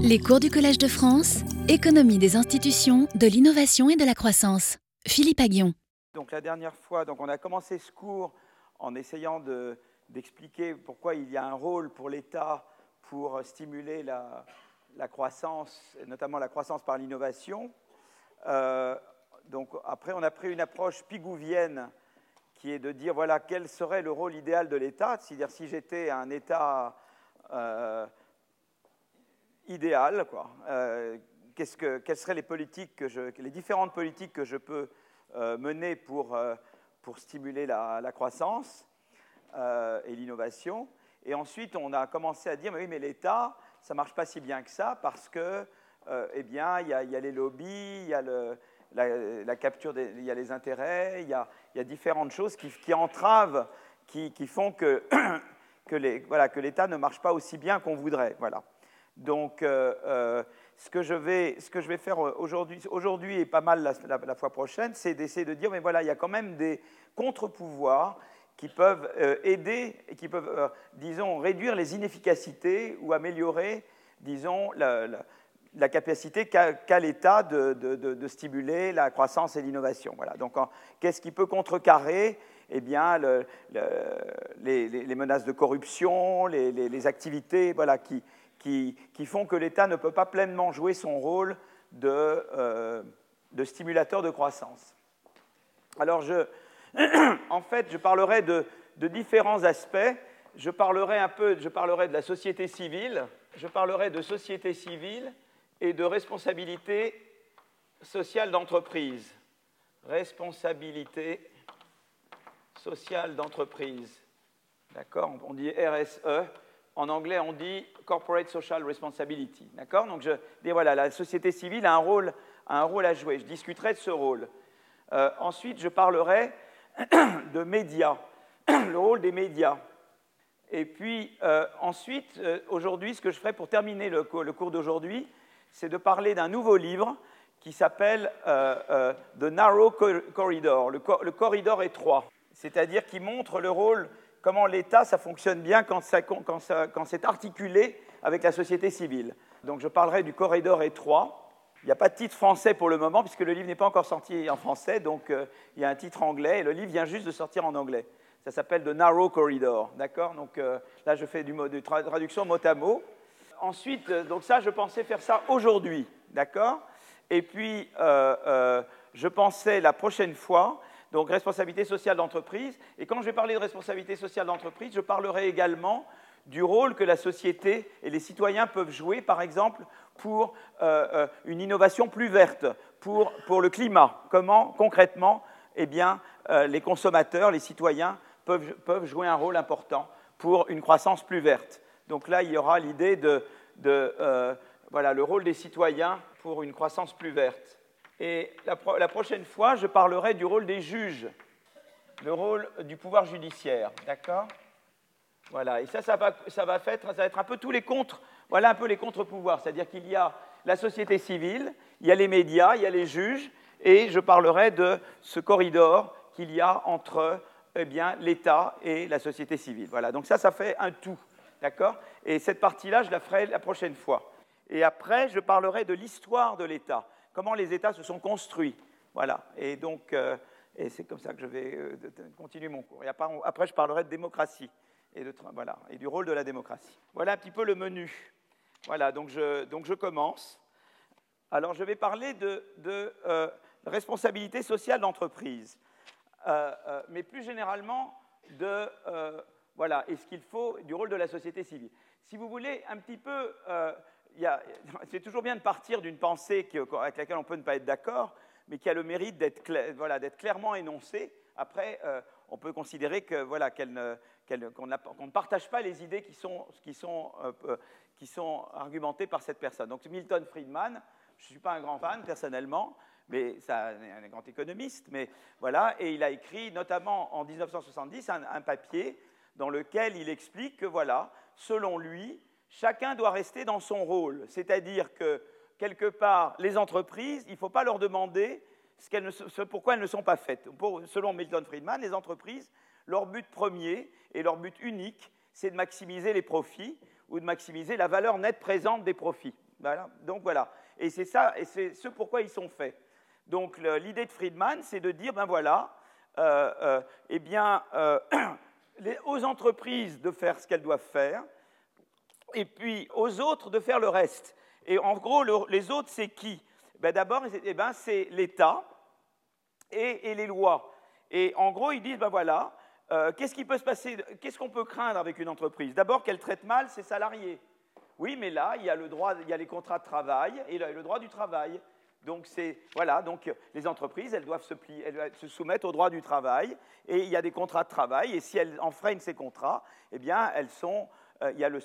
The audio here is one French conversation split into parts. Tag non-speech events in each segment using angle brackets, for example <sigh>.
Les cours du Collège de France, économie des institutions, de l'innovation et de la croissance. Philippe Aguillon. Donc la dernière fois, donc on a commencé ce cours en essayant d'expliquer pourquoi il y a un rôle pour l'État pour stimuler la, la, croissance, notamment la croissance par l'innovation. Euh, donc après, on a pris une approche pigouvienne qui est de dire voilà quel serait le rôle idéal de l'État, c'est-à-dire si j'étais un État euh, idéal, quoi. Euh, que, quelles seraient les politiques que les différentes politiques que je peux euh, mener pour, pour stimuler la, croissance et l'innovation. Et ensuite, on a commencé à dire mais oui, mais l'État, ça marche pas si bien que ça parce que eh bien, il y, a les lobbies, il y a le la, capture, il y a les intérêts, il y a, différentes choses qui, entravent, qui, font que, <coughs> que l'État ne marche pas aussi bien qu'on voudrait. Voilà. Donc, euh, euh, ce, que je vais, ce que je vais faire aujourd'hui, aujourd'hui et pas mal la, fois prochaine, c'est d'essayer de dire, mais voilà, il y a quand même des contre-pouvoirs qui peuvent euh, aider qui peuvent, disons, réduire les inefficacités ou améliorer, disons, la, la capacité qu'a l'État de, stimuler la croissance et l'innovation. Voilà. Donc, qu'est-ce qui peut contrecarrer? Eh bien, les, menaces de corruption, les, activités voilà, qui, qui, font que l'État ne peut pas pleinement jouer son rôle de, euh, stimulateur de croissance. Alors, <clears throat> en fait, je parlerai de, différents aspects. Je parlerai un peu, je parlerai de la société civile, je parlerai de société civile, et de responsabilité sociale d'entreprise. Responsabilité sociale d'entreprise. D'accord On dit RSE. En anglais, on dit Corporate Social Responsibility. D'accord? Donc, je dis voilà, la société civile a un rôle, un rôle à jouer. Je discuterai de ce rôle. Euh, ensuite, je parlerai <clears throat> de médias, <clears throat> le rôle des médias. Et puis, euh, ensuite, euh, aujourd'hui, ce que je ferai pour terminer le cours d'aujourd'hui, c'est de parler d'un nouveau livre qui s'appelle The Narrow Corridor, le, corridor étroit, c'est-à-dire qui montre le rôle, comment l'État, ça fonctionne bien quand, c'est articulé avec la société civile. Donc je parlerai du corridor étroit. Il n'y a pas de titre français pour le moment, puisque le livre n'est pas encore sorti en français, donc euh, il y a un titre anglais, et le livre vient juste de sortir en anglais. Ça s'appelle The Narrow Corridor, d'accord? Donc là, je fais du, traduction mot à mot ensuite, euh, donc ça, je pensais faire ça aujourd'hui, d'accord? Et puis, euh, euh, je pensais la prochaine fois, donc responsabilité sociale d'entreprise, et quand je vais parler de responsabilité sociale d'entreprise, je parlerai également du rôle que la société et les citoyens peuvent jouer, par exemple, pour une innovation plus verte, pour, le climat. Comment, concrètement, eh bien, les consommateurs, les citoyens peuvent, jouer un rôle important pour une croissance plus verte. Donc là, il y aura l'idée de, euh, voilà, le rôle des citoyens pour une croissance plus verte. Et la, prochaine fois, je parlerai du rôle des juges, le rôle du pouvoir judiciaire. D'accord? Voilà. Et ça, ça va, ça va, faire, ça va être un peu tous les contre, voilà un peu les contre-pouvoirs. C'est-à-dire qu'il y a la société civile, il y a les médias, il y a les juges, et je parlerai de ce corridor qu'il y a entre eh l'État et la société civile. Voilà. Donc ça, ça fait un tout. D'accord? Et cette partie-là, je la ferai la prochaine fois. Et après, je parlerai de l'histoire de l'État, comment les États se sont construits. Voilà. Et donc, euh, et c'est comme ça que je vais euh, continuer mon cours. Et après, je parlerai de démocratie et, de, voilà, et du rôle de la démocratie. Voilà un petit peu le menu. Voilà, donc je, donc je commence. Alors, je vais parler de, de euh, responsabilité sociale d'entreprise, mais plus généralement de voilà, et ce qu'il faut du rôle de la société civile. Si vous voulez, un petit peu, <laughs> c'est toujours bien de partir d'une pensée avec laquelle on peut ne pas être d'accord, mais qui a le mérite d'être clairement énoncée. Après, euh, on peut considérer qu'on ne, partage pas les idées qui sont, qui, sont, euh, qui sont argumentées par cette personne. Donc Milton Friedman, je ne suis pas un grand fan personnellement, mais c'est un, grand économiste, mais voilà, et il a écrit notamment en 1970 un, papier dans lequel il explique que, selon lui, chacun doit rester dans son rôle. C'est-à-dire que, quelque part, les entreprises, il ne faut pas leur demander ce, pourquoi elles ne sont pas faites. selon Milton Friedman, les entreprises, leur but premier et leur but unique, c'est de maximiser les profits ou de maximiser la valeur nette présente des profits. Donc voilà. Et c'est ça, et c'est ce pourquoi ils sont faits. Donc l'idée de Friedman, c'est de dire, ben voilà, euh, euh, eh bien, euh, <clears throat> aux entreprises de faire ce qu'elles doivent faire, et puis aux autres de faire le reste. Et en gros, les autres, c'est qui? Ben D'abord, eh ben, c'est l'État et, les lois. Et en gros, ils disent, ben voilà, qu'est-ce qui peut se passer, qu'est-ce qu'on peut craindre avec une entreprise? D'abord, qu'elle traite mal ses salariés. Oui, mais là, il y a le droit, il y a les contrats de travail et le droit du travail. Donc, voilà, donc les entreprises, elles doivent se, se, soumettre au droit du travail, et il y a des contrats de travail, et si elles enfreignent ces contrats, eh bien, elles sont, euh, il y a le,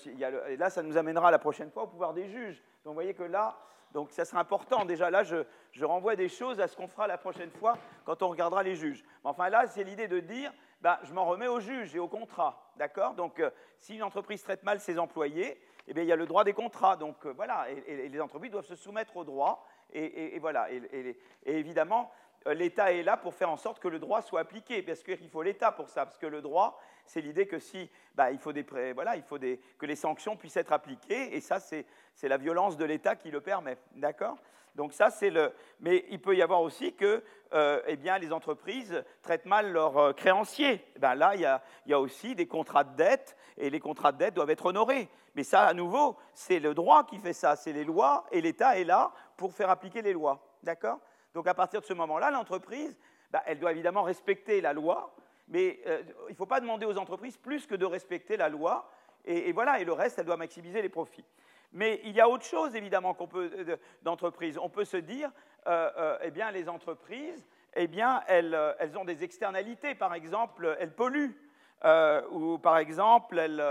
et là, ça nous amènera la prochaine fois au pouvoir des juges. Donc, vous voyez que là, donc ça sera important. Déjà, là, je, renvoie des choses à ce qu'on fera la prochaine fois quand on regardera les juges. Mais enfin, là, c'est l'idée de dire, ben, je m'en remets aux juges et aux contrats, d'accord? Donc, euh, si une entreprise traite mal ses employés, eh bien, il y a le droit des contrats. Donc, euh, voilà, et, les entreprises doivent se soumettre au droit et, voilà. Et, évidemment, l'État est là pour faire en sorte que le droit soit appliqué, parce qu'il faut l'État pour ça, parce que le droit, c'est l'idée que si, bah, il faut, des, voilà, il faut des, que les sanctions puissent être appliquées, et ça, c'est la violence de l'État qui le permet, d'accord? Donc ça, c'est le. Mais il peut y avoir aussi que, euh, eh bien, les entreprises traitent mal leurs euh, créanciers. Eh ben là, il y, a, il y a aussi des contrats de dette, et les contrats de dette doivent être honorés. Mais ça, à nouveau, c'est le droit qui fait ça, c'est les lois, et l'État est là pour faire appliquer les lois, d'accord? Donc à partir de ce moment-là, l'entreprise, bah, elle doit évidemment respecter la loi, mais euh, il ne faut pas demander aux entreprises plus que de respecter la loi, et, voilà, et le reste, elle doit maximiser les profits. Mais il y a autre chose, évidemment, qu'on peut, euh, d'entreprise. On peut se dire, euh, eh bien, les entreprises, eh bien, elles, elles, ont des externalités. Par exemple, elles polluent, ou par exemple, elles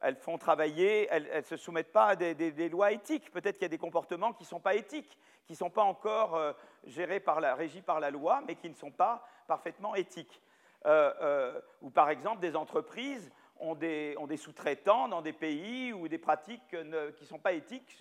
elles font travailler, elles ne se soumettent pas à des, lois éthiques. Peut-être qu'il y a des comportements qui ne sont pas éthiques, qui ne sont pas encore euh, gérés par la, régis par la loi, mais qui ne sont pas parfaitement éthiques. Euh, euh, ou par exemple, des entreprises ont des, sous-traitants dans des pays où des pratiques qui ne sont pas éthiques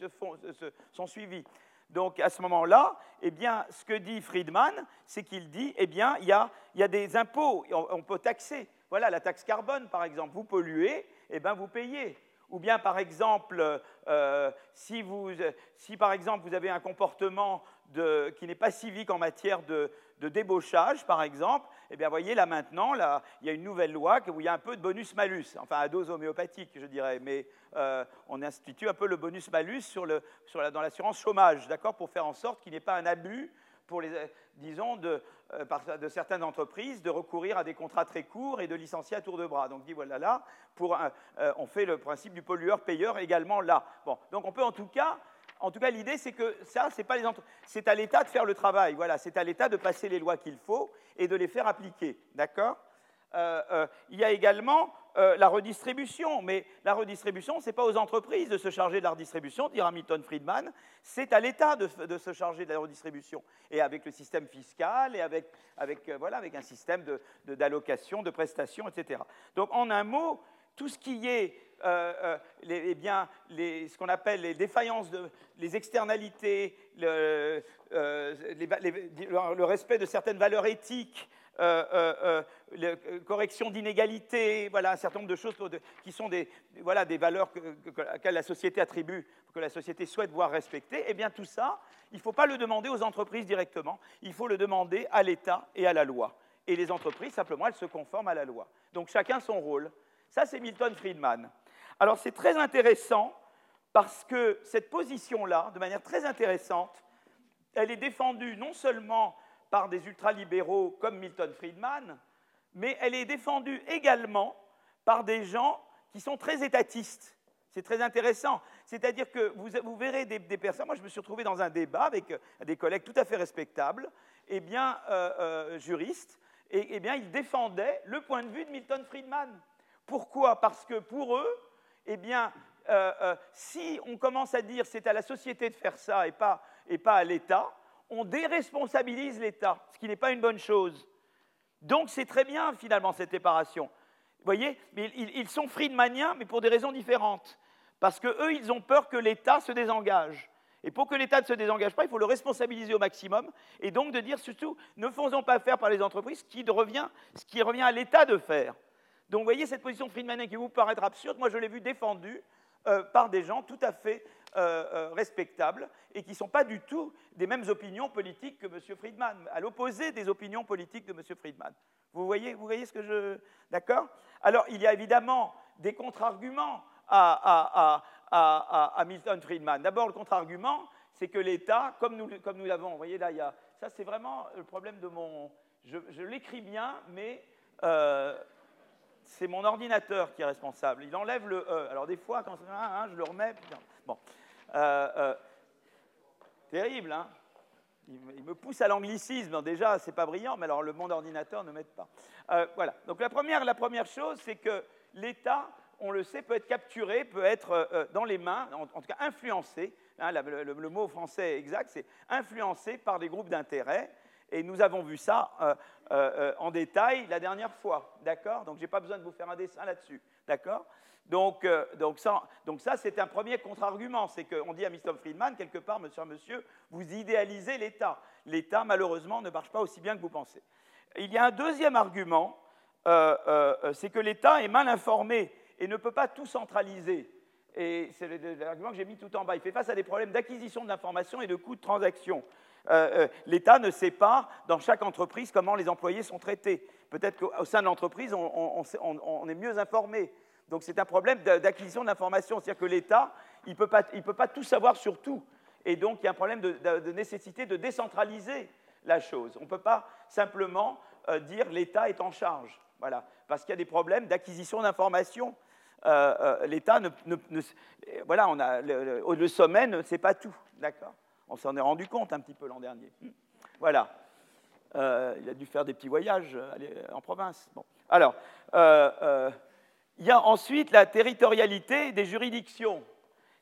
sont suivies. Donc à ce moment-là, eh bien, ce que dit Friedman, c'est qu'il dit, eh bien, il y a, des impôts, on peut taxer. Voilà, la taxe carbone, par exemple, vous polluez, eh bien, vous payez. Ou bien, par exemple, euh, si, vous, si, par exemple vous avez un comportement qui n'est pas civique en matière de, débauchage, par exemple, eh bien, voyez, là maintenant, là, il y a une nouvelle loi où il y a un peu de bonus-malus, enfin à dose homéopathique, je dirais, mais euh, on institue un peu le bonus-malus sur sur la, dans l'assurance chômage, d'accord, pour faire en sorte qu'il n'y ait pas un abus pour les, disons, de, euh, de, certaines entreprises de recourir à des contrats très courts et de licencier à tour de bras. Donc, dit voilà là, pour, euh, on fait le principe du pollueur-payeur également là. Bon, donc on peut en tout cas, en tout cas, l'idée c'est que ça, c'est pas les c'est à l'État de faire le travail. Voilà, c'est à l'État de passer les lois qu'il faut et de les faire appliquer. D'accord? Euh, Il y a également euh, la redistribution. Mais la redistribution, ce n'est pas aux entreprises de se charger de la redistribution, dira Milton Friedman, c'est à l'État de, se charger de la redistribution. Et avec le système fiscal, et avec, avec, euh, voilà, avec un système d'allocation, de, prestations, etc. Donc en un mot, tout ce qui est euh, eh bien, ce qu'on appelle les défaillances, de, les externalités, le, respect de certaines valeurs éthiques, euh, euh, euh correction d'inégalités, voilà, un certain nombre de choses qui sont des, voilà, des valeurs que, que, la société attribue, que la société souhaite voir respectées, eh bien tout ça, il ne faut pas le demander aux entreprises directement, il faut le demander à l'État et à la loi. Et les entreprises, simplement, elles se conforment à la loi. Donc chacun son rôle. Ça, c'est Milton Friedman. Alors c'est très intéressant parce que cette position-là, de manière très intéressante, elle est défendue non seulement par des ultralibéraux comme Milton Friedman, mais elle est défendue également par des gens qui sont très étatistes. C'est très intéressant. C'est-à-dire que vous, verrez des, personnes. Moi, je me suis retrouvé dans un débat avec euh, des collègues tout à fait respectables, et bien euh, euh, juristes, et, eh bien ils défendaient le point de vue de Milton Friedman. Pourquoi? Parce que pour eux, eh bien, si on commence à dire c'est à la société de faire ça et pas, et pas à l'État, on déresponsabilise l'État, ce qui n'est pas une bonne chose. Donc c'est très bien finalement cette séparation. Vous voyez, mais ils, sont friedmaniens, mais pour des raisons différentes. Parce qu'eux, ils ont peur que l'État se désengage. Et pour que l'État ne se désengage pas, il faut le responsabiliser au maximum. Et donc de dire surtout, ne faisons pas faire par les entreprises ce qui revient, ce qui revient à l'État de faire. Donc vous voyez, cette position friedmanienne qui vous paraître absurde, moi je l'ai vue défendue euh, par des gens tout à fait respectables et qui ne sont pas du tout des mêmes opinions politiques que M. Friedman, à l'opposé des opinions politiques de M. Friedman. Vous voyez, vous voyez ce que je. D'accord? Alors, il y a évidemment des contre-arguments à, à, Milton Friedman. D'abord, le contre-argument, c'est que l'État, comme nous, comme nous l'avons, vous voyez là, il y a, ça c'est vraiment le problème de mon... Je, l'écris bien, mais euh, c'est mon ordinateur qui est responsable. Il enlève le E. Alors des fois, quand je le remets... Euh, euh, terrible, hein il me pousse à l'anglicisme. Déjà, c'est pas brillant, mais alors le monde ordinateur ne m'aide pas. voilà. Donc la première, la première chose, c'est que l'État on le sait, peut être capturé, peut être euh, euh, dans les mains, en, tout cas influencé. Hein, le, mot français exact, c'est influencé par des groupes d'intérêt. Et nous avons vu ça euh, en détail la dernière fois, d'accord? Donc, je n'ai pas besoin de vous faire un dessin là-dessus, d'accord? Donc, donc ça c'est un premier contre-argument. C'est qu'on dit à Mr. Friedman, quelque part, monsieur, monsieur, vous idéalisez l'État. L'État, malheureusement, ne marche pas aussi bien que vous pensez. Il y a un deuxième argument, c'est que l'État est mal informé et ne peut pas tout centraliser. Et c'est l'argument que j'ai mis tout en bas. Il fait face à des problèmes d'acquisition de l'information et de coûts de transaction. Euh, euh, L'État ne sait pas, dans chaque entreprise, comment les employés sont traités. Peut-être qu'au sein de l'entreprise, on, est mieux informé. Donc c'est un problème d'acquisition de l'information. C'est-à-dire que l'État, il ne peut, peut, pas tout savoir sur tout. Et donc il y a un problème de, nécessité de décentraliser la chose. On ne peut pas simplement euh, dire l'État est en charge. Voilà. Parce qu'il y a des problèmes d'acquisition d'informations euh, euh, l'État ne, voilà, on a le, sommet ne sait pas tout, d'accord? On s'en est rendu compte un petit peu l'an dernier. Hmm. Voilà. Euh, il a dû faire des petits voyages en province. Alors, il y a ensuite la territorialité des juridictions.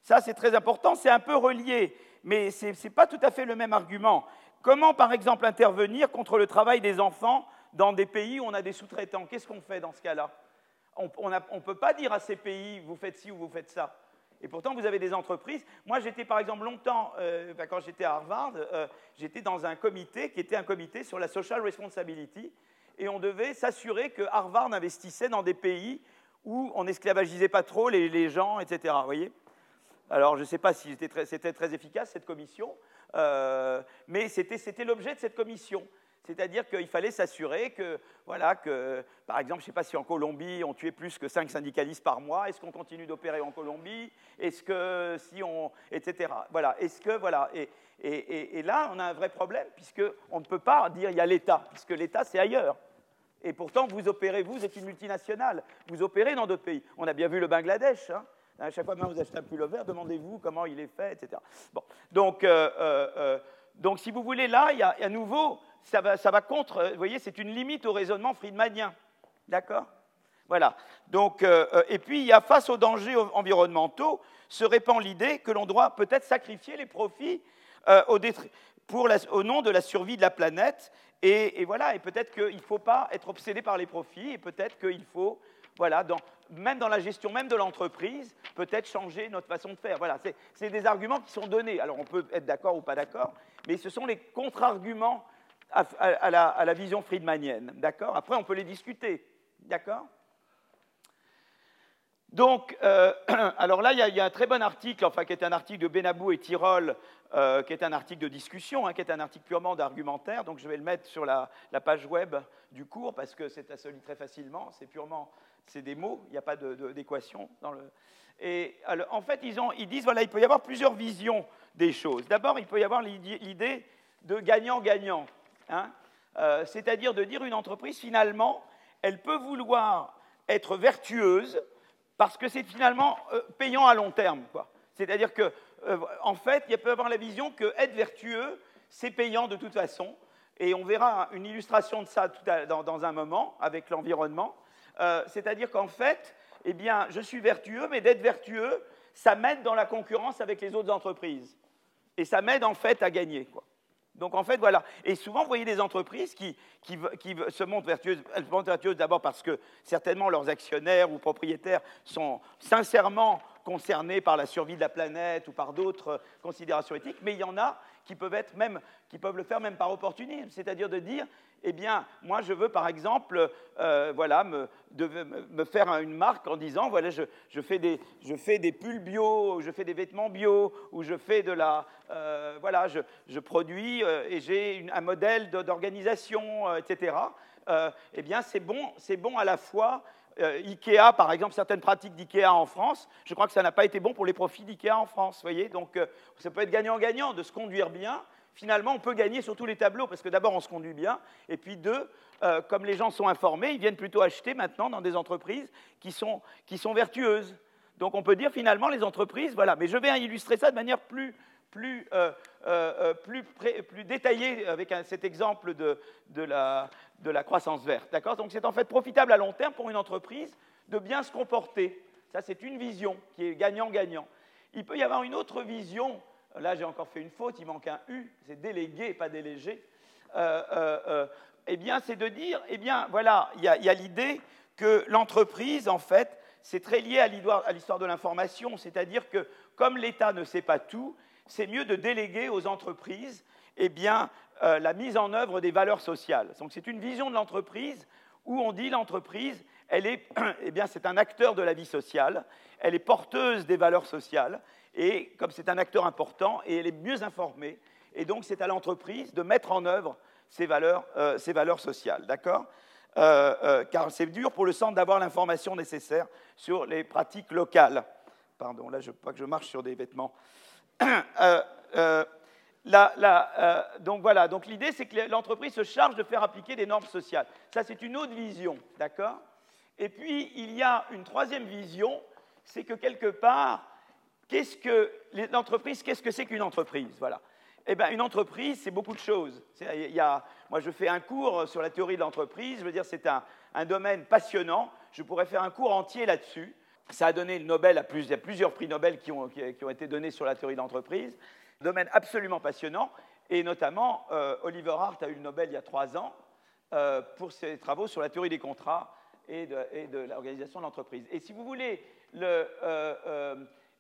Ça, c'est très important, c'est un peu relié, mais ce n'est pas tout à fait le même argument. Comment, par exemple, intervenir contre le travail des enfants dans des pays où on a des sous-traitants? Qu'est-ce qu'on fait dans ce cas-là? On ne peut pas dire à ces pays, vous faites ci ou vous faites ça. Et pourtant, vous avez des entreprises. Moi, j'étais par exemple longtemps, euh, quand j'étais à Harvard, euh, j'étais dans un comité qui était un comité sur la social responsibility. Et on devait s'assurer que Harvard investissait dans des pays où on n'esclavagisait pas trop les, gens, etc. Vous voyez Alors, je ne sais pas si c'était très, efficace, cette commission, euh, mais c'était l'objet de cette commission. C'est-à-dire qu'il fallait s'assurer que, voilà, que, par exemple, je ne sais pas si en Colombie on tuait plus que 5 syndicalistes par mois, est-ce qu'on continue d'opérer en Colombie, est-ce que si on, etc. Voilà, est-ce que, voilà, et, là on a un vrai problème puisqu'on ne peut pas dire il y a l'État, puisque l'État c'est ailleurs. Et pourtant vous opérez, vous êtes une multinationale, vous opérez dans d'autres pays. On a bien vu le Bangladesh. Hein. À chaque fois que vous achetez un pull vert, demandez-vous comment il est fait, etc. Bon, donc, euh, euh, euh, donc si vous voulez, là, il y a à nouveau ça va, contre, euh, vous voyez, c'est une limite au raisonnement friedmanien. D'accord? Voilà. Donc, euh, euh, et puis, il y a face aux dangers environnementaux, se répand l'idée que l'on doit peut-être sacrifier les profits au, nom de la survie de la planète. Et, voilà, et peut-être qu'il ne faut pas être obsédé par les profits, et peut-être qu'il faut, voilà, même dans la gestion même de l'entreprise, peut-être changer notre façon de faire. Voilà, c'est des arguments qui sont donnés. Alors, on peut être d'accord ou pas d'accord, mais ce sont les contre-arguments à, la, vision friedmanienne. D'accord? Après, on peut les discuter. D'accord? Donc, euh, <clears throat> alors là, il y, a un très bon article, enfin, qui est un article de Benabou et Tirol, euh, qui est un article de discussion, hein, qui est un article purement d'argumentaire. Donc, je vais le mettre sur la, page web du cours parce que c'est à très facilement. C'est purement, c'est des mots, il n'y a pas d'équation. Et en fait, ils, ils disent voilà, il peut y avoir plusieurs visions des choses. D'abord, il peut y avoir l'idée de gagnant-gagnant. Hein, euh, c'est-à-dire de dire une entreprise, finalement, elle peut vouloir être vertueuse parce que c'est finalement euh, payant à long terme. C'est-à-dire que, euh, en fait, il peut y avoir la vision que être vertueux, c'est payant de toute façon. Et on verra une illustration de ça dans, un moment avec l'environnement. c'est-à-dire qu'en fait, eh bien, je suis vertueux, mais d'être vertueux, ça m'aide dans la concurrence avec les autres entreprises. Et ça m'aide en fait à gagner. Quoi. Donc en fait, voilà. Et souvent, vous voyez des entreprises qui, se montrent vertueuses. Elles se montrent vertueuses d'abord parce que certainement leurs actionnaires ou propriétaires sont sincèrement concernés par la survie de la planète ou par d'autres considérations éthiques, mais il y en a qui peuvent, être même, qui peuvent le faire même par opportunisme, c'est-à-dire de dire, eh bien, moi, je veux, par exemple, euh, voilà, me, faire une marque en disant, voilà, je, fais des, je, fais des, pulls bio, je fais des vêtements bio, ou je fais de la, euh, voilà, je, je produis euh, et j'ai un modèle d'organisation, etc. eh bien, c'est bon, bon à la fois Ikea, par exemple, certaines pratiques d'Ikea en France, je crois que ça n'a pas été bon pour les profits d'Ikea en France. Voyez Donc, ça peut être gagnant-gagnant de se conduire bien finalement, on peut gagner sur tous les tableaux, parce que d'abord, on se conduit bien, et puis deux, euh, comme les gens sont informés, ils viennent plutôt acheter maintenant dans des entreprises qui sont, qui sont vertueuses. Donc on peut dire finalement, les entreprises, voilà, mais je vais illustrer ça de manière plus, plus, euh, euh, plus, détaillée avec cet exemple de, de, la, de la croissance verte. D'accord? Donc c'est en fait profitable à long terme pour une entreprise de bien se comporter. Ça, c'est une vision qui est gagnant-gagnant. Il peut y avoir une autre vision Là, j'ai encore fait une faute, il manque un U, c'est délégué, pas délégué. Euh, euh, euh, eh bien, c'est de dire, eh bien, voilà, il y a, l'idée que l'entreprise, en fait, c'est très lié à l'histoire de l'information, c'est-à-dire que comme l'État ne sait pas tout, c'est mieux de déléguer aux entreprises eh bien, la mise en œuvre des valeurs sociales. Donc c'est une vision de l'entreprise où on dit l'entreprise, elle est, <clears throat> eh bien, c'est un acteur de la vie sociale, elle est porteuse des valeurs sociales, et comme c'est un acteur important, et elle est mieux informée, et donc c'est à l'entreprise de mettre en œuvre ces valeurs, euh, valeurs sociales, d'accord? Euh, euh, Car c'est dur pour le centre d'avoir l'information nécessaire sur les pratiques locales. Pardon, là je pas que je marche sur des vêtements. <coughs> donc voilà, donc l'idée c'est que l'entreprise se charge de faire appliquer des normes sociales. Ça c'est une autre vision, d'accord? Et puis il y a une troisième vision, c'est que quelque part, Qu'est-ce que l'entreprise Qu'est-ce que c'est qu'une entreprise Voilà. Eh bien, une entreprise, c'est beaucoup de choses. Il y a, moi, je fais un cours sur la théorie de l'entreprise. Je veux dire, c'est un, domaine passionnant. Je pourrais faire un cours entier là-dessus. Ça a donné le Nobel à il y a plusieurs prix Nobel qui ont, été donnés sur la théorie de l'entreprise. Domaine absolument passionnant. Et notamment, euh, Oliver Hart a eu le Nobel il y a trois ans euh, pour ses travaux sur la théorie des contrats et de, l'organisation de l'entreprise. Et si vous voulez, le, euh,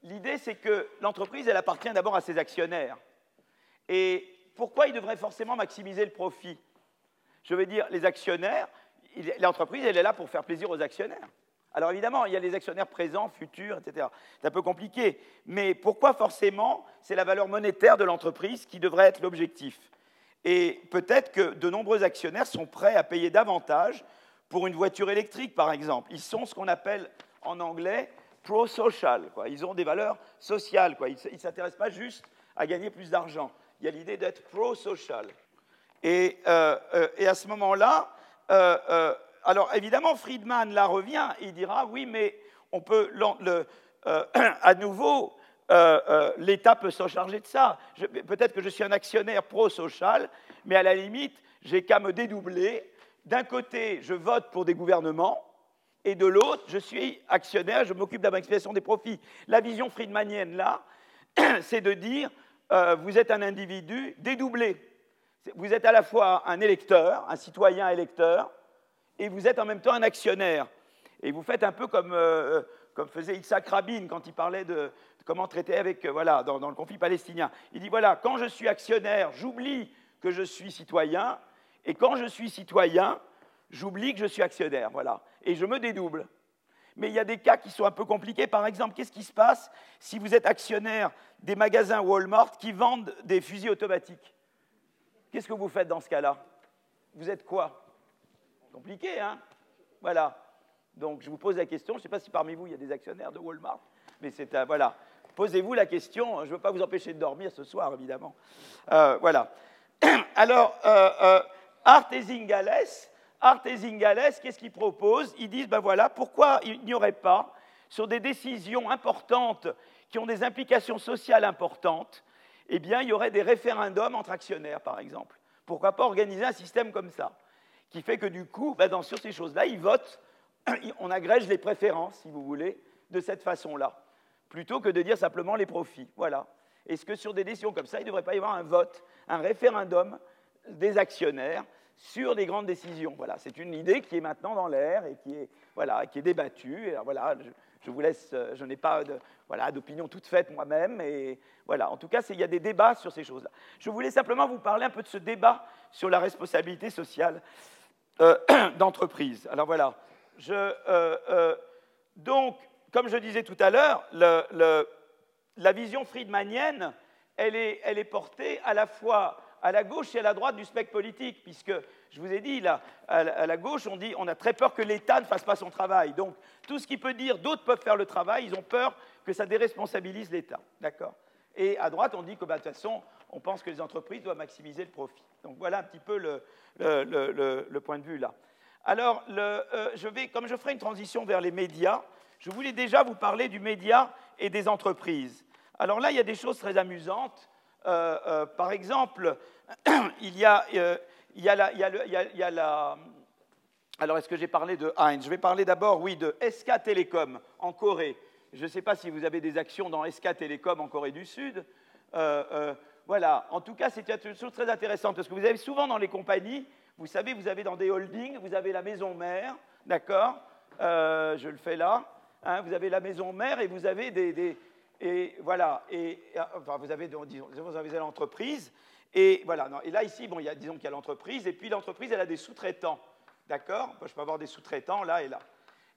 l'idée, c'est que l'entreprise, elle appartient d'abord à ses actionnaires. Et pourquoi ils devraient forcément maximiser le profit? Je veux dire, les actionnaires, l'entreprise, elle est là pour faire plaisir aux actionnaires. Alors évidemment, il y a les actionnaires présents, futurs, etc. C'est un peu compliqué. Mais pourquoi forcément c'est la valeur monétaire de l'entreprise qui devrait être l'objectif? Et peut-être que de nombreux actionnaires sont prêts à payer davantage pour une voiture électrique, par exemple. Ils sont ce qu'on appelle en anglais pro-social. Ils ont des valeurs sociales. Quoi. Ils ne s'intéressent pas juste à gagner plus d'argent. Il y a l'idée d'être pro-social. Et, euh, euh, à ce moment-là, euh, alors évidemment, Friedman là revient et il dira oui, mais on peut <clears throat> à nouveau, l'État peut s'en charger de ça. Peut-être que je suis un actionnaire pro-social, mais à la limite, j'ai qu'à me dédoubler. D'un côté, je vote pour des gouvernements, et de l'autre, je suis actionnaire, je m'occupe de la maximisation des profits. La vision friedmanienne, là, <clears throat> c'est de dire, euh, vous êtes un individu dédoublé. Vous êtes à la fois un électeur, un citoyen électeur, et vous êtes en même temps un actionnaire. Et vous faites un peu comme, euh, comme faisait Isaac Rabin quand il parlait de, comment traiter avec, euh, voilà, dans, le conflit palestinien. Il dit, voilà, quand je suis actionnaire, j'oublie que je suis citoyen, et quand je suis citoyen, j'oublie que je suis actionnaire, voilà, et je me dédouble. Mais il y a des cas qui sont un peu compliqués. Par exemple, qu'est-ce qui se passe si vous êtes actionnaire des magasins Walmart qui vendent des fusils automatiques? Qu'est-ce que vous faites dans ce cas-là? Vous êtes quoi? Compliqué, hein? Voilà. Donc je vous pose la question, je ne sais pas si parmi vous il y a des actionnaires de Walmart, mais c'est voilà. Posez-vous la question, je ne veux pas vous empêcher de dormir ce soir, évidemment. Euh, voilà. <clears throat> Alors, euh, euh, Art et Zingales, Art et Zingales, qu'est-ce qu'ils proposent? Ils disent, ben voilà, pourquoi il n'y aurait pas, sur des décisions importantes qui ont des implications sociales importantes, eh bien, il y aurait des référendums entre actionnaires, par exemple. Pourquoi pas organiser un système comme ça Qui fait que du coup, ben, sur ces choses-là, ils votent, <clears throat> on agrège les préférences, si vous voulez, de cette façon-là, plutôt que de dire simplement les profits. Voilà. Est-ce que sur des décisions comme ça, il ne devrait pas y avoir un vote, un référendum des actionnaires sur des grandes décisions. Voilà, c'est une idée qui est maintenant dans l'air et qui est, voilà, qui est débattue. Voilà, je vous laisse, euh, je n'ai pas voilà, d'opinion toute faite moi-même, et voilà, en tout cas, il y a des débats sur ces choses-là. Je voulais simplement vous parler un peu de ce débat sur la responsabilité sociale euh, <clears throat> d'entreprise. Alors voilà, je, donc, comme je disais tout à l'heure, la vision friedmanienne, elle est, elle est portée à la fois à la gauche et à la droite du spectre politique, puisque je vous ai dit, là, à la gauche, on dit on a très peur que l'État ne fasse pas son travail. Donc, tout ce qui peut dire d'autres peuvent faire le travail, ils ont peur que ça déresponsabilise l'État. D'accord? Et à droite, on dit que, bah, de toute façon, on pense que les entreprises doivent maximiser le profit. Donc, voilà un petit peu le, point de vue là. Alors, euh, je vais, comme je ferai une transition vers les médias, je voulais déjà vous parler du média et des entreprises. Alors là, il y a des choses très amusantes. Euh, euh, par exemple, il y a, la... Alors, est-ce que j'ai parlé de Heinz? Je vais parler d'abord, oui, de SK Telecom en Corée. Je ne sais pas si vous avez des actions dans SK Telecom en Corée du Sud. Euh, voilà, en tout cas, c'est une chose très intéressante parce que vous avez souvent dans les compagnies, vous savez, vous avez dans des holdings, vous avez la maison mère, d'accord? Je le fais là. Hein, vous avez la maison mère et vous avez des, et voilà, et, enfin, vous avez, avez l'entreprise, et voilà, et là ici, bon, il y a, disons qu'il y a l'entreprise, et puis l'entreprise, elle a des sous-traitants, d'accord? Je peux avoir des sous-traitants là et là.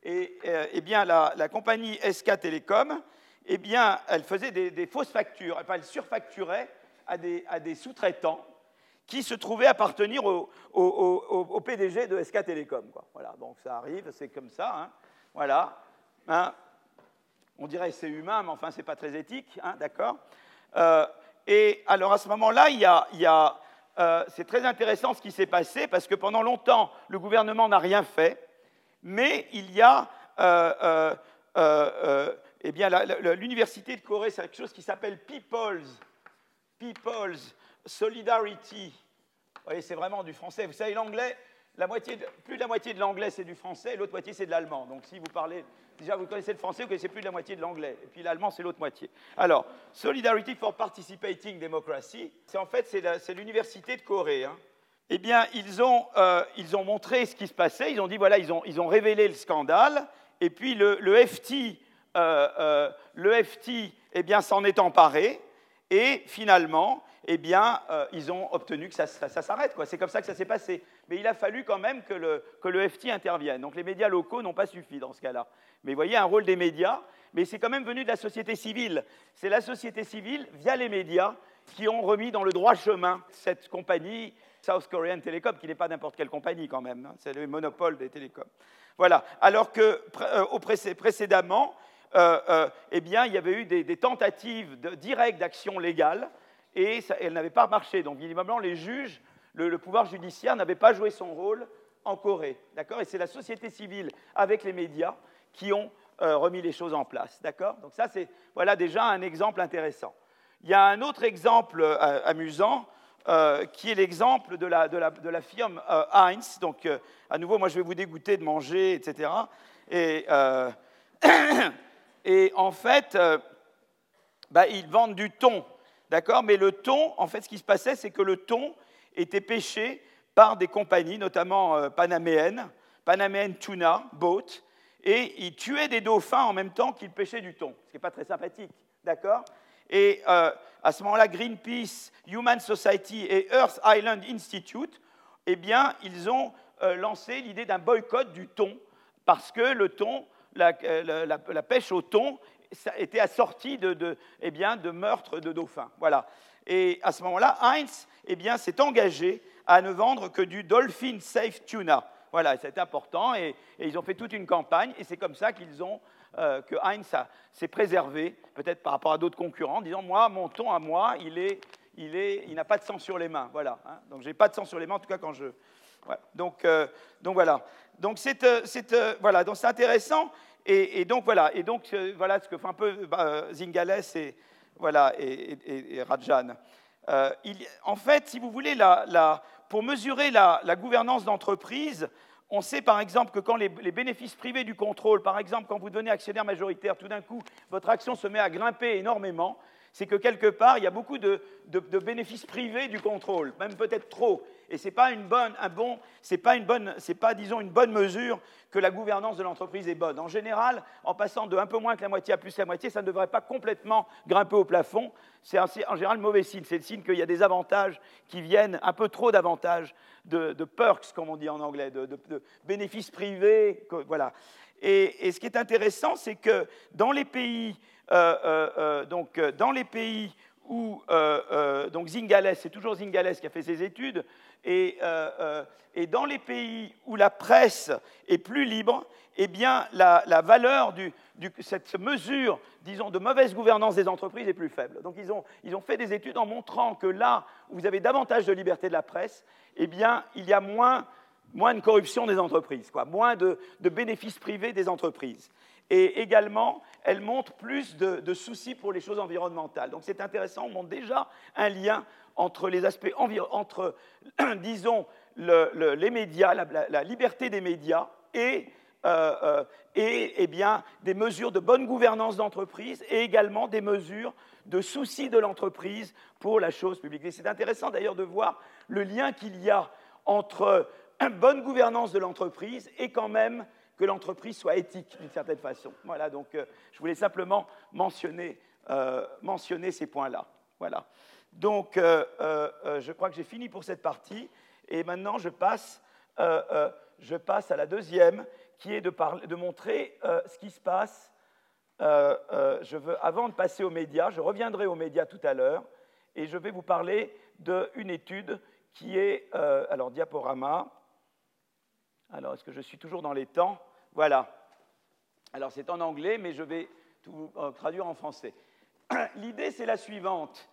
Et euh, eh bien, la, compagnie SK Telecom, eh bien, elle faisait des, fausses factures, enfin, elle surfacturait à des, sous-traitants qui se trouvaient appartenir au, au, PDG de SK Telecom. Quoi. Voilà, donc ça arrive, c'est comme ça. Hein. Voilà. Hein on dirait c'est humain, mais enfin, ce n'est pas très éthique, hein, d'accord euh, Et alors, à ce moment-là, il y a, euh, c'est très intéressant ce qui s'est passé, parce que pendant longtemps, le gouvernement n'a rien fait, mais il y a, euh, eh bien, l'université de Corée, c'est quelque chose qui s'appelle People's, People's Solidarity. Vous voyez, c'est vraiment du français. Vous savez, l'anglais, plus de la moitié de l'anglais, c'est du français, l'autre moitié, c'est de l'allemand. Donc, si vous parlez Déjà, vous connaissez le français, vous connaissez plus de la moitié de l'anglais. Et puis l'allemand, c'est l'autre moitié. Alors, Solidarity for Participating Democracy, c'est en fait c'est l'université de Corée. Hein. Eh bien, ils ont, euh, ils ont montré ce qui se passait. Ils ont dit voilà, ils ont, ils ont révélé le scandale. Et puis le, le FT, euh, euh, le FT, eh bien, s'en est emparé. Et finalement, eh bien, ils ont obtenu que ça, ça, s'arrête. C'est comme ça que ça s'est passé. Mais il a fallu quand même que le, que le FT intervienne. Donc les médias locaux n'ont pas suffi dans ce cas-là. Mais vous voyez, un rôle des médias, mais c'est quand même venu de la société civile. C'est la société civile, via les médias, qui ont remis dans le droit chemin cette compagnie, South Korean Telecom, qui n'est pas n'importe quelle compagnie quand même, hein. c'est le monopole des télécoms. Voilà. Alors que euh, précédemment, euh, euh, eh bien, il y avait eu des, tentatives directes d'action légale et elles n'avaient pas marché. Donc, évidemment, les juges, le, pouvoir judiciaire n'avait pas joué son rôle en Corée. D'accord? Et c'est la société civile avec les médias qui ont euh, remis les choses en place. D'accord? Donc ça, c'est voilà déjà un exemple intéressant. Il y a un autre exemple euh, amusant euh, qui est l'exemple de la, de, la, de la, firme Heinz. Donc, à nouveau, moi, je vais vous dégoûter de manger, etc. Et, <coughs> et en fait, bah, ils vendent du thon. D'accord? Mais le thon, en fait, ce qui se passait, c'est que le thon était pêché par des compagnies, notamment panaméennes, Panamanian Tuna Boat, et il tuait des dauphins en même temps qu'il pêchait du thon, ce qui n'est pas très sympathique, d'accord? Et euh, à ce moment-là, Greenpeace, Human Society et Earth Island Institute, eh bien, ils ont euh, lancé l'idée d'un boycott du thon, parce que le thon, la, euh, pêche au thon était assortie de, de, eh bien, de meurtres de dauphins. Voilà. Et à ce moment-là, Heinz eh bien, s'est engagé à ne vendre que du Dolphin Safe Tuna. Voilà, c'est important et, ils ont fait toute une campagne et c'est comme ça qu'ils ont euh, que Heinz s'est préservé, peut-être par rapport à d'autres concurrents, en disant moi, mon ton à moi, il est, il est, il n'a pas de sang sur les mains. Voilà. Hein. Donc j'ai pas de sang sur les mains en tout cas quand je. Donc, euh, donc voilà. Donc c'est, euh, voilà. Donc c'est intéressant et, donc voilà. Et donc voilà ce que fait un peu bah, Zingales et voilà et, Rajan. en fait, si vous voulez, pour mesurer la, gouvernance d'entreprise, on sait par exemple que quand les, bénéfices privés du contrôle, par exemple quand vous devenez actionnaire majoritaire, tout d'un coup votre action se met à grimper énormément, c'est que quelque part il y a beaucoup de, bénéfices privés du contrôle, même peut-être trop. Et ce n'est pas, une bonne, un bon, pas, pas, disons, une bonne mesure que la gouvernance de l'entreprise est bonne. En général, en passant de un peu moins que la moitié à plus la moitié, ça ne devrait pas complètement grimper au plafond. C'est en général mauvais signe. C'est le signe qu'il y a des avantages qui viennent, un peu trop d'avantages, de, perks, comme on dit en anglais, de, bénéfices privés. voilà. Et, ce qui est intéressant, c'est que dans les pays, euh, euh, euh, donc, dans les pays où donc Zingales, c'est toujours Zingales qui a fait ses études, et, dans les pays où la presse est plus libre, eh bien, la, valeur de cette mesure, disons, de mauvaise gouvernance des entreprises est plus faible. Donc, ils ont, ils ont fait des études en montrant que là où vous avez davantage de liberté de la presse, eh bien, il y a moins moins de corruption des entreprises, quoi, moins de, bénéfices privés des entreprises. Et également, elle montre plus de, soucis pour les choses environnementales. Donc c'est intéressant, on montre déjà un lien entre les aspects, entre, <clears throat> disons, les médias, la, liberté des médias et, euh, euh, et eh bien, des mesures de bonne gouvernance d'entreprise et également des mesures de soucis de l'entreprise pour la chose publique. Et c'est intéressant d'ailleurs de voir le lien qu'il y a entre <clears throat> bonne gouvernance de l'entreprise et quand même que l'entreprise soit éthique d'une certaine façon. Voilà, donc euh, je voulais simplement mentionner, mentionner ces points-là. Voilà. Donc euh, je crois que j'ai fini pour cette partie et maintenant je passe, je passe à la deuxième qui est de, de montrer ce qui se passe. je veux, avant de passer aux médias, je reviendrai aux médias tout à l'heure et je vais vous parler d'une étude qui est, alors diaporama, alors, est-ce que je suis toujours dans les temps? Voilà. Alors, c'est en anglais, mais je vais tout euh, traduire en français. <clears throat> L'idée, c'est la suivante.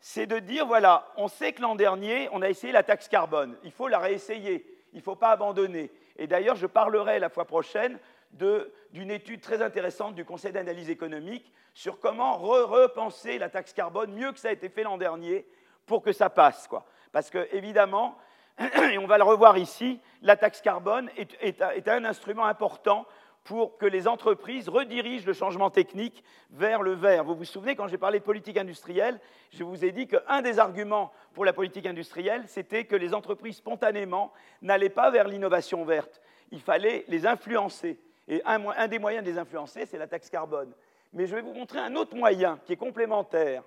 C'est de dire, voilà, on sait que l'an dernier, on a essayé la taxe carbone. Il faut la réessayer. Il ne faut pas abandonner. Et d'ailleurs, je parlerai la fois prochaine d'une étude très intéressante du Conseil d'analyse économique sur comment repenser la taxe carbone mieux que ça a été fait l'an dernier pour que ça passe. Quoi. Parce que, évidemment, <clears throat> et on va le revoir ici, la taxe carbone est, un instrument important pour que les entreprises redirigent le changement technique vers le vert. Vous vous souvenez, quand j'ai parlé de politique industrielle, je vous ai dit qu'un des arguments pour la politique industrielle, c'était que les entreprises spontanément n'allaient pas vers l'innovation verte. Il fallait les influencer. Et un, des moyens de les influencer, c'est la taxe carbone. Mais je vais vous montrer un autre moyen qui est complémentaire.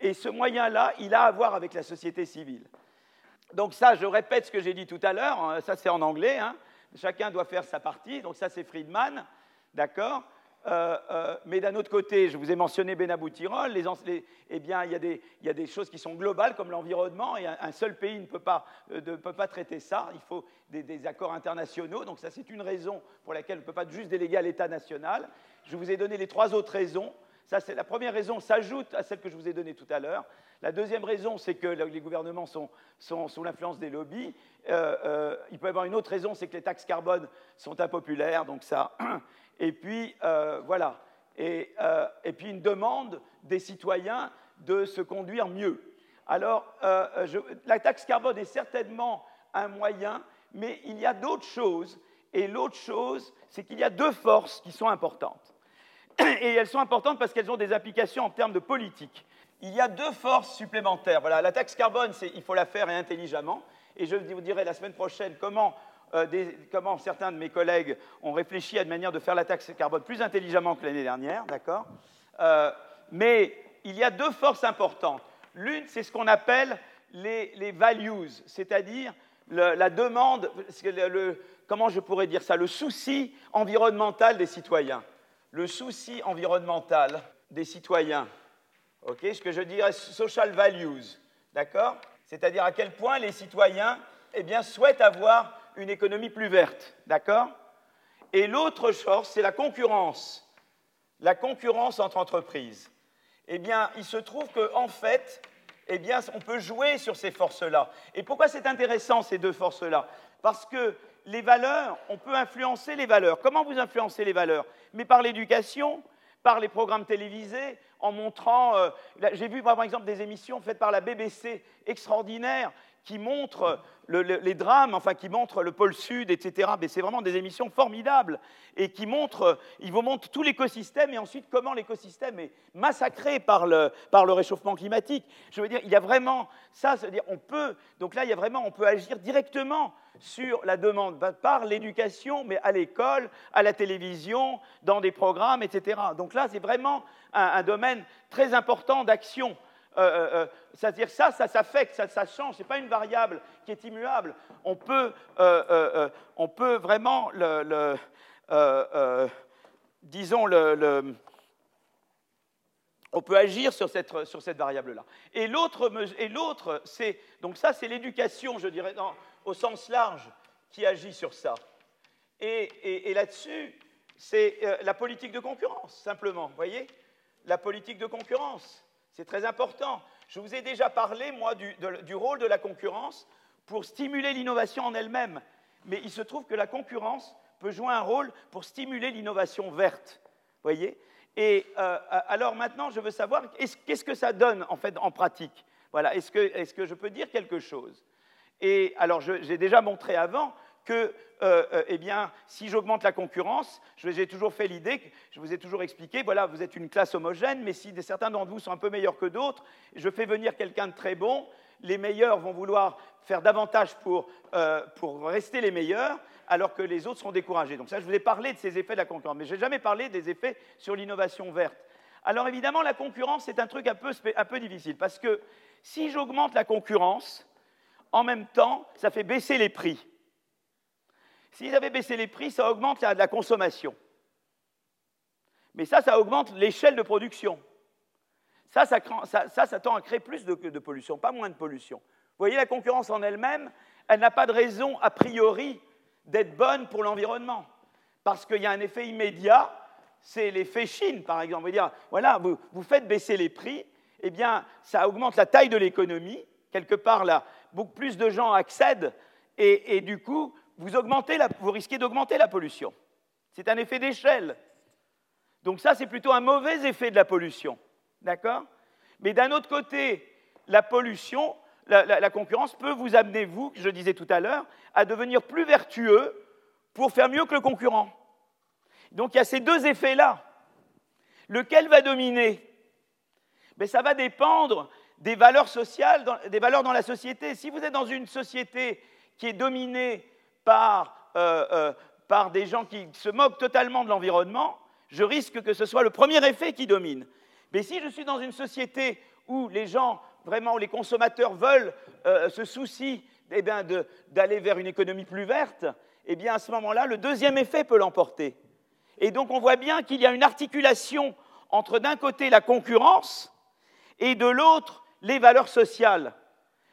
Et ce moyen-là, il a à voir avec la société civile. Donc ça, je répète ce que j'ai dit tout à l'heure, hein, ça c'est en anglais, hein. Chacun doit faire sa partie, donc ça c'est Friedman, d'accord euh, euh, mais d'un autre côté, je vous ai mentionné Benabou-Tirol, les, eh bien, il y, a des, choses qui sont globales comme l'environnement, et un, seul pays ne peut, pas, euh, peut, pas, traiter ça, il faut des, des accords internationaux, donc ça c'est une raison pour laquelle on ne peut pas juste déléguer à l'État national. Je vous ai donné les trois autres raisons. Ça, c'est la première raison s'ajoute à celle que je vous ai donnée tout à l'heure. La deuxième raison, c'est que les gouvernements sont, sous l'influence des lobbies. Euh, euh, il peut y avoir une autre raison, c'est que les taxes carbone sont impopulaires, donc ça. <clears throat> Et puis, euh, voilà. Et, puis, une demande des citoyens de se conduire mieux. Alors, la taxe carbone est certainement un moyen, mais il y a d'autres choses. Et l'autre chose, c'est qu'il y a deux forces qui sont importantes. <clears throat> Et elles sont importantes parce qu'elles ont des applications en termes de politique il y a deux forces supplémentaires. Voilà, la taxe carbone, il faut la faire intelligemment. Et je vous dirai la semaine prochaine comment, euh, comment, certains de mes collègues ont réfléchi à une manière de faire la taxe carbone plus intelligemment que l'année dernière, d'accord? Euh, Mais il y a deux forces importantes. L'une, c'est ce qu'on appelle les, values, c'est-à-dire la demande, comment je pourrais dire ça, le souci environnemental des citoyens. Le souci environnemental des citoyens ce que je dirais social values, d'accord? C'est-à-dire à quel point les citoyens eh bien, souhaitent avoir une économie plus verte, d'accord? Et l'autre chose, c'est la concurrence, la concurrence entre entreprises. Eh bien, il se trouve qu'en en fait, eh bien, on peut jouer sur ces forces-là. Et pourquoi c'est intéressant, ces deux forces-là? Parce que les valeurs, on peut influencer les valeurs. Comment vous influencez les valeurs? Mais par l'éducation, par les programmes télévisés, en montrant. Euh, j'ai vu par exemple des émissions faites par la BBC extraordinaires qui montrent les drames, enfin qui montrent le pôle sud, etc. Mais c'est vraiment des émissions formidables et qui montrent, ils vous montrent tout l'écosystème et ensuite comment l'écosystème est massacré par le, par le réchauffement climatique. Je veux dire, il y a vraiment ça, c'est-à-dire on peut, donc là il y a vraiment, on peut agir directement sur la demande par l'éducation, mais à l'école, à la télévision, dans des programmes, etc. Donc là, c'est vraiment un, domaine très important d'action. Euh, euh, euh, c'est-à-dire ça, ça s'affecte, ça, ça, change, ce n'est pas une variable qui est immuable. On peut, on peut vraiment, le, disons, le, on peut agir sur cette, sur cette variable-là. Et l'autre, c'est, donc ça, c'est l'éducation, je dirais, dans, au sens large qui agit sur ça. Et, là-dessus, c'est la politique de concurrence, simplement. Vous voyez? La politique de concurrence, c'est très important. Je vous ai déjà parlé, moi, du, rôle de la concurrence pour stimuler l'innovation en elle-même. Mais il se trouve que la concurrence peut jouer un rôle pour stimuler l'innovation verte. Voyez? Et euh, alors maintenant, je veux savoir qu'est-ce que ça donne en fait en pratique? Voilà. Est-ce que, que je peux dire quelque chose? Et alors, j'ai déjà montré avant que, euh, euh, eh bien, si j'augmente la concurrence, j'ai toujours fait l'idée, je vous ai toujours expliqué, voilà, vous êtes une classe homogène, mais si certains d'entre vous sont un peu meilleurs que d'autres, je fais venir quelqu'un de très bon, les meilleurs vont vouloir faire davantage pour, euh, pour rester les meilleurs, alors que les autres seront découragés. Donc ça, je vous ai parlé de ces effets de la concurrence, mais je n'ai jamais parlé des effets sur l'innovation verte. Alors évidemment, la concurrence, c'est un truc un peu, un peu difficile, parce que si j'augmente la concurrence, en même temps, ça fait baisser les prix. S'ils avaient baissé les prix, ça augmente la, consommation. Mais ça, ça augmente l'échelle de production. Ça ça, tend à créer plus de, de, pollution, pas moins de pollution. Vous voyez, la concurrence en elle-même, elle n'a pas de raison, a priori, d'être bonne pour l'environnement. Parce qu'il y a un effet immédiat, c'est l'effet Chine, par exemple. Vous dire, voilà, vous, vous, faites baisser les prix, eh bien, ça augmente la taille de l'économie. Quelque part, là, beaucoup plus de gens accèdent et, du coup, vous, augmentez vous risquez d'augmenter la pollution. C'est un effet d'échelle. Donc ça, c'est plutôt un mauvais effet de la pollution. D'accord? Mais d'un autre côté, la pollution, la, concurrence peut vous amener, vous, je disais tout à l'heure, à devenir plus vertueux pour faire mieux que le concurrent. Donc il y a ces deux effets-là. Lequel va dominer? Mais Ça va dépendre des valeurs sociales, des valeurs dans la société. Si vous êtes dans une société qui est dominée par, euh, euh, par des gens qui se moquent totalement de l'environnement, je risque que ce soit le premier effet qui domine. Mais si je suis dans une société où les gens, vraiment, où les consommateurs veulent, euh, se soucient eh d'aller vers une économie plus verte, eh bien à ce moment-là, le deuxième effet peut l'emporter. Et donc on voit bien qu'il y a une articulation entre d'un côté la concurrence et de l'autre les valeurs sociales.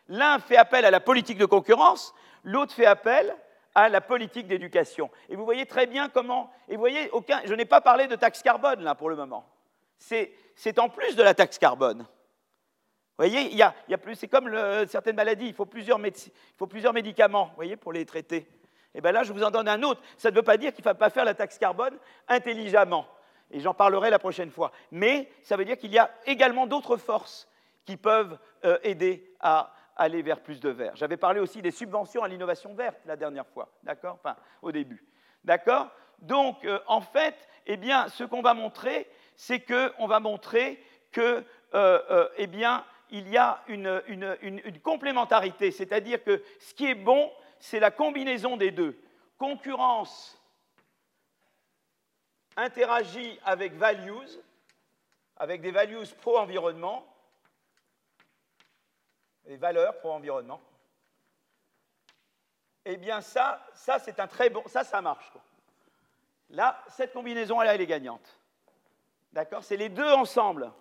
L'un fait appel à la politique de concurrence, l'autre fait appel à la politique d'éducation. Et vous voyez très bien comment. Et vous voyez, aucun, je n'ai pas parlé de taxe carbone là pour le moment. C'est en plus de la taxe carbone. Vous voyez, y a, plus. C'est comme certaines maladies, il faut, plusieurs il faut plusieurs médicaments, vous voyez, pour les traiter. Et bien là, je vous en donne un autre. Ça ne veut pas dire qu'il ne faut pas faire la taxe carbone intelligemment. Et j'en parlerai la prochaine fois. Mais ça veut dire qu'il y a également d'autres forces qui peuvent euh, aider à aller vers plus de verre. J'avais parlé aussi des subventions à l'innovation verte la dernière fois, d'accord? Enfin, au début. D'accord? Donc, euh, en fait, eh bien, ce qu'on va montrer, c'est qu'on va montrer que, euh, eh bien, il y a une, une complémentarité, c'est-à-dire que ce qui est bon, c'est la combinaison des deux. Concurrence interagit avec values, avec des values pro-environnement, les valeurs pour l'environnement, eh bien ça, ça c'est un très bon, ça, ça marche. Là, cette combinaison-là, elle est gagnante. D'accord? C'est les deux ensemble.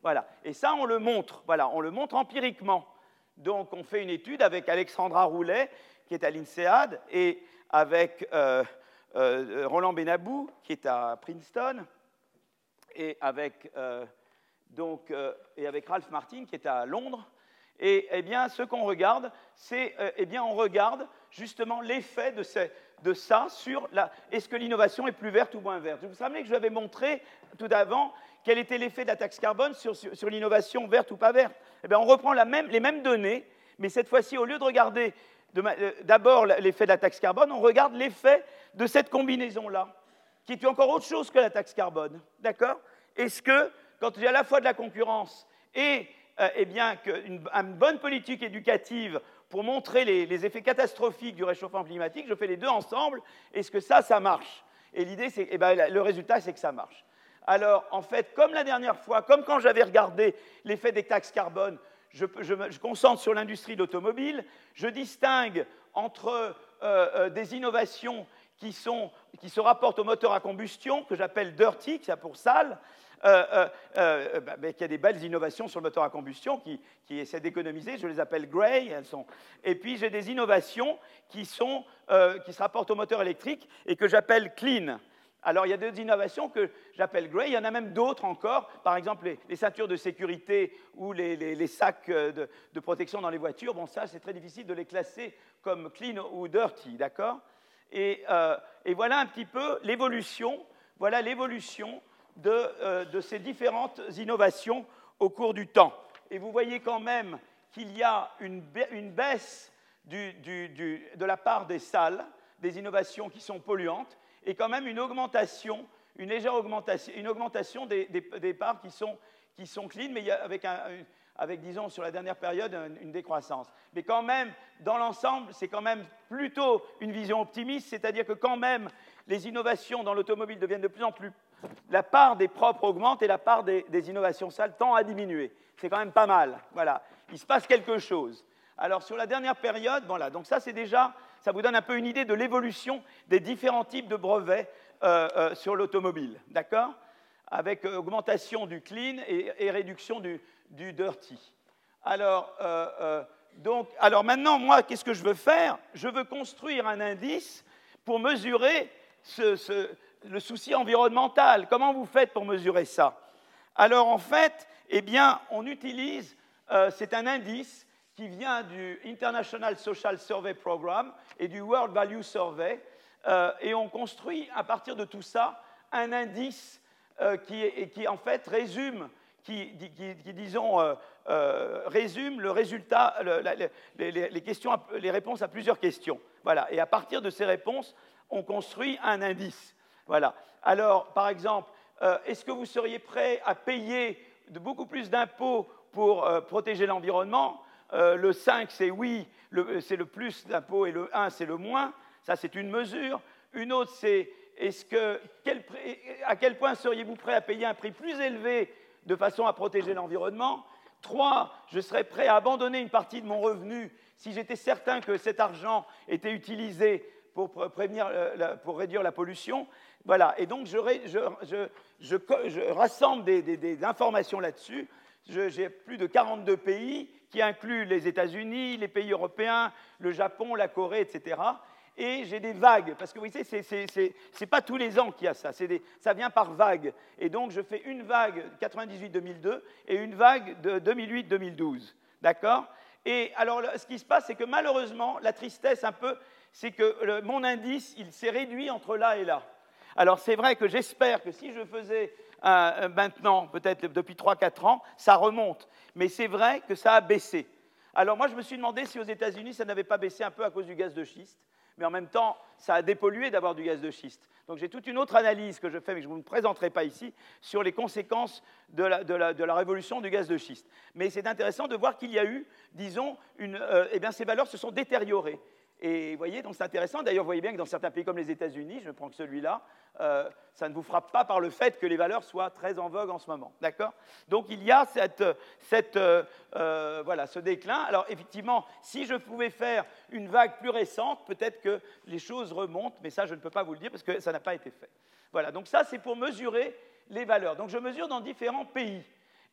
Voilà. Et ça, on le montre. Voilà, on le montre empiriquement. Donc, on fait une étude avec Alexandra Roulet, qui est à l'INSEAD, et avec euh, euh, Roland Benabou, qui est à Princeton, et avec, euh, donc, et avec Ralph Martin, qui est à Londres. Et eh bien, ce qu'on regarde, c'est, euh, eh bien, on regarde justement l'effet de, ça sur la. Est-ce que l'innovation est plus verte ou moins verte? Je vous rappelle que je vous avais montré tout d'avant quel était l'effet de la taxe carbone sur, l'innovation verte ou pas verte eh bien, On reprend les mêmes données, mais cette fois-ci, au lieu de regarder euh, d'abord l'effet de la taxe carbone, on regarde l'effet de cette combinaison-là, qui est encore autre chose que la taxe carbone. D'accord? Est-ce que, quand il y a à la fois de la concurrence et euh, eh bien, une, bonne politique éducative pour montrer les, effets catastrophiques du réchauffement climatique, je fais les deux ensemble, est-ce que ça, ça marche? Et l'idée, c'est, eh ben, le résultat, c'est que ça marche. Alors, en fait, comme la dernière fois, comme quand j'avais regardé l'effet des taxes carbone, je, je, concentre sur l'industrie de l'automobile, je distingue entre euh, euh, des innovations qui, sont, qui, se rapportent au moteur à combustion, que j'appelle dirty, qui a pour sale, euh, euh, euh bah, il y a des belles innovations sur le moteur à combustion qui, essaient d'économiser, je les appelle grey. Et puis j'ai des innovations euh, qui se rapportent au moteur électrique et que j'appelle clean. Alors il y a des innovations que j'appelle grey, il y en a même d'autres encore, par exemple les, ceintures de sécurité ou les, sacs de, de, protection dans les voitures. Bon, ça c'est très difficile de les classer comme clean ou dirty, d'accord? Et, et, voilà un petit peu l'évolution, voilà l'évolution euh, de, ces différentes innovations au cours du temps. Et vous voyez quand même qu'il y a une, baisse de la part des salles, des innovations qui sont polluantes, et quand même une augmentation, une légère augmentation, une augmentation des, parts qui sont, qui sont clean, mais avec, avec, disons, sur la dernière période, une décroissance. Mais quand même, dans l'ensemble, c'est quand même plutôt une vision optimiste, c'est-à-dire que quand même, les innovations dans l'automobile deviennent de plus en plus la part des propres augmente et la part des, innovations sales tend à diminuer. C'est quand même pas mal. Voilà. Il se passe quelque chose. Alors, sur la dernière période, voilà, donc ça, c'est déjà, ça vous donne un peu une idée de l'évolution des différents types de brevets euh, euh, sur l'automobile. D'accord? Avec euh, augmentation du clean et, réduction du, dirty. Alors, donc, alors maintenant, moi, qu'est-ce que je veux faire? Je veux construire un indice pour mesurer ce, le souci environnemental. Comment vous faites pour mesurer ça? Alors en fait, eh bien, on utilise, euh, c'est un indice qui vient du International Social Survey Program et du World Value Survey, euh, et on construit à partir de tout ça un indice euh, qui, qui, en fait résume, qui, disons, résume le résultat, les, questions, les réponses à plusieurs questions. Voilà. Et à partir de ces réponses, on construit un indice. Voilà. Alors, par exemple, euh, est-ce que vous seriez prêt à payer beaucoup plus d'impôts pour euh, protéger l'environnement? Euh, Le 5, c'est oui, c'est le plus d'impôts, et le 1, c'est le moins. Ça, c'est une mesure. Une autre, c'est est-ce que, à quel point seriez-vous prêt à payer un prix plus élevé de façon à protéger l'environnement? Trois, je serais prêt à abandonner une partie de mon revenu si j'étais certain que cet argent était utilisé pour, prévenir, pour réduire la pollution. Voilà, et donc je, rassemble des, informations là-dessus. J'ai plus de 42 pays qui incluent les États-Unis, les pays européens, le Japon, la Corée, etc. Et j'ai des vagues, parce que vous voyez, ce n'est pas tous les ans qu'il y a ça, ça vient par vagues. Et donc je fais une vague 98-2002 et une vague de 2008-2012. D'accord? Et alors ce qui se passe, c'est que malheureusement, la tristesse un peu, c'est que mon indice, il s'est réduit entre là et là. Alors c'est vrai que j'espère que si je faisais euh, maintenant, peut-être depuis 3-4 ans, ça remonte. Mais c'est vrai que ça a baissé. Alors moi, je me suis demandé si aux États-Unis, ça n'avait pas baissé un peu à cause du gaz de schiste. Mais en même temps, ça a dépollué d'avoir du gaz de schiste. Donc j'ai toute une autre analyse que je fais, mais que je ne vous présenterai pas ici, sur les conséquences de la, révolution du gaz de schiste. Mais c'est intéressant de voir qu'il y a eu, disons, euh, eh ces valeurs se sont détériorées. Et vous voyez, donc c'est intéressant. D'ailleurs, vous voyez bien que dans certains pays comme les États-Unis, je prends que celui-là, euh, ça ne vous frappe pas par le fait que les valeurs soient très en vogue en ce moment. D'accord? Donc il y a cette, cette, euh, euh, voilà, ce déclin. Alors effectivement, si je pouvais faire une vague plus récente, peut-être que les choses remontent, mais ça, je ne peux pas vous le dire parce que ça n'a pas été fait. Voilà, donc ça, c'est pour mesurer les valeurs. Donc je mesure dans différents pays.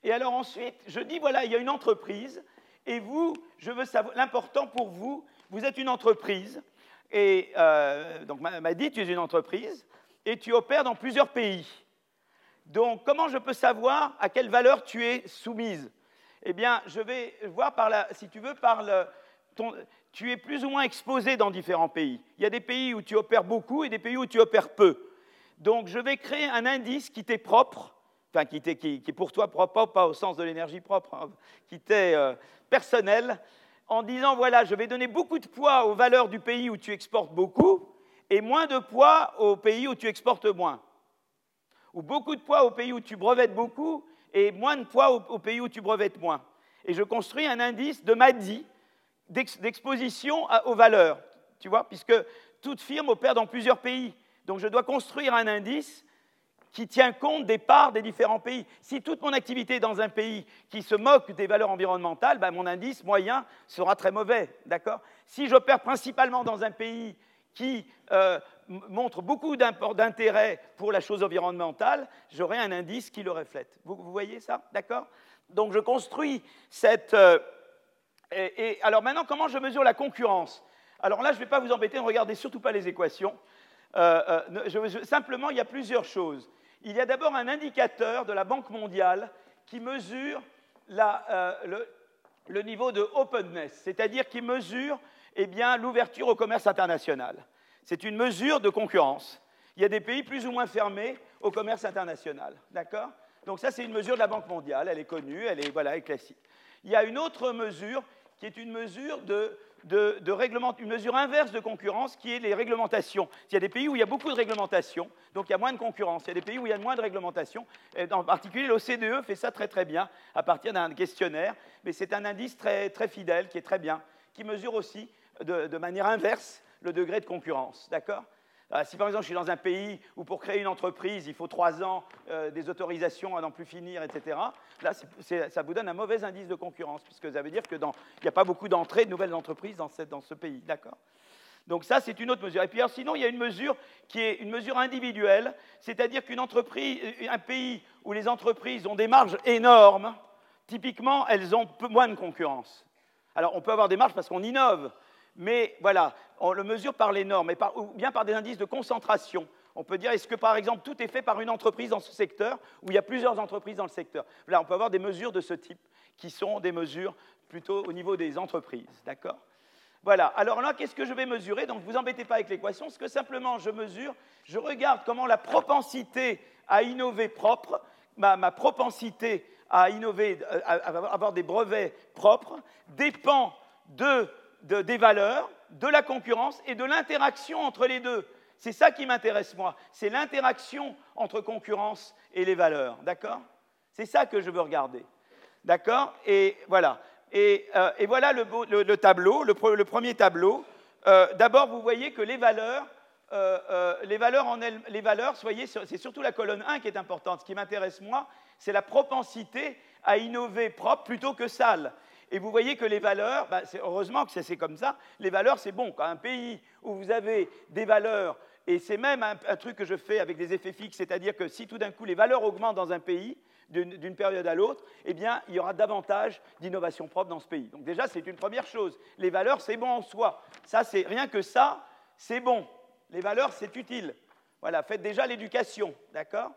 Et alors ensuite, je dis, voilà, il y a une entreprise, et vous, je veux savoir, l'important pour vous, vous êtes une entreprise, et euh, donc m'a dit, tu es une entreprise, et tu opères dans plusieurs pays. Donc, comment je peux savoir à quelle valeur tu es soumise? Eh bien, je vais voir si tu veux, par le, tu es plus ou moins exposé dans différents pays. Il y a des pays où tu opères beaucoup et des pays où tu opères peu. Donc, je vais créer un indice qui t'est propre, enfin qui, qui, est pour toi propre, pas au sens de l'énergie propre, hein, qui t'est euh, personnel, en disant voilà, je vais donner beaucoup de poids aux valeurs du pays où tu exportes beaucoup et moins de poids aux pays où tu exportes moins. Ou beaucoup de poids aux pays où tu brevettes beaucoup et moins de poids aux, pays où tu brevettes moins. Et je construis un indice de MADI d'exposition aux valeurs, tu vois, puisque toute firme opère dans plusieurs pays. Donc je dois construire un indice qui tient compte des parts des différents pays. Si toute mon activité est dans un pays qui se moque des valeurs environnementales, ben, mon indice moyen sera très mauvais. D'accord? Si j'opère principalement dans un pays qui euh, montre beaucoup d'intérêt pour la chose environnementale, j'aurai un indice qui le reflète. Vous, voyez ça? D'accord? Donc je construis cette... Euh, et, alors maintenant, comment je mesure la concurrence? Alors là, je ne vais pas vous embêter, ne regardez surtout pas les équations. Euh, simplement, il y a plusieurs choses il y a d'abord un indicateur de la Banque mondiale qui mesure euh, le, niveau de openness, c'est-à-dire qui mesure eh l'ouverture au commerce international. C'est une mesure de concurrence. Il y a des pays plus ou moins fermés au commerce international. D'accord? Donc ça, c'est une mesure de la Banque mondiale. Elle est connue, elle est, voilà, elle est classique. Il y a une autre mesure qui est une mesure de de, une mesure inverse de concurrence qui est les réglementations. Il y a des pays où il y a beaucoup de réglementations, donc il y a moins de concurrence. Il y a des pays où il y a moins de réglementations. en particulier, l'OCDE fait ça très très bien à partir d'un questionnaire, mais c'est un indice très, très fidèle qui est très bien, qui mesure aussi de manière inverse le degré de concurrence. D'accord? Si par exemple je suis dans un pays où pour créer une entreprise, il faut trois ans, euh, des autorisations à n'en plus finir, etc., là, ça vous donne un mauvais indice de concurrence, puisque ça veut dire qu'il n'y a pas beaucoup d'entrées de nouvelles entreprises dans, ce pays. D'accord? Donc ça, c'est une autre mesure. Et puis sinon, il y a une mesure qui est une mesure individuelle, c'est-à-dire qu'une entreprise, un pays où les entreprises ont des marges énormes, typiquement, elles ont moins de concurrence. Alors, on peut avoir des marges parce qu'on innove, mais voilà, on le mesure par les normes, ou bien par des indices de concentration. On peut dire, est-ce que par exemple tout est fait par une entreprise dans ce secteur, ou il y a plusieurs entreprises dans le secteur? Là, on peut avoir des mesures de ce type, qui sont des mesures plutôt au niveau des entreprises. D'accord? Voilà. Alors là, qu'est-ce que je vais mesurer? Donc, vous embêtez pas avec l'équation. Ce que simplement je mesure, je regarde comment la propensité à innover propre, ma, propensité à innover, à avoir des brevets propres, dépend de des valeurs, de la concurrence et de l'interaction entre les deux. C'est ça qui m'intéresse moi. C'est l'interaction entre concurrence et les valeurs. D'accord? C'est ça que je veux regarder. D'accord? Et voilà. Et, euh, voilà le, tableau, le, premier tableau. Euh, d'abord, vous voyez que les valeurs, euh, les valeurs, en elles, les valeurs, soyez, c'est surtout la colonne 1 qui est importante. Ce qui m'intéresse moi, c'est la propensité à innover propre plutôt que sale. Et vous voyez que les valeurs, bah, heureusement que c'est comme ça, les valeurs, c'est bon. Quand un pays où vous avez des valeurs, et c'est même un, truc que je fais avec des effets fixes, c'est-à-dire que si tout d'un coup les valeurs augmentent dans un pays, d'une période à l'autre, eh bien, il y aura davantage d'innovation propre dans ce pays. Donc déjà, c'est une première chose. Les valeurs, c'est bon en soi. Ça, c'est rien que ça, c'est bon. Les valeurs, c'est utile. Voilà, faites déjà l'éducation, d'accord?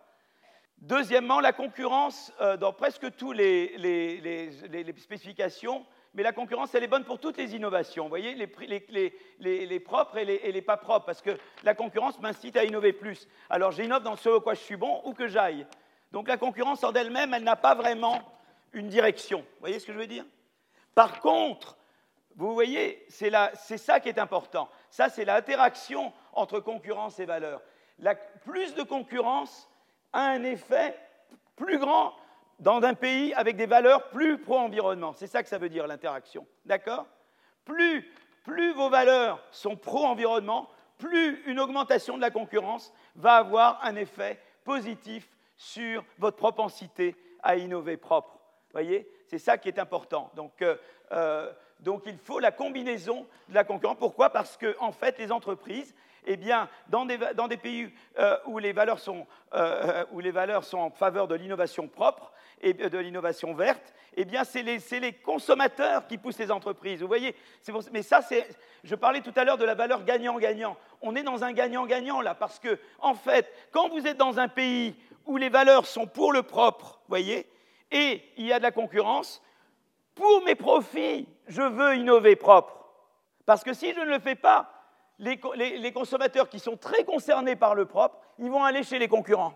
Deuxièmement, la concurrence euh, dans presque toutes les, spécifications, mais la concurrence, elle est bonne pour toutes les innovations. Vous voyez, les, propres et les, pas propres, parce que la concurrence m'incite à innover plus. Alors j'innove dans ce à quoi je suis bon ou que j'aille. Donc la concurrence en elle-même, elle n'a pas vraiment une direction. Vous voyez ce que je veux dire? Par contre, vous voyez, c'est ça qui est important. Ça, c'est l'interaction entre concurrence et valeur. Plus de concurrence, a un effet plus grand dans un pays avec des valeurs plus pro-environnement. C'est ça que ça veut dire l'interaction. D'accord? Plus, vos valeurs sont pro-environnement, plus une augmentation de la concurrence va avoir un effet positif sur votre propensité à innover propre. Voyez? C'est ça qui est important. Donc, euh, euh, donc, il faut la combinaison de la concurrence. Pourquoi? Parce que, en fait, les entreprises, eh bien, dans des, pays euh, où, les valeurs sont, euh, où les valeurs sont en faveur de l'innovation propre et de l'innovation verte, eh bien, c'est les, consommateurs qui poussent les entreprises. Vous voyez Mais ça. Je parlais tout à l'heure de la valeur gagnant-gagnant. On est dans un gagnant-gagnant là, parce que, en fait, quand vous êtes dans un pays où les valeurs sont pour le propre, voyez, et il y a de la concurrence, pour mes profits, je veux innover propre. Parce que si je ne le fais pas, les, consommateurs qui sont très concernés par le propre, ils vont aller chez les concurrents.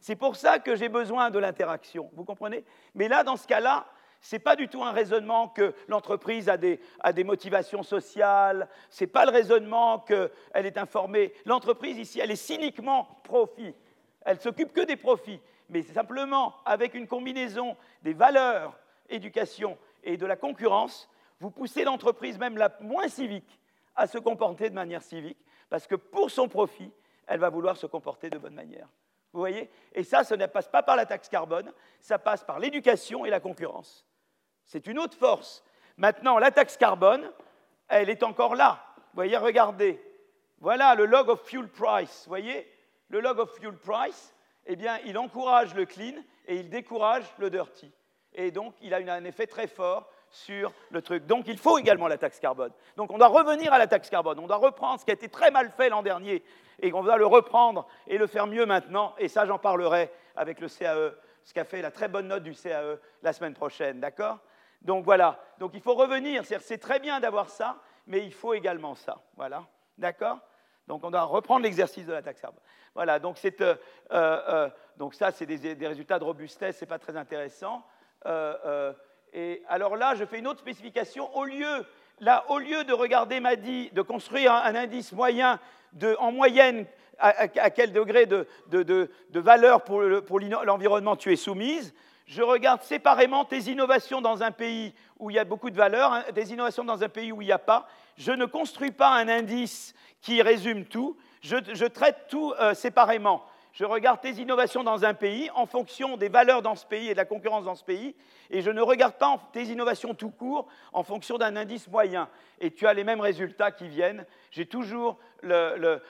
C'est pour ça que j'ai besoin de l'interaction, vous comprenez? Mais là, dans ce cas-là, ce n'est pas du tout un raisonnement que l'entreprise a des, motivations sociales, ce n'est pas le raisonnement qu'elle est informée. L'entreprise, ici, elle est cyniquement profit. Elle s'occupe que des profits. Mais simplement, avec une combinaison des valeurs, éducation et de la concurrence, vous poussez l'entreprise, même la moins civique, à se comporter de manière civique, parce que pour son profit, elle va vouloir se comporter de bonne manière. Vous voyez? Et ça, ça ne passe pas par la taxe carbone, ça passe par l'éducation et la concurrence. C'est une autre force. Maintenant, la taxe carbone, elle est encore là. Vous voyez, regardez. Voilà le log of fuel price. Vous voyez? Le log of fuel price, eh bien, il encourage le clean et il décourage le dirty. Et donc, il a un effet très fort sur le truc. Donc il faut également la taxe carbone. Donc on doit revenir à la taxe carbone, on doit reprendre ce qui a été très mal fait l'an dernier et on doit le reprendre et le faire mieux maintenant. Et ça, j'en parlerai avec le CAE, ce qu'a fait la très bonne note du CAE la semaine prochaine, d'accord? Donc voilà, donc il faut revenir, c'est très bien d'avoir ça, mais il faut également ça, voilà, d'accord? Donc on doit reprendre l'exercice de la taxe carbone. Voilà, donc, euh, euh, euh, ça, c'est des, des, résultats de robustesse, ce n'est pas très intéressant. Et alors là, je fais une autre spécification. Au lieu, de regarder dit, de construire un, indice moyen en moyenne à, quel degré de, valeur pour l'environnement tu es soumise, je regarde séparément tes innovations dans un pays où il y a beaucoup de valeur, hein, des innovations dans un pays où il n'y a pas. Je ne construis pas un indice qui résume tout, je, traite tout euh, séparément je regarde tes innovations dans un pays en fonction des valeurs dans ce pays et de la concurrence dans ce pays, et je ne regarde pas tes innovations tout court en fonction d'un indice moyen. Et tu as les mêmes résultats qui viennent. J'ai toujours la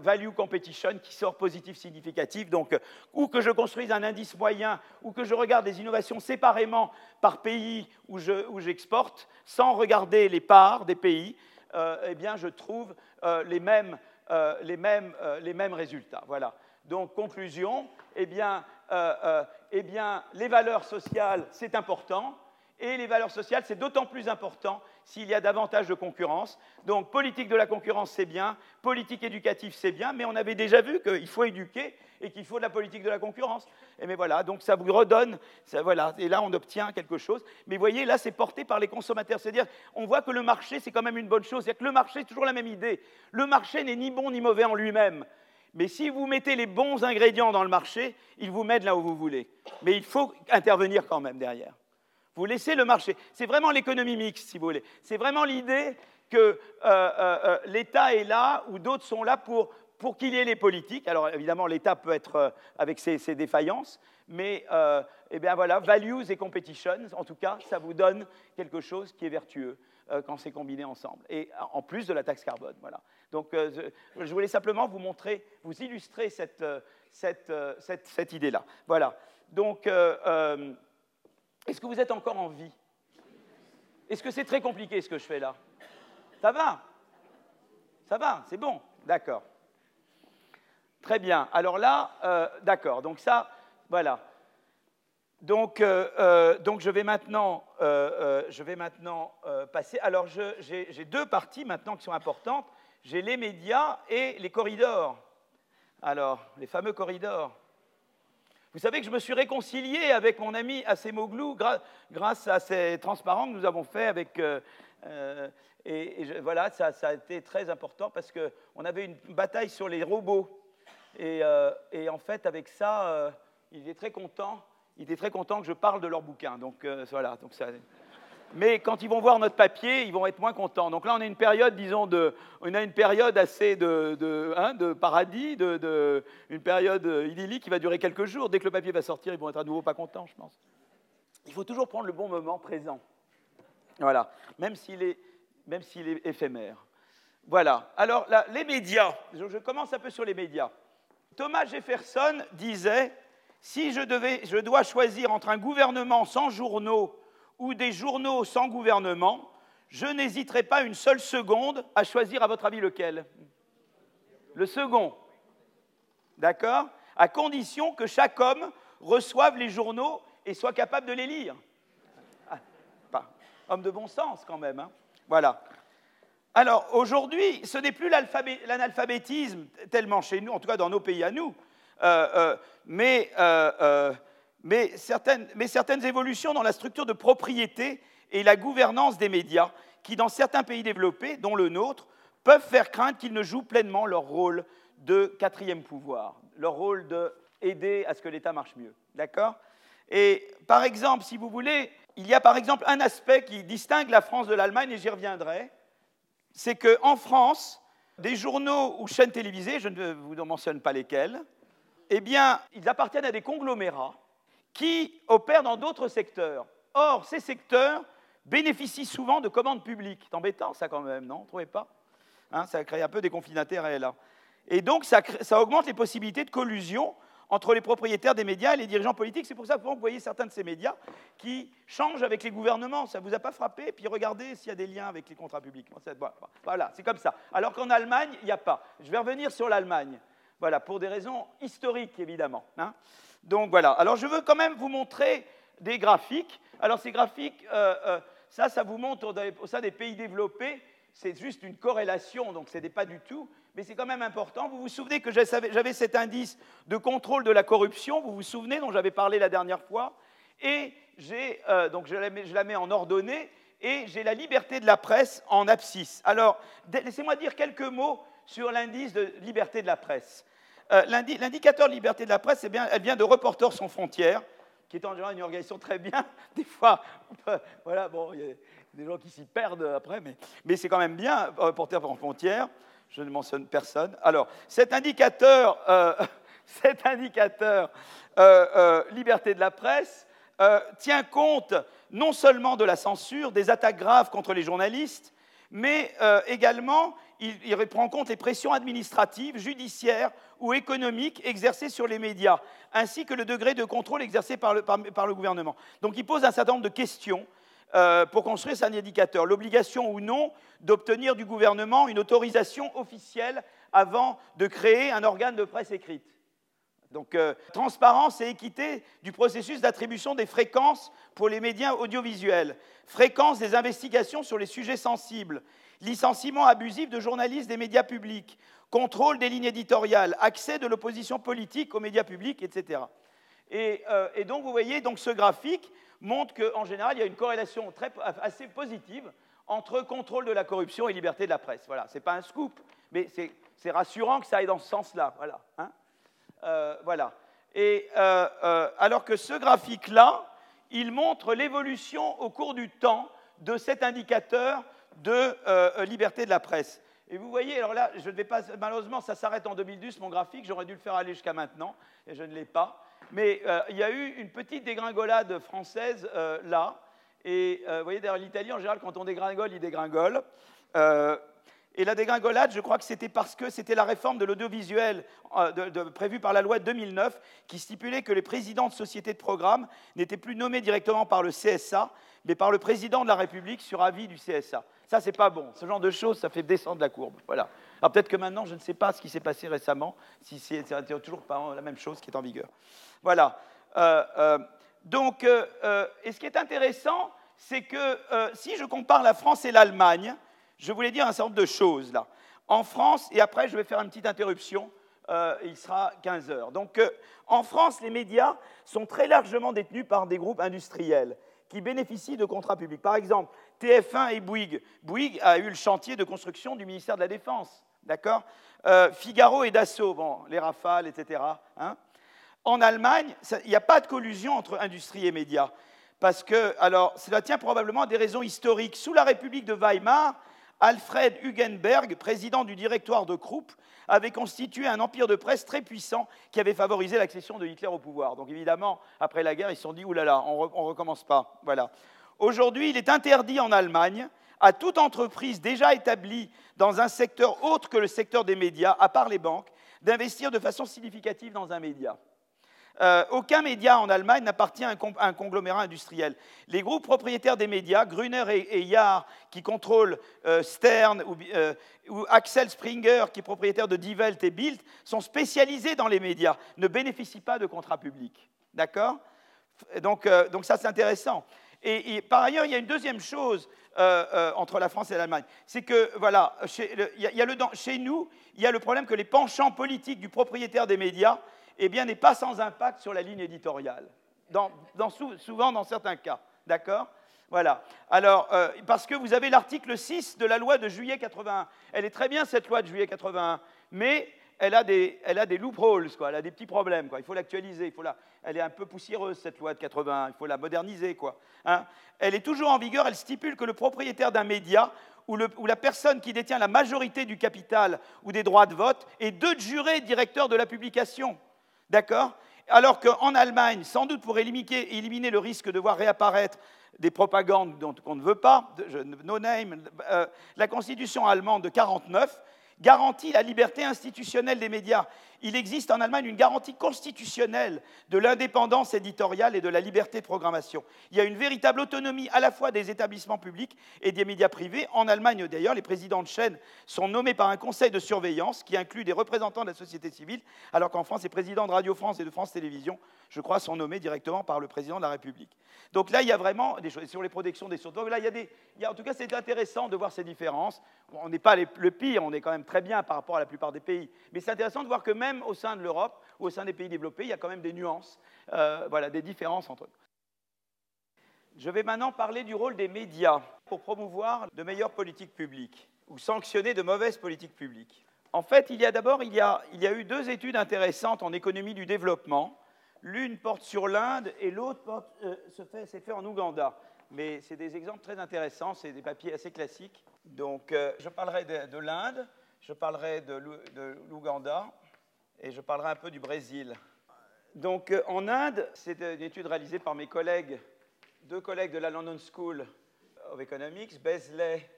value competition qui sort positif significatif. Donc, ou que je construise un indice moyen, ou que je regarde des innovations séparément par pays où j'exporte, sans regarder les parts des pays, euh, eh bien, je trouve euh, les, mêmes, euh, les, mêmes, les mêmes résultats. Voilà. Donc, conclusion, eh bien, euh, euh, eh bien les valeurs sociales, c'est important, et les valeurs sociales, c'est d'autant plus important s'il y a davantage de concurrence. Donc, politique de la concurrence, c'est bien, politique éducative, c'est bien, mais on avait déjà vu qu'il faut éduquer et qu'il faut de la politique de la concurrence. Et mais voilà, donc ça vous redonne, voilà, et là on obtient quelque chose. Mais vous voyez, là c'est porté par les consommateurs, c'est-à-dire on voit que le marché c'est quand même une bonne chose, c'est-à-dire que le marché c'est toujours la même idée. Le marché n'est ni bon ni mauvais en lui-même. Mais si vous mettez les bons ingrédients dans le marché, ils vous mettent là où vous voulez. Mais il faut intervenir quand même derrière. Vous laissez le marché. C'est vraiment l'économie mixte, si vous voulez. C'est vraiment l'idée que euh, euh, euh, l'État est là ou d'autres sont là pour, pour qu'il y ait les politiques. Alors évidemment, l'État peut être avec ses, défaillances, mais eh bien voilà, values et competitions, en tout cas, ça vous donne quelque chose qui est vertueux. Quand c'est combiné ensemble. Et en plus de la taxe carbone. Voilà. Donc euh, je voulais simplement vous montrer, vous illustrer cette, euh, cette, idée-là. Voilà. Donc, est-ce que vous êtes encore en vie? Est-ce que c'est très compliqué ce que je fais là? Ça va? Ça va, c'est bon D'accord. Très bien. Alors là, d'accord. Donc ça, voilà. Donc, euh, euh, donc, je vais maintenant, euh, je vais maintenant passer. Alors, j'ai deux parties maintenant qui sont importantes. J'ai les médias et les corridors. Alors, les fameux corridors. Vous savez que je me suis réconcilié avec mon ami Assemoglou grâce à ces transparents que nous avons faits avec. et, voilà, ça, a été très important parce qu'on avait une bataille sur les robots. Et, et en fait, avec ça, il est très content ils étaient très contents que je parle de leur bouquin. Donc euh, voilà. Donc ça... Mais quand ils vont voir notre papier, ils vont être moins contents. Donc là, on a une période, disons, de, on a une période assez de, de, hein, de paradis, de, une période idyllique qui va durer quelques jours. Dès que le papier va sortir, ils vont être à nouveau pas contents, je pense. Il faut toujours prendre le bon moment présent. Voilà, même s'il est, même s'il est éphémère. Voilà. Alors, les médias. je commence un peu sur les médias. Thomas Jefferson disait si je, dois choisir entre un gouvernement sans journaux ou des journaux sans gouvernement, je n'hésiterai pas une seule seconde à choisir, à votre avis, lequel? Le second. D'accord? À condition que chaque homme reçoive les journaux et soit capable de les lire. Ah, pas. Homme de bon sens, quand même. Hein. voilà. Alors, aujourd'hui, ce n'est plus l'analphabétisme tellement chez nous, en tout cas dans nos pays à nous, mais, mais, certaines, évolutions dans la structure de propriété et la gouvernance des médias, qui dans certains pays développés, dont le nôtre, peuvent faire craindre qu'ils ne jouent pleinement leur rôle de quatrième pouvoir, leur rôle d'aider à ce que l'État marche mieux. D'accord? Et par exemple, si vous voulez, il y a par exemple un aspect qui distingue la France de l'Allemagne, et j'y reviendrai, c'est qu'en France, des journaux ou chaînes télévisées, je ne vous en mentionne pas lesquels, eh bien, ils appartiennent à des conglomérats qui opèrent dans d'autres secteurs. Or, ces secteurs bénéficient souvent de commandes publiques. C'est embêtant, ça, quand même, non Vous trouvez pas? Hein, Ça crée un peu des conflits d'intérêts, là. Et donc, ça, augmente les possibilités de collusion entre les propriétaires des médias et les dirigeants politiques. C'est pour ça que vous voyez certains de ces médias qui changent avec les gouvernements. Ça ne vous a pas frappé? Puis regardez s'il y a des liens avec les contrats publics. Voilà, c'est comme ça. Alors qu'en Allemagne, il n'y a pas. Je vais revenir sur l'Allemagne. Voilà, pour des raisons historiques, évidemment. Hein. Donc voilà. Alors je veux quand même vous montrer des graphiques. Alors ces graphiques, euh, euh, ça, ça vous montre au sein des pays développés, c'est juste une corrélation, donc ce n'est pas du tout, mais c'est quand même important. Vous vous souvenez que j'avais cet indice de contrôle de la corruption, vous vous souvenez, dont j'avais parlé la dernière fois, et euh, donc je la, mets, je la, mets, en ordonnée, et j'ai la liberté de la presse en abscisse. Alors, laissez-moi dire quelques mots sur l'indice de liberté de la presse. Euh, l'indicateur liberté de la presse, elle vient de Reporters sans frontières, qui est en général une organisation très bien. <laughs> Des fois, voilà, bon, il y a des gens qui s'y perdent après, mais, c'est quand même bien, Reporters sans frontières. Je ne mentionne personne. Alors, cet indicateur, euh, <laughs> cet indicateur euh, liberté de la presse tient compte non seulement de la censure, des attaques graves contre les journalistes, mais également il, prend en compte les pressions administratives, judiciaires ou économiques exercées sur les médias, ainsi que le degré de contrôle exercé par le, gouvernement. Donc il pose un certain nombre de questions euh, pour construire cet indicateur. L'obligation ou non d'obtenir du gouvernement une autorisation officielle avant de créer un organe de presse écrite. Donc, euh, transparence et équité du processus d'attribution des fréquences pour les médias audiovisuels, fréquence des investigations sur les sujets sensibles, licenciement abusif de journalistes des médias publics, contrôle des lignes éditoriales, accès de l'opposition politique aux médias publics, etc. Euh, et, donc, vous voyez, donc, ce graphique montre qu'en général, il y a une corrélation très, assez positive entre contrôle de la corruption et liberté de la presse. Voilà, ce n'est pas un scoop, mais c'est rassurant que ça aille dans ce sens-là. Voilà. Hein. Euh, voilà. Et euh, alors que ce graphique-là, il montre l'évolution au cours du temps de cet indicateur de liberté de la presse. Et vous voyez, alors là, je ne vais pas, malheureusement, ça s'arrête en 2012, mon graphique, j'aurais dû le faire aller jusqu'à maintenant, et je ne l'ai pas. Mais euh, il y a eu une petite dégringolade française là, et vous voyez, d'ailleurs, l'Italie, en général, quand on dégringole, il dégringole. Et la dégringolade, je crois que c'était parce que c'était la réforme de l'audiovisuel prévue par la loi de 2009 qui stipulait que les présidents de sociétés de programme n'étaient plus nommés directement par le CSA, mais par le président de la République sur avis du CSA. Ça, c'est pas bon. Ce genre de choses, ça fait descendre la courbe. Voilà. Alors peut-être que maintenant, je ne sais pas ce qui s'est passé récemment, si c'est toujours la même chose qui est en vigueur. Voilà. Euh, euh, donc, euh, et ce qui est intéressant, c'est que si je compare la France et l'Allemagne, je voulais dire un certain nombre de choses là. En France, et après je vais faire une petite interruption, il sera 15 heures. Donc en France, les médias sont très largement détenus par des groupes industriels qui bénéficient de contrats publics. Par exemple, TF1 et Bouygues. Bouygues a eu le chantier de construction du ministère de la Défense. D'accord? Euh, Figaro et Dassault, les rafales, etc. Hein. en Allemagne, il n'y a pas de collusion entre industrie et médias. Parce que, alors, cela tient probablement à des raisons historiques. Sous la République de Weimar, Alfred Hugenberg, président du directoire de Krupp, avait constitué un empire de presse très puissant qui avait favorisé l'accession de Hitler au pouvoir. Donc évidemment, après la guerre, ils se sont dit, oulala, on ne recommence pas. Voilà. Aujourd'hui, il est interdit en Allemagne à toute entreprise déjà établie dans un secteur autre que le secteur des médias, à part les banques, d'investir de façon significative dans un média. Euh, aucun média en Allemagne n'appartient à, un conglomérat industriel. Les groupes propriétaires des médias, Gruner et, Jahr, qui contrôlent euh, Stern, euh, ou, Axel Springer, qui est propriétaire de Die Welt et Bild, sont spécialisés dans les médias, ne bénéficient pas de contrats publics. D'accord? Donc, donc, ça, c'est intéressant. Et, par ailleurs, il y a une deuxième chose entre la France et l'Allemagne. C'est que, voilà, y a le, chez nous, il y a le problème que les penchants politiques du propriétaire des médias eh bien, n'est pas sans impact sur la ligne éditoriale, souvent dans certains cas. D'accord? Voilà. Alors, euh, parce que vous avez l'article 6 de la loi de juillet 81. Elle est très bien, cette loi de juillet 81, mais elle a des, elle a des loopholes, quoi. elle a des petits problèmes. Quoi. Il faut l'actualiser, il faut la, elle est un peu poussiéreuse, cette loi de 81, il faut la moderniser. Quoi. Hein elle est toujours en vigueur, elle stipule que le propriétaire d'un média ou, la personne qui détient la majorité du capital ou des droits de vote est de juré directeur de la publication. D'accord? Alors qu'en Allemagne, sans doute pour éliminer, le risque de voir réapparaître des propagandes dont on ne veut pas, euh, la constitution allemande de 49 garantit la liberté institutionnelle des médias. Il existe en Allemagne une garantie constitutionnelle de l'indépendance éditoriale et de la liberté de programmation. Il y a une véritable autonomie à la fois des établissements publics et des médias privés. En Allemagne, d'ailleurs, les présidents de chaînes sont nommés par un conseil de surveillance qui inclut des représentants de la société civile, alors qu'en France, les présidents de Radio France et de France Télévisions, je crois, sont nommés directement par le président de la République. Donc là, il y a vraiment des choses sur les protections des sources. Donc là, il y a des, en tout cas, c'est intéressant de voir ces différences. On n'est pas le pire, on est quand même très bien par rapport à la plupart des pays. Mais c'est intéressant de voir que même au sein de l'Europe ou au sein des pays développés, il y a quand même des nuances, euh, voilà, des différences entre eux. Je vais maintenant parler du rôle des médias pour promouvoir de meilleures politiques publiques ou sanctionner de mauvaises politiques publiques. En fait, il y a d'abord il, il y a eu deux études intéressantes en économie du développement. L'une porte sur l'Inde et l'autre euh, s'est fait en Ouganda mais c'est des exemples très intéressants, c'est des papiers assez classiques. Donc, euh, je parlerai de l'Inde, je parlerai de l'Ouganda et je parlerai un peu du Brésil. Donc euh, en Inde, c'est une étude réalisée par mes collègues, deux collègues de la London School of Economics, Beasley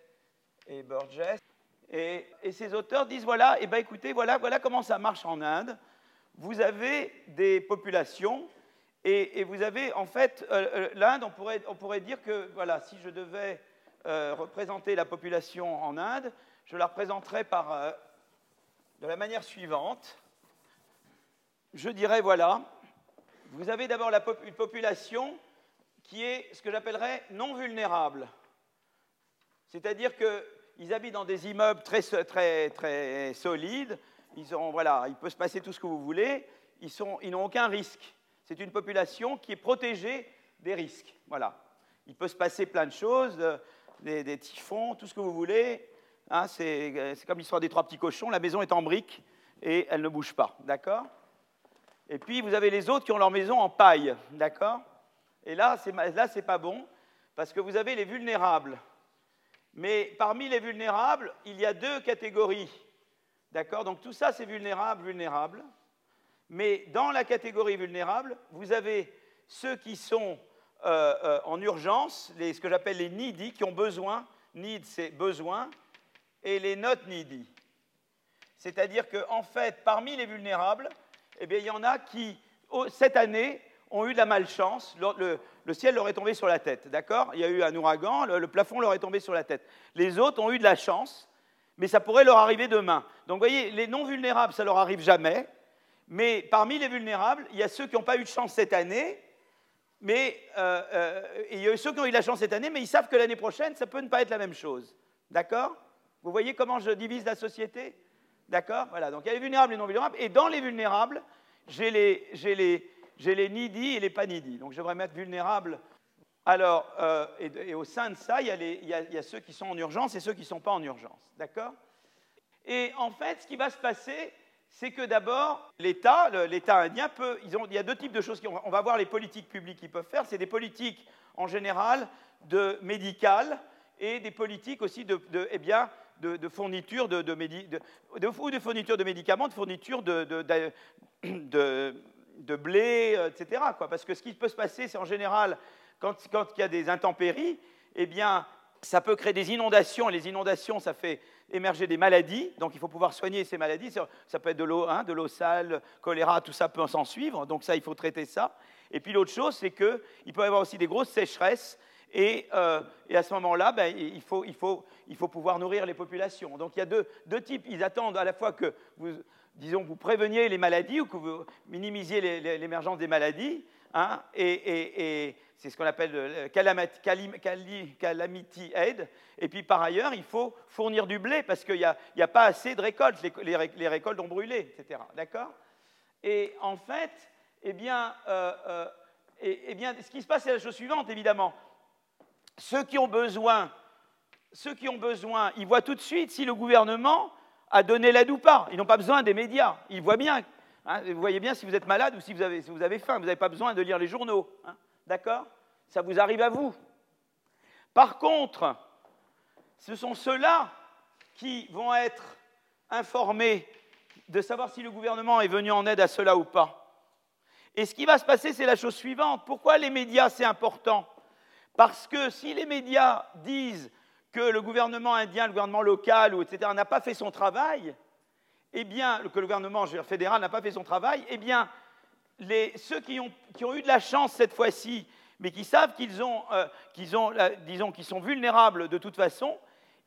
et Burgess. Et, ces auteurs disent voilà, et eh ben écoutez, voilà, voilà comment ça marche en Inde. Vous avez des populations et, vous avez en fait euh, euh, l'Inde, on pourrait, on pourrait, dire que voilà, si je devais représenter la population en Inde, je la représenterais par, euh, de la manière suivante. Je dirais, voilà, vous avez d'abord une population qui est ce que j'appellerais non vulnérable. C'est-à-dire qu'ils habitent dans des immeubles très, très, très solides, ils voilà, il peut se passer tout ce que vous voulez, ils, ils n'ont aucun risque. C'est une population qui est protégée des risques. Voilà. Il peut se passer plein de choses, euh, des, typhons, tout ce que vous voulez, Hein, c'est comme l'histoire des trois petits cochons, la maison est en briques et elle ne bouge pas, d'accord? Et puis vous avez les autres qui ont leur maison en paille, d'accord? Et là, c'est pas bon, parce que vous avez les vulnérables. Mais parmi les vulnérables, il y a deux catégories, d'accord? Donc tout ça, c'est vulnérable, vulnérable. Mais dans la catégorie vulnérable, vous avez ceux qui sont euh, euh, en urgence, ce que j'appelle les needy, qui ont besoin, need c'est besoin, et les not needy. C'est-à-dire qu'en en fait, parmi les vulnérables, eh bien, il y en a qui, cette année, ont eu de la malchance. Le, ciel leur est tombé sur la tête, d'accord? Il y a eu un ouragan, le, plafond leur est tombé sur la tête. Les autres ont eu de la chance, mais ça pourrait leur arriver demain. Donc, vous voyez, les non vulnérables, ça leur arrive jamais. Mais parmi les vulnérables, il y a ceux qui n'ont pas eu de chance cette année, mais euh, euh, il y a ceux qui ont eu de la chance cette année, mais ils savent que l'année prochaine, ça peut ne pas être la même chose. D'accord? Vous voyez comment je divise la société? D'accord Voilà, donc il y a les vulnérables et les non vulnérables. Et dans les vulnérables, j'ai les, les, les needy et les pas needy. Donc je devrais mettre vulnérables. Alors, euh, et, au sein de ça, il y, a les, il, y a, ceux qui sont en urgence et ceux qui ne sont pas en urgence. D'accord Et en fait, ce qui va se passer, c'est que d'abord, l'État, l'État indien peut. Il y a deux types de choses. On va voir les politiques publiques qu'ils peuvent faire. C'est des politiques, en général, de médicales et des politiques aussi de, de eh bien, de, de, de, ou de de médicaments, de fourniture de, blé, etc. Quoi. Parce que ce qui peut se passer, c'est en général, quand, quand, il y a des intempéries, eh bien, ça peut créer des inondations, les inondations, ça fait émerger des maladies, donc il faut pouvoir soigner ces maladies. Ça peut être de l'eau, hein, de l'eau sale, choléra, tout ça peut s'en suivre, donc ça, il faut traiter ça. Et puis l'autre chose, c'est qu'il peut y avoir aussi des grosses sécheresses, euh, et, à ce moment-là, ben, il, faut, pouvoir nourrir les populations. Donc il y a deux, types. Ils attendent à la fois que vous, disons, vous préveniez les maladies ou que vous minimisiez l'émergence des maladies. Hein, et, c'est ce qu'on appelle le calamity aid. Et puis par ailleurs, il faut fournir du blé parce qu'il n'y a, pas assez de récoltes. Les, récoltes ont brûlé, etc. D'accord? Et en fait, eh euh, euh, eh ce qui se passe, c'est la chose suivante, évidemment. Ceux qui ont besoin, ils voient tout de suite si le gouvernement a donné l'aide ou pas. Ils n'ont pas besoin des médias. Ils voient bien. Hein, vous voyez bien si vous êtes malade ou si vous avez, si vous avez faim. Vous n'avez pas besoin de lire les journaux. Hein. D'accord? Ça vous arrive à vous. Par contre, ce sont ceux-là qui vont être informés de savoir si le gouvernement est venu en aide à cela ou pas. Et ce qui va se passer, c'est la chose suivante. Pourquoi les médias, c'est important? Parce que si les médias disent que le gouvernement indien, le gouvernement local, ou etc., n'a pas fait son travail, eh bien, que le gouvernement fédéral n'a pas fait son travail, eh bien, ceux qui ont, eu de la chance cette fois-ci, mais qui savent qu'ils euh, sont vulnérables de toute façon,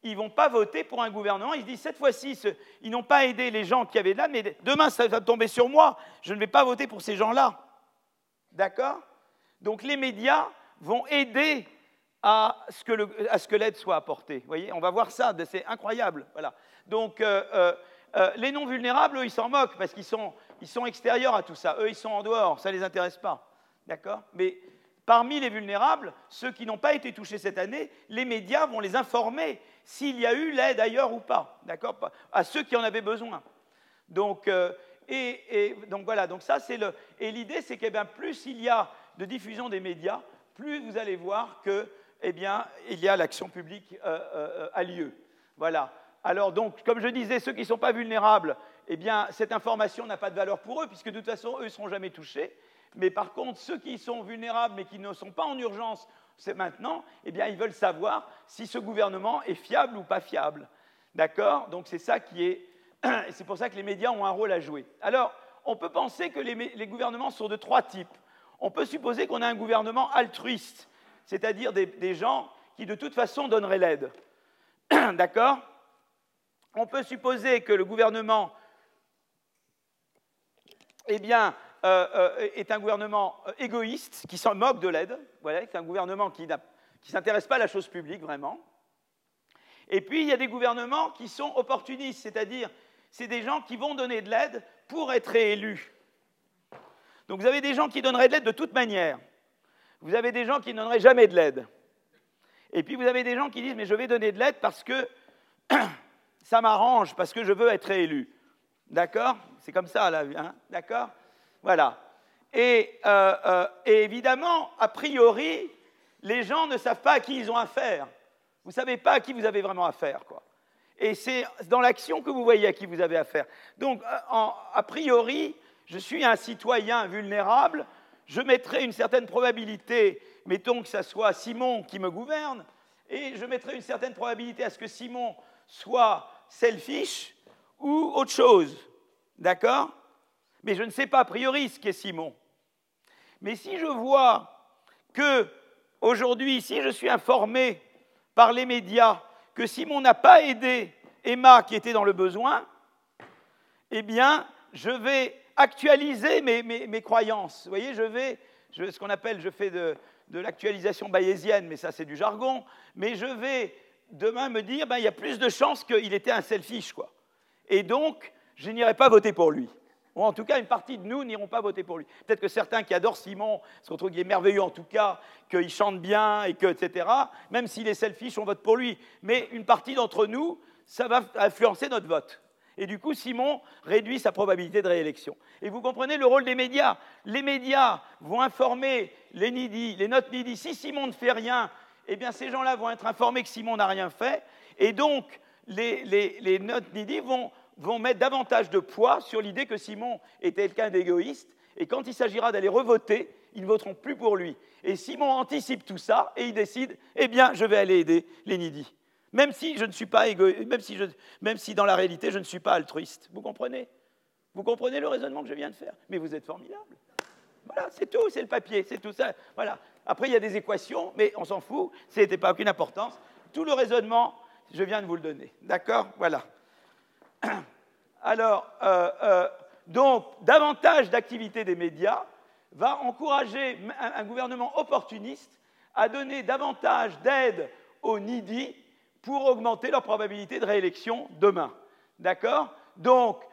ils ne vont pas voter pour un gouvernement. Ils se disent, cette fois-ci, ils n'ont pas aidé les gens qui avaient de là, mais demain, ça va tomber sur moi. Je ne vais pas voter pour ces gens-là. D'accord? Donc les médias vont aider à ce que l'aide soit apportée. Vous voyez, on va voir ça, c'est incroyable. Voilà. Donc euh, euh, euh, les non vulnérables, eux, ils s'en moquent parce qu'ils sont, extérieurs à tout ça. Eux, ils sont en dehors, ça ne les intéresse pas. D'accord? Mais parmi les vulnérables, ceux qui n'ont pas été touchés cette année, les médias vont les informer s'il y a eu l'aide ailleurs ou pas, d'accord? À ceux qui en avaient besoin. Donc, et, donc voilà, donc ça c'est le. Et l'idée c'est que bien, plus il y a de diffusion des médias, plus vous allez voir que, eh bien, il y a l'action publique euh, euh, à lieu. Voilà. Alors donc, comme je disais, ceux qui ne sont pas vulnérables, eh bien, cette information n'a pas de valeur pour eux, puisque de toute façon, eux ne seront jamais touchés. Mais par contre, ceux qui sont vulnérables mais qui ne sont pas en urgence c'est maintenant, eh bien, ils veulent savoir si ce gouvernement est fiable ou pas fiable. D'accord? Donc c'est ça qui est. <clears throat> C'est pour ça que les médias ont un rôle à jouer. Alors, on peut penser que les, gouvernements sont de trois types. On peut supposer qu'on a un gouvernement altruiste, c'est-à-dire des, des gens qui de toute façon donneraient l'aide. <coughs> D'accord? On peut supposer que le gouvernement eh bien, euh, euh, est un gouvernement euh, égoïste qui s'en moque de l'aide. Voilà, c'est un gouvernement qui ne s'intéresse pas à la chose publique vraiment. Et puis il y a des gouvernements qui sont opportunistes, c'est-à-dire c'est des gens qui vont donner de l'aide pour être réélus. Donc vous avez des gens qui donneraient de l'aide de toute manière. Vous avez des gens qui ne donneraient jamais de l'aide. Et puis vous avez des gens qui disent mais je vais donner de l'aide parce que <clears throat> ça m'arrange, parce que je veux être réélu. D'accord? C'est comme ça là, hein? D'accord? Voilà. Euh, euh, et, évidemment, a priori, les gens ne savent pas à qui ils ont affaire. Vous ne savez pas à qui vous avez vraiment affaire. Quoi. Et c'est dans l'action que vous voyez à qui vous avez affaire. Donc, euh, a priori, je suis un citoyen vulnérable, je mettrai une certaine probabilité, mettons que ce soit Simon qui me gouverne, et je mettrai une certaine probabilité à ce que Simon soit selfish ou autre chose. D'accord? Mais je ne sais pas a priori ce qu'est Simon. Mais si je vois que aujourd'hui, si je suis informé par les médias que Simon n'a pas aidé Emma qui était dans le besoin, eh bien, je vais actualiser mes, croyances. Vous voyez, je vais, ce qu'on appelle, je fais de, l'actualisation bayésienne, mais ça c'est du jargon, mais je vais demain me dire, ben, il y a plus de chances qu'il était un selfish, quoi. Et donc, je n'irai pas voter pour lui ou en tout cas une partie de nous n'iront pas voter pour lui. Peut-être que certains qui adorent Simon, se retrouvent qu'il est merveilleux en tout cas, qu'il chante bien, et que, etc., même s'il est selfish, on vote pour lui. Mais une partie d'entre nous, ça va influencer notre vote. Et du coup, Simon réduit sa probabilité de réélection. Et vous comprenez le rôle des médias. Les médias vont informer les needy, les notes needy. Si Simon ne fait rien, eh bien ces gens-là vont être informés que Simon n'a rien fait. Et donc, les, les, notes needy vont vont mettre davantage de poids sur l'idée que Simon était quelqu'un d'égoïste, et quand il s'agira d'aller revoter, ils ne voteront plus pour lui. Et Simon anticipe tout ça, et il décide, eh bien, je vais aller aider les needy. Même si je ne suis pas égoïste, même si, même si dans la réalité, je ne suis pas altruiste. Vous comprenez? Vous comprenez le raisonnement que je viens de faire? Mais vous êtes formidable. Voilà, c'est tout, c'est le papier, c'est tout ça. Voilà. Après, il y a des équations, mais on s'en fout, ce n'était pas aucune importance. Tout le raisonnement, je viens de vous le donner. D'accord? Voilà. <clears throat> Alors, euh, euh, donc, davantage d'activité des médias va encourager un, gouvernement opportuniste à donner davantage d'aide aux needy pour augmenter leur probabilité de réélection demain. D'accord? Donc,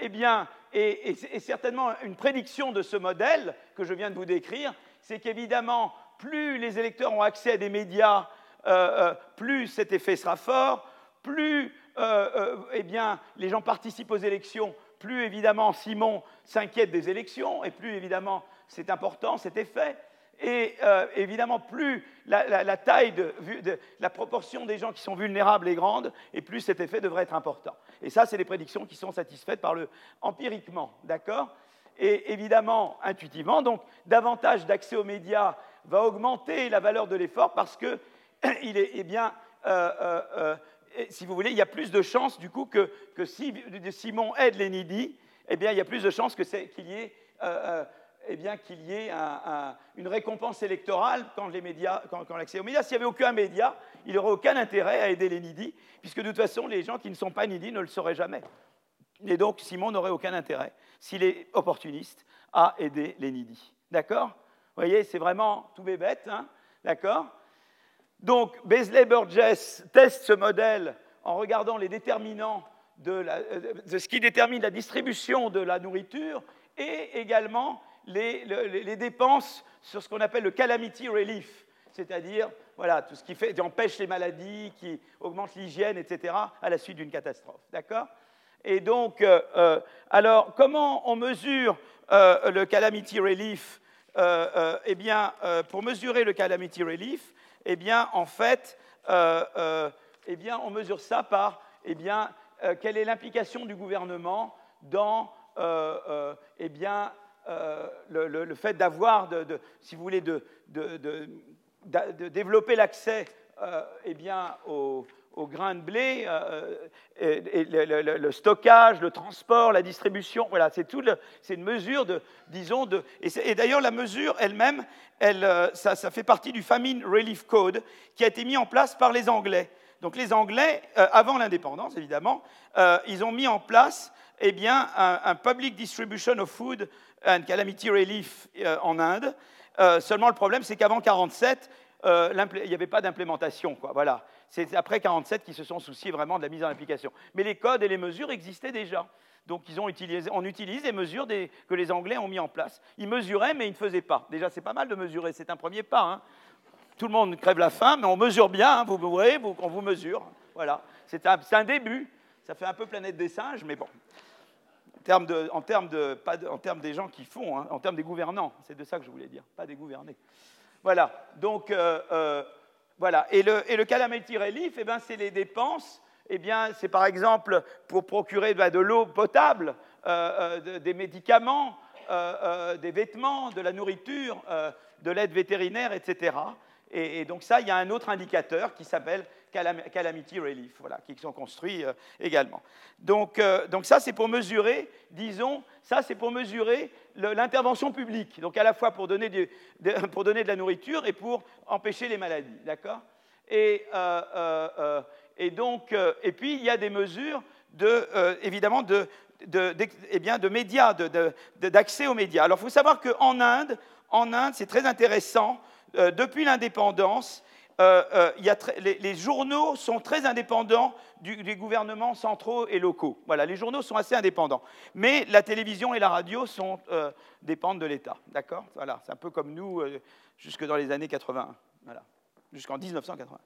eh bien, et, certainement une prédiction de ce modèle que je viens de vous décrire, c'est qu'évidemment, plus les électeurs ont accès à des médias, euh, euh, plus cet effet sera fort, plus euh, eh bien, les gens participent aux élections, plus évidemment Simon s'inquiète des élections, et plus évidemment c'est important cet effet. Et évidemment, plus la, taille, de, la proportion des gens qui sont vulnérables est grande, et plus cet effet devrait être important. Et ça, c'est des prédictions qui sont satisfaites par le empiriquement, d'accord? Et évidemment, intuitivement, donc davantage d'accès aux médias va augmenter la valeur de l'effort parce que <clears throat> il est, eh bien, euh, euh, euh, si vous voulez, il y a plus de chances du coup que, si Simon aide Lenidi, eh bien, il y a plus de chances qu'il y ait eh bien, qu'il y ait une récompense électorale quand, médias, quand, l'accès aux médias. S'il n'y avait aucun média, il n'aurait aucun intérêt à aider les needy, puisque de toute façon, les gens qui ne sont pas needy ne le sauraient jamais. Et donc, Simon n'aurait aucun intérêt, s'il est opportuniste, à aider les needy. D'accord? Vous voyez, c'est vraiment tout bébête, hein? D'accord? Donc, Beasley Burgess teste ce modèle en regardant les déterminants de, de ce qui détermine la distribution de la nourriture et également les, dépenses sur ce qu'on appelle le calamity relief, c'est-à-dire voilà, tout ce qui, fait, empêche les maladies, qui augmente l'hygiène, etc., à la suite d'une catastrophe. D'accord? Et donc, euh, euh, alors, comment on mesure euh, le calamity relief? Eh bien, pour mesurer le calamity relief, eh bien, en fait, eh bien, on mesure ça par eh bien, quelle est l'implication du gouvernement dans eh bien, euh, le, fait d'avoir, si vous voulez, de, développer l'accès euh, eh bien, au, grain de blé, euh, et, le, stockage, le transport, la distribution, voilà, c'est tout, c'est une mesure de, disons, et, d'ailleurs la mesure elle-même, elle, ça, ça, fait partie du Famine Relief Code qui a été mis en place par les Anglais. Donc les Anglais, avant l'indépendance évidemment, ils ont mis en place eh bien, un, Public Distribution of Food and Calamity Relief euh, en Inde. Euh, seulement, le problème, c'est qu'avant 1947, euh, il n'y avait pas d'implémentation. Voilà. C'est après 1947 qu'ils se sont souciés vraiment de la mise en application. Mais les codes et les mesures existaient déjà. Donc ils ont utilisé, on utilise les mesures que les Anglais ont mis en place. Ils mesuraient, mais ils ne faisaient pas. Déjà, c'est pas mal de mesurer, c'est un premier pas. Hein. Tout le monde crève la faim, mais on mesure bien, hein. vous voyez, on vous mesure. Voilà, c'est un, début. Ça fait un peu planète des singes, mais bon en termes, des gens qui font, hein, en termes des gouvernants. C'est de ça que je voulais dire, pas des gouvernés. Voilà. Donc, euh, euh, voilà. Et le, calamity relief, eh ben, c'est les dépenses. Eh bien, c'est par exemple pour procurer bah, de l'eau potable, euh, des médicaments, des vêtements, de la nourriture, de l'aide vétérinaire, etc. Et, donc ça, il y a un autre indicateur qui s'appelle Calamity Relief, voilà, qui sont construits euh, également. Donc, euh, donc ça, c'est pour mesurer, disons, ça, c'est pour mesurer l'intervention publique, donc à la fois pour donner, de, <laughs> pour donner de la nourriture et pour empêcher les maladies, d'accord? Et, euh, et, donc, et puis, il y a des mesures, de, évidemment, de, de, eh bien, de médias, d'accès aux médias. Alors, il faut savoir qu'en Inde, en Inde, c'est très intéressant, depuis l'indépendance, euh, euh, les, journaux sont très indépendants des gouvernements centraux et locaux. Voilà, les journaux sont assez indépendants. Mais la télévision et la radio sont, euh, dépendent de l'État. D'accord? Voilà, c'est un peu comme nous jusque dans les années 80. Voilà, jusqu'en 1980.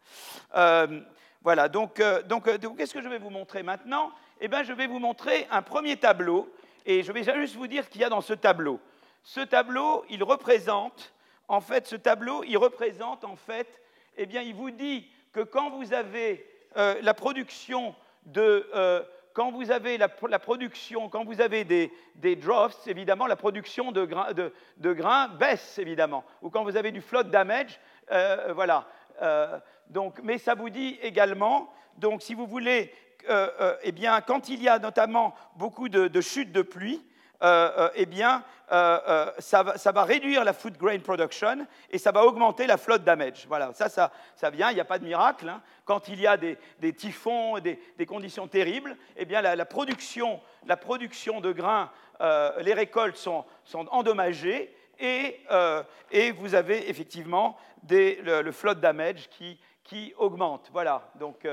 voilà, donc, qu'est-ce que je vais vous montrer maintenant? Eh bien, je vais vous montrer un premier tableau. Et je vais juste vous dire ce qu'il y a dans ce tableau. Ce tableau, il représente, en fait, ce tableau, il représente en fait eh bien, il vous dit que quand vous avez euh, la production de... Euh, quand vous avez la, production, quand vous avez des, des, drafts, évidemment, la production de, grains baisse, évidemment. Ou quand vous avez du flood damage, euh, voilà. donc, mais ça vous dit également, donc si vous voulez, eh bien, quand il y a notamment beaucoup de, de chutes de pluie, euh, euh, eh bien, euh, ça va, réduire la food grain production et ça va augmenter la flood damage. Voilà, ça, ça, vient, il n'y a pas de miracle. Hein. Quand il y a des, typhons, des, des, conditions terribles, eh bien, la, production, la production de grains, les récoltes sont, endommagées et, vous avez effectivement le, flood damage qui, qui, augmente. Voilà, donc,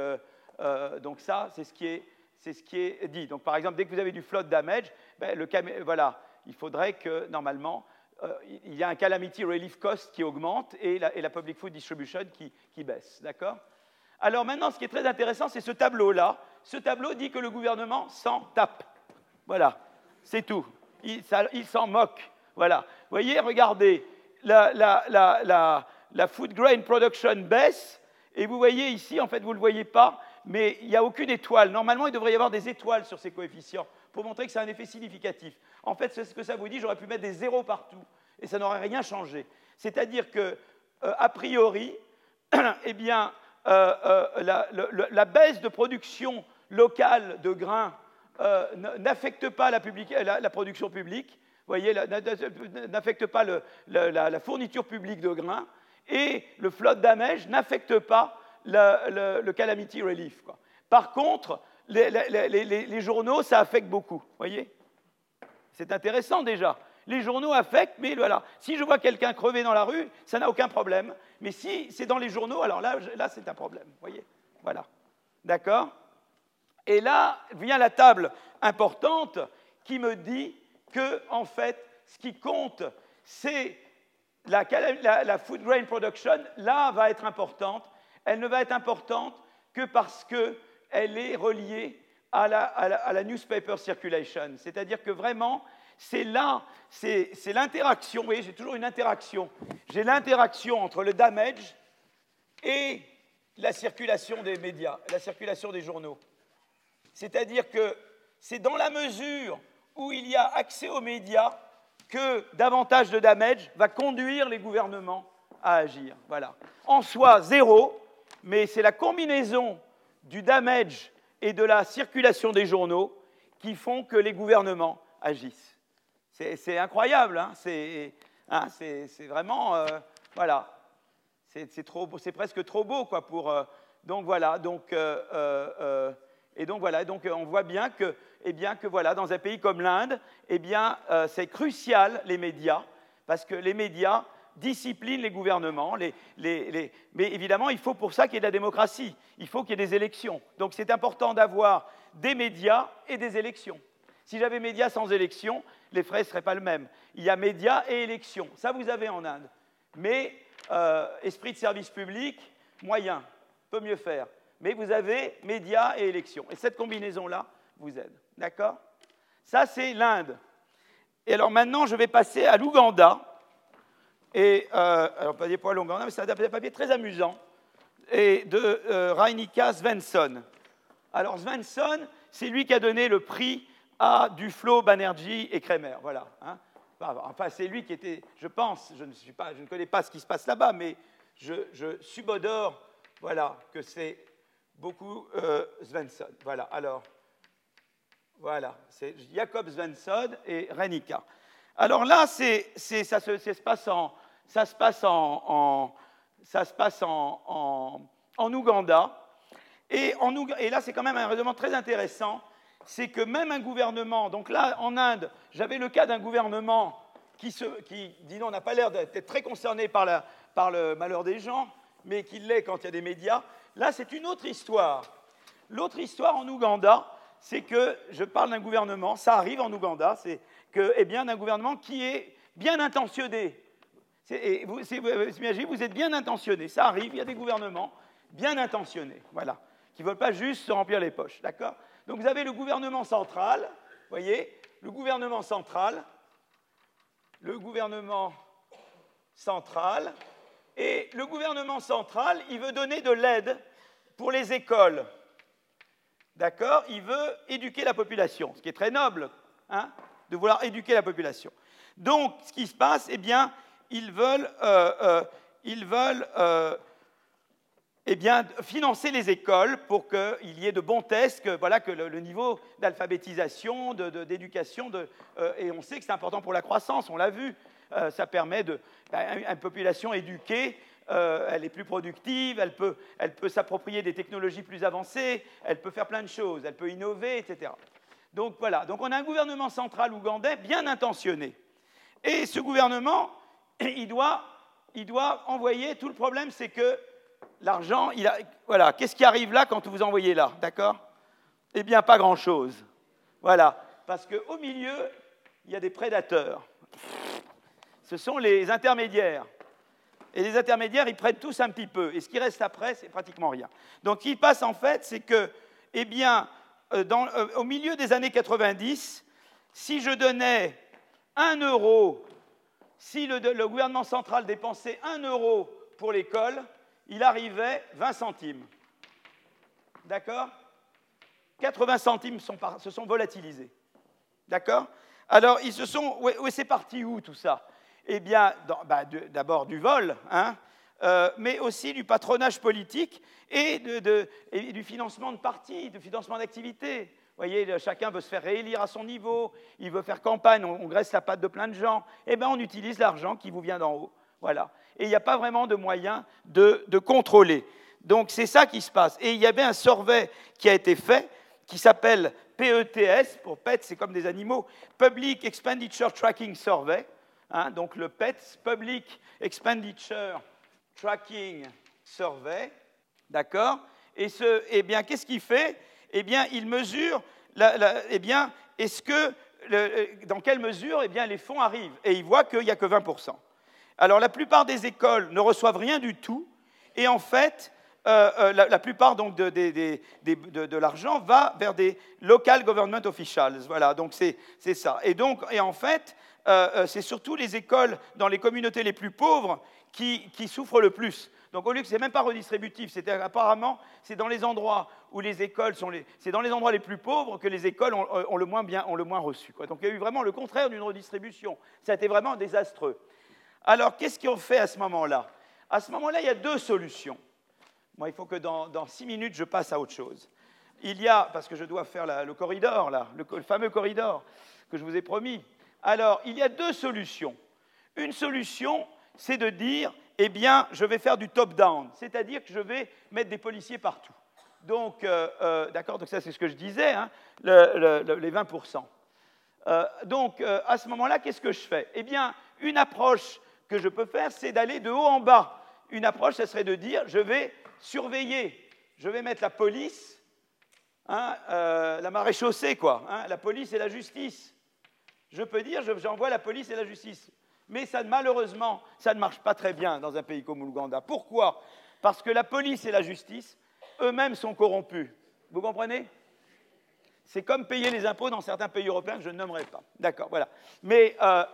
donc ça, c'est ce qui est c'est ce qui est dit. Donc, par exemple, dès que vous avez du flood damage, ben, le voilà, il faudrait que, normalement, euh, il y a un calamity relief cost qui augmente et la, public food distribution qui, baisse. D'accord? Alors maintenant, ce qui est très intéressant, c'est ce tableau-là. Ce tableau dit que le gouvernement s'en tape. Voilà, c'est tout. Il, s'en moque. Voilà. Vous voyez, regardez, la, la, la, food grain production baisse, et vous voyez ici, en fait, vous ne le voyez pas, mais il n'y a aucune étoile. Normalement, il devrait y avoir des étoiles sur ces coefficients pour montrer que c'est un effet significatif. En fait, c'est ce que ça vous dit, j'aurais pu mettre des zéros partout, et ça n'aurait rien changé. C'est-à-dire que, euh, a priori, <clears throat> eh bien, euh, euh, la, baisse de production locale de grains n'affecte pas la, production publique, voyez, n'affecte pas la, fourniture publique de grains, et le flood damage n'affecte pas le, calamity relief. Par contre, les, journaux, ça affecte beaucoup. Voyez C'est intéressant déjà. Les journaux affectent, mais voilà. Si je vois quelqu'un crever dans la rue, ça n'a aucun problème. Mais si c'est dans les journaux, alors là, là c'est un problème. Voyez Voilà. D'accord? Et là vient la table importante qui me dit que, en fait, ce qui compte, c'est la, food grain production, là, va être importante. Elle ne va être importante que parce qu'elle est reliée à la, à newspaper circulation. C'est-à-dire que vraiment, c'est là, c'est l'interaction. Vous voyez, j'ai toujours une interaction. J'ai l'interaction entre le damage et la circulation des médias, la circulation des journaux. C'est-à-dire que c'est dans la mesure où il y a accès aux médias que davantage de damage va conduire les gouvernements à agir. Voilà. En soi, zéro, mais c'est la combinaison du damage et de la circulation des journaux qui font que les gouvernements agissent. C'est incroyable, hein c'est hein, vraiment, euh, voilà, c'est presque trop beau, quoi, pour... Euh, donc voilà, donc, euh, et donc voilà, donc on voit bien que eh bien, que voilà, dans un pays comme l'Inde, eh c'est crucial, les médias, parce que les médias disciplinent les gouvernements. Mais évidemment, il faut pour ça qu'il y ait de la démocratie. Il faut qu'il y ait des élections. Donc c'est important d'avoir des médias et des élections. Si j'avais médias sans élections, les frais ne seraient pas le même. Il y a médias et élections. Ça, vous avez en Inde. Mais euh, esprit de service public, moyen, peut mieux faire. Mais vous avez médias et élections. Et cette combinaison-là vous aide. D'accord? Ça, c'est l'Inde. Et alors maintenant, je vais passer à l'Ouganda. Et, euh, alors pas des poils l'Ouganda, mais c'est un papier très amusant, et de euh, Rainika Svensson. Alors Svensson, c'est lui qui a donné le prix à Duflo, Banerjee et Kremer. Voilà. Hein. Enfin, c'est lui qui était, je pense, je ne, suis pas, je ne connais pas ce qui se passe là-bas, mais je, je subodore voilà, que c'est beaucoup euh, Svensson. Voilà, alors. Voilà, c'est Jacob Svensson et Renika. Alors là, c'est, ça, se, passe en, ça se passe en, ça se passe en, en Ouganda. Et, là, c'est quand même un raisonnement très intéressant, c'est que même un gouvernement, donc là, en Inde, j'avais le cas d'un gouvernement qui, se, qui dit non, n'a pas l'air d'être très concerné par, par le malheur des gens, mais qui l'est quand il y a des médias. Là, c'est une autre histoire. L'autre histoire en Ouganda, c'est que je parle d'un gouvernement, ça arrive en Ouganda, c'est que, eh bien, d'un gouvernement qui est bien intentionné. Et vous, imaginez, vous êtes bien intentionné, ça arrive, il y a des gouvernements bien intentionnés, voilà, qui ne veulent pas juste se remplir les poches, d'accord? Donc vous avez le gouvernement central, voyez, le gouvernement central, le gouvernement central, et le gouvernement central, il veut donner de l'aide pour les écoles. D'accord? Il veut éduquer la population, ce qui est très noble, hein, de vouloir éduquer la population. Donc, ce qui se passe, eh bien, ils veulent, euh, euh, ils veulent euh, eh bien, financer les écoles pour qu'il y ait de bons tests, que, voilà, que le, niveau d'alphabétisation, d'éducation, de, et on sait que c'est important pour la croissance, on l'a vu, ça permet de, ben, une population éduquée elle est plus productive, elle peut, elle peut s'approprier des technologies plus avancées, elle peut faire plein de choses, elle peut innover, etc. Donc voilà, donc on a un gouvernement central ougandais bien intentionné. Et ce gouvernement, il doit, il doit envoyer, tout le problème c'est que l'argent, voilà, qu'est-ce qui arrive là quand vous envoyez là, d'accord? Eh bien, pas grand-chose. Voilà. Parce qu'au milieu, il y a des prédateurs. Ce sont les intermédiaires. Et les intermédiaires, ils prennent tous un petit peu. Et ce qui reste après, c'est pratiquement rien. Donc, ce qui passe en fait, c'est que, eh bien, euh, euh, au milieu des années 90, si je donnais un euro, si le, gouvernement central dépensait un euro pour l'école, il arrivait 20 centimes. D'accord? 80 centimes se sont volatilisés. D'accord? Alors, ils se sont. Où, c'est parti où tout ça? Eh bien, bah, d'abord du vol, hein, euh, mais aussi du patronage politique et, du financement de partis, du financement d'activités. Voyez, chacun veut se faire réélire à son niveau, il veut faire campagne, on, graisse la patte de plein de gens. Eh bien, on utilise l'argent qui vous vient d'en haut. Voilà. Et il n'y a pas vraiment de moyen de, contrôler. Donc, c'est ça qui se passe. Et il y avait un survey qui a été fait qui s'appelle PETS, pour PET, c'est comme des animaux, Public Expenditure Tracking Survey. Hein, donc le PETS, Public Expenditure Tracking Survey. D'accord Et eh bien, qu'est-ce qu'il fait? Eh bien, il mesure, eh bien, est-ce que, dans quelle mesure eh bien, les fonds arrivent? Et il voit qu'il n'y a que 20%. Alors, la plupart des écoles ne reçoivent rien du tout, et en fait, euh, euh, la, plupart donc, de, l'argent va vers des local government officials. Voilà, donc c'est ça. Et donc, et en fait, euh, c'est surtout les écoles dans les communautés les plus pauvres qui, qui souffrent le plus. Donc au lieu que c'est même pas redistributif, c'est apparemment c'est dans les endroits où les écoles sont les, c'est dans les endroits les plus pauvres que les écoles ont, le moins bien, ont le moins reçu. Donc il y a eu vraiment le contraire d'une redistribution. Ça a été vraiment désastreux. Alors qu'est-ce qu'ils ont fait à ce moment-là? À ce moment-là, il y a deux solutions. Moi, il faut que dans, six minutes, je passe à autre chose. Il y a, parce que je dois faire le corridor, là, le, fameux corridor que je vous ai promis. Alors, il y a deux solutions. Une solution, c'est de dire, eh bien, je vais faire du top-down, c'est-à-dire que je vais mettre des policiers partout. Donc, euh, euh, d'accord, donc ça c'est ce que je disais, hein, les 20%. Euh, donc, à ce moment-là, qu'est-ce que je fais? Eh bien, une approche que je peux faire, c'est d'aller de haut en bas. Une approche, ce serait de dire, je vais surveiller. Je vais mettre la police, hein, la maréchaussée, quoi, hein, la police et la justice. Je peux dire, j'envoie la police et la justice. Mais malheureusement, ça ne marche pas très bien dans un pays comme l'Ouganda. Pourquoi? Parce que la police et la justice, eux-mêmes, sont corrompus. Vous comprenez? C'est comme payer les impôts dans certains pays européens que je ne nommerai pas. D'accord, voilà. Mais euh,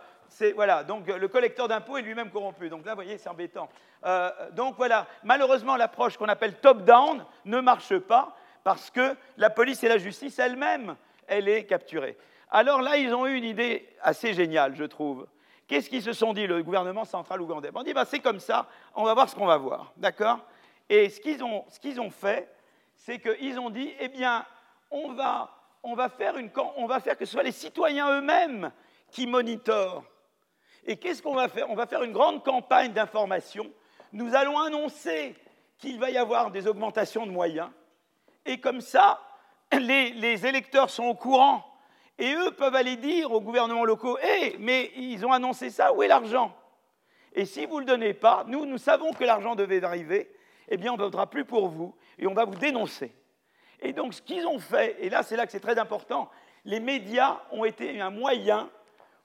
voilà, donc le collecteur d'impôts est lui-même corrompu. Donc là, vous voyez, c'est embêtant. Euh, donc voilà, malheureusement, l'approche qu'on appelle top-down ne marche pas parce que la police et la justice elle-même, elle est capturée. Alors là, ils ont eu une idée assez géniale, je trouve. Qu'est-ce qu'ils se sont dit, le gouvernement central ougandais? On dit, bah, c'est comme ça, on va voir ce qu'on va voir. D'accord? Et ce qu'ils ont, fait, c'est qu'ils ont dit, eh bien, on va, faire une, on va faire que ce soit les citoyens eux-mêmes qui monitorent et qu'est-ce qu'on va faire? On va faire une grande campagne d'information. Nous allons annoncer qu'il va y avoir des augmentations de moyens. Et comme ça, les, électeurs sont au courant. Et eux peuvent aller dire aux gouvernements locaux Hé, mais ils ont annoncé ça, où est l'argent? Et si vous ne le donnez pas, nous, nous savons que l'argent devait arriver, eh bien, on ne votera plus pour vous et on va vous dénoncer. Et donc, ce qu'ils ont fait, et là, c'est là que c'est très important, les médias ont été un moyen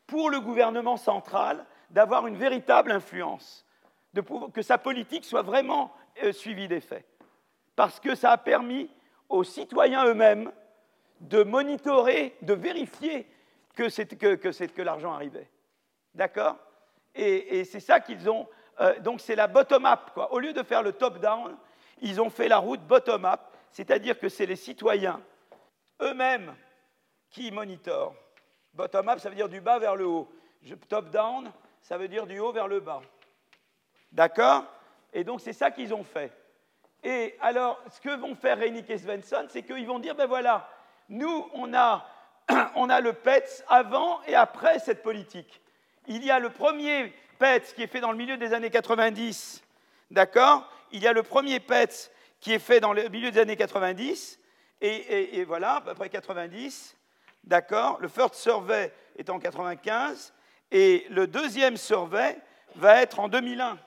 pour le gouvernement central d'avoir une véritable influence, de que sa politique soit vraiment euh, suivie des faits. Parce que ça a permis aux citoyens eux-mêmes de monitorer, de vérifier que, que, que, que l'argent arrivait. D'accord? Et, c'est ça qu'ils ont. Euh, donc c'est la bottom-up. Au lieu de faire le top-down, ils ont fait la route bottom-up, c'est-à-dire que c'est les citoyens eux-mêmes qui monitorent. Bottom-up, ça veut dire du bas vers le haut. Top-down, ça veut dire du haut vers le bas. D'accord? Et donc, c'est ça qu'ils ont fait. Et alors, ce que vont faire Reinik et Svensson, c'est qu'ils vont dire, ben voilà, nous, on a, <clears throat> on a le PETS avant et après cette politique. Il y a le premier PETS qui est fait dans le milieu des années 90, d'accord? Il y a le premier PETS qui est fait dans le milieu des années 90, et, et, et voilà, à peu près 90. D'accord? Le first survey est en 95 et le deuxième survey va être en 2001.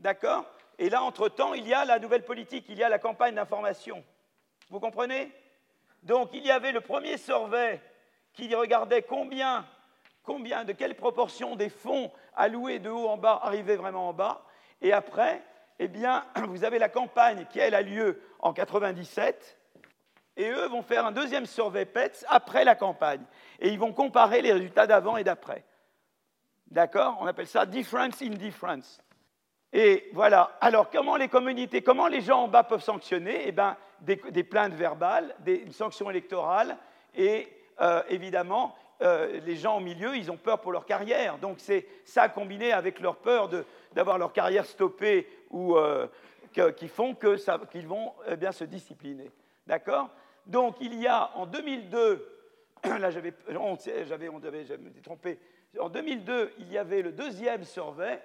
D'accord? Et là, entre-temps, il y a la nouvelle politique, il y a la campagne d'information. Vous comprenez? Donc il y avait le premier survey qui regardait combien, combien, de quelle proportion des fonds alloués de haut en bas arrivaient vraiment en bas. Et après, eh bien, <clears throat> vous avez la campagne qui, elle, a lieu en 97. Et eux vont faire un deuxième survey PETS après la campagne. Et ils vont comparer les résultats d'avant et d'après. D'accord? On appelle ça difference in difference. Et voilà. Alors, comment les communautés, comment les gens en bas peuvent sanctionner? Eh bien, des, plaintes verbales, des sanctions électorales, et euh, évidemment, euh, les gens au milieu, ils ont peur pour leur carrière. Donc, c'est ça combiné avec leur peur d'avoir leur carrière stoppée ou euh, qui font qu'ils vont eh bien se discipliner. D'accord? Donc, il y a en 2002, <coughs> là j'avais, on avait, trompé. En 2002, il y avait le deuxième survey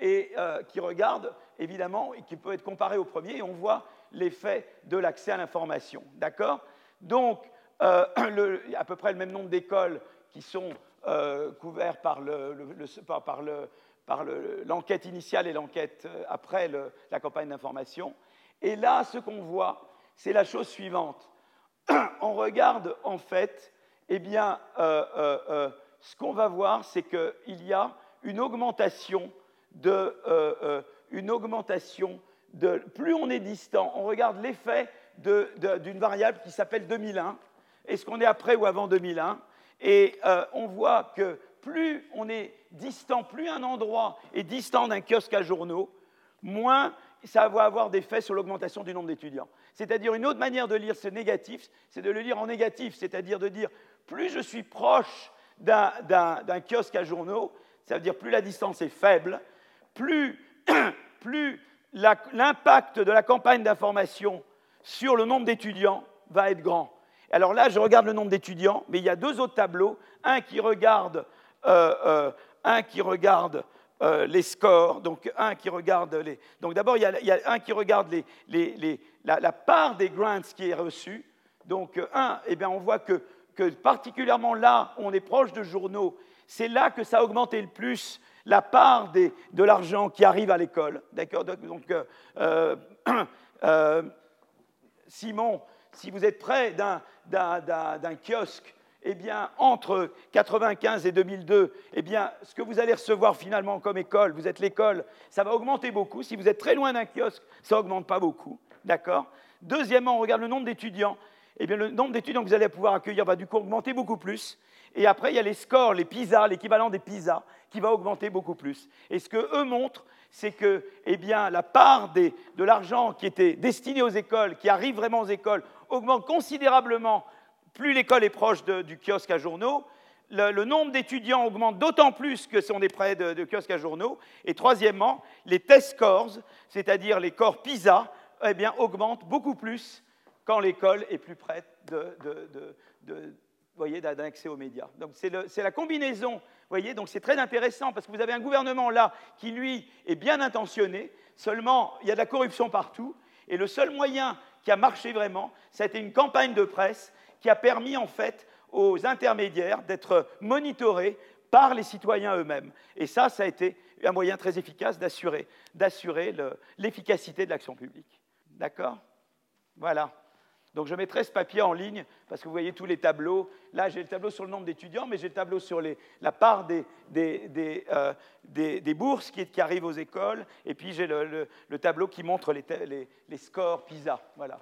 et euh, qui regarde, évidemment, et qui peut être comparé au premier, et on voit l'effet de l'accès à l'information. D'accord? Donc, euh, <clears throat> à peu près le même nombre d'écoles qui sont euh, couvertes par, l'enquête initiale et l'enquête après la campagne d'information. Et là, ce qu'on voit, c'est la chose suivante. <clears throat> on regarde, en fait, eh bien, ce qu'on va voir, c'est qu'il y a une augmentation de, euh, euh, une augmentation Plus on est distant, on regarde l'effet d'une variable qui s'appelle 2001. Est-ce qu'on est après ou avant 2001 Et euh, on voit que plus on est distant, plus un endroit est distant d'un kiosque à journaux, moins ça va avoir d'effet sur l'augmentation du nombre d'étudiants. C'est-à-dire une autre manière de lire ce négatif, c'est de le lire en négatif, c'est-à-dire de dire plus je suis proche d'un kiosque à journaux, ça veut dire plus la distance est faible, plus, <coughs> l'impact de la campagne d'information sur le nombre d'étudiants va être grand. Alors là, je regarde le nombre d'étudiants, mais il y a deux autres tableaux. Un qui regarde, euh, euh, un qui regarde euh, les scores, donc un qui regarde les. Donc d'abord, il, y a un qui regarde la, part des grants qui est reçue. Donc un, eh bien, on voit que, que particulièrement là, on est proche de journaux, c'est là que ça a augmenté le plus la part de l'argent qui arrive à l'école. D'accord Donc, euh, euh, <coughs> euh, Simon, si vous êtes près d'un kiosque, eh bien, entre 95 et 2002, eh bien, ce que vous allez recevoir finalement comme école, vous êtes l'école, ça va augmenter beaucoup. Si vous êtes très loin d'un kiosque, ça n'augmente pas beaucoup. D'accord? Deuxièmement, on regarde le nombre d'étudiants. Eh bien, le nombre d'étudiants que vous allez pouvoir accueillir va du coup augmenter beaucoup plus. Et après, il y a les scores, les PISA, l'équivalent des PISA, qui va augmenter beaucoup plus. Et ce qu'eux montrent, c'est que eh bien, la part de l'argent qui était destiné aux écoles, qui arrive vraiment aux écoles, augmente considérablement plus l'école est proche du kiosque à journaux. Le, nombre d'étudiants augmente d'autant plus que sont des prêts de, kiosques à journaux. Et troisièmement, les test scores, c'est-à-dire les corps PISA, eh bien, augmentent beaucoup plus quand l'école est plus près de, voyez, d'un aux médias. Donc c'est la combinaison, voyez, donc c'est très intéressant parce que vous avez un gouvernement là qui, lui, est bien intentionné, seulement il y a de la corruption partout, et le seul moyen qui a marché vraiment, ça a été une campagne de presse qui a permis en fait aux intermédiaires d'être monitorés par les citoyens eux-mêmes. Et ça, ça a été un moyen très efficace d'assurer l'efficacité de l'action publique. D'accord? Voilà. Donc je mettrai ce papier en ligne parce que vous voyez tous les tableaux. Là, j'ai le tableau sur le nombre d'étudiants, mais j'ai le tableau sur la part des, euh, bourses qui, arrivent aux écoles. Et puis j'ai le, tableau qui montre les, scores PISA. Voilà.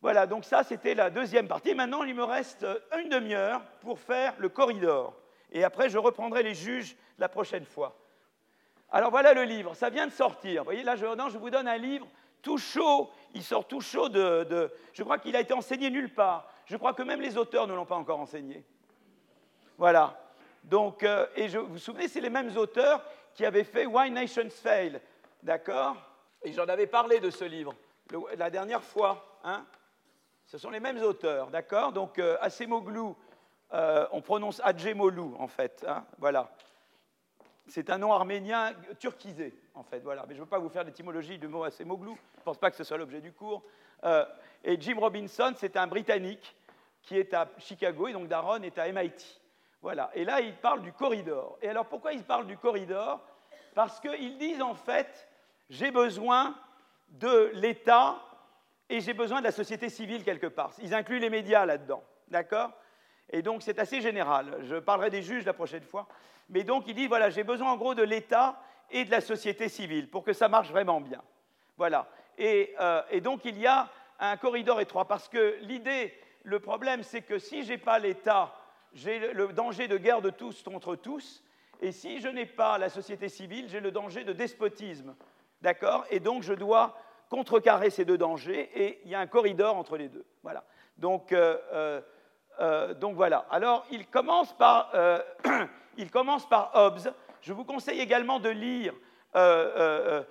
Voilà, donc ça, c'était la deuxième partie. Maintenant, il me reste une demi-heure pour faire le corridor. Et après, je reprendrai les juges la prochaine fois. Alors voilà le livre, ça vient de sortir. Vous voyez, là, je vous donne un livre tout chaud, il sort tout chaud de... je crois qu'il a été enseigné nulle part. Je crois que même les auteurs ne l'ont pas encore enseigné. Voilà. Donc, euh, et je, vous vous souvenez, c'est les mêmes auteurs qui avaient fait Why Nations Fail. D'accord? Et j'en avais parlé de ce livre la dernière fois. Hein ce sont les mêmes auteurs, d'accord? Donc, euh, euh, on prononce Adjemolu, en fait. Hein voilà. C'est un nom arménien turquisé, en fait. Voilà. Mais je ne veux pas vous faire l'étymologie du mot Acemoglu. Je ne pense pas que ce soit l'objet du cours. Euh, et Jim Robinson, c'est un Britannique qui est à Chicago, et donc Daron est à MIT. Voilà. Et là, il parle du corridor. Et alors, pourquoi il parle du corridor? Parce qu'ils disent, en fait, j'ai besoin de l'État et j'ai besoin de la société civile quelque part. Ils incluent les médias là-dedans. D'accord? Et donc, c'est assez général. Je parlerai des juges la prochaine fois. Mais donc, il dit voilà, j'ai besoin en gros de l'État et de la société civile pour que ça marche vraiment bien. Voilà. Et, euh, et donc, il y a un corridor étroit parce que l'idée, le problème, c'est que si je n'ai pas l'État, j'ai le danger de guerre de tous contre tous. Et si je n'ai pas la société civile, j'ai le danger de despotisme. D'accord? Et donc, je dois contrecarrer ces deux dangers et il y a un corridor entre les deux. Voilà. Donc, euh, euh, donc voilà. Alors, il commence, par, <clears throat> il commence par Hobbes. Je vous conseille également de lire le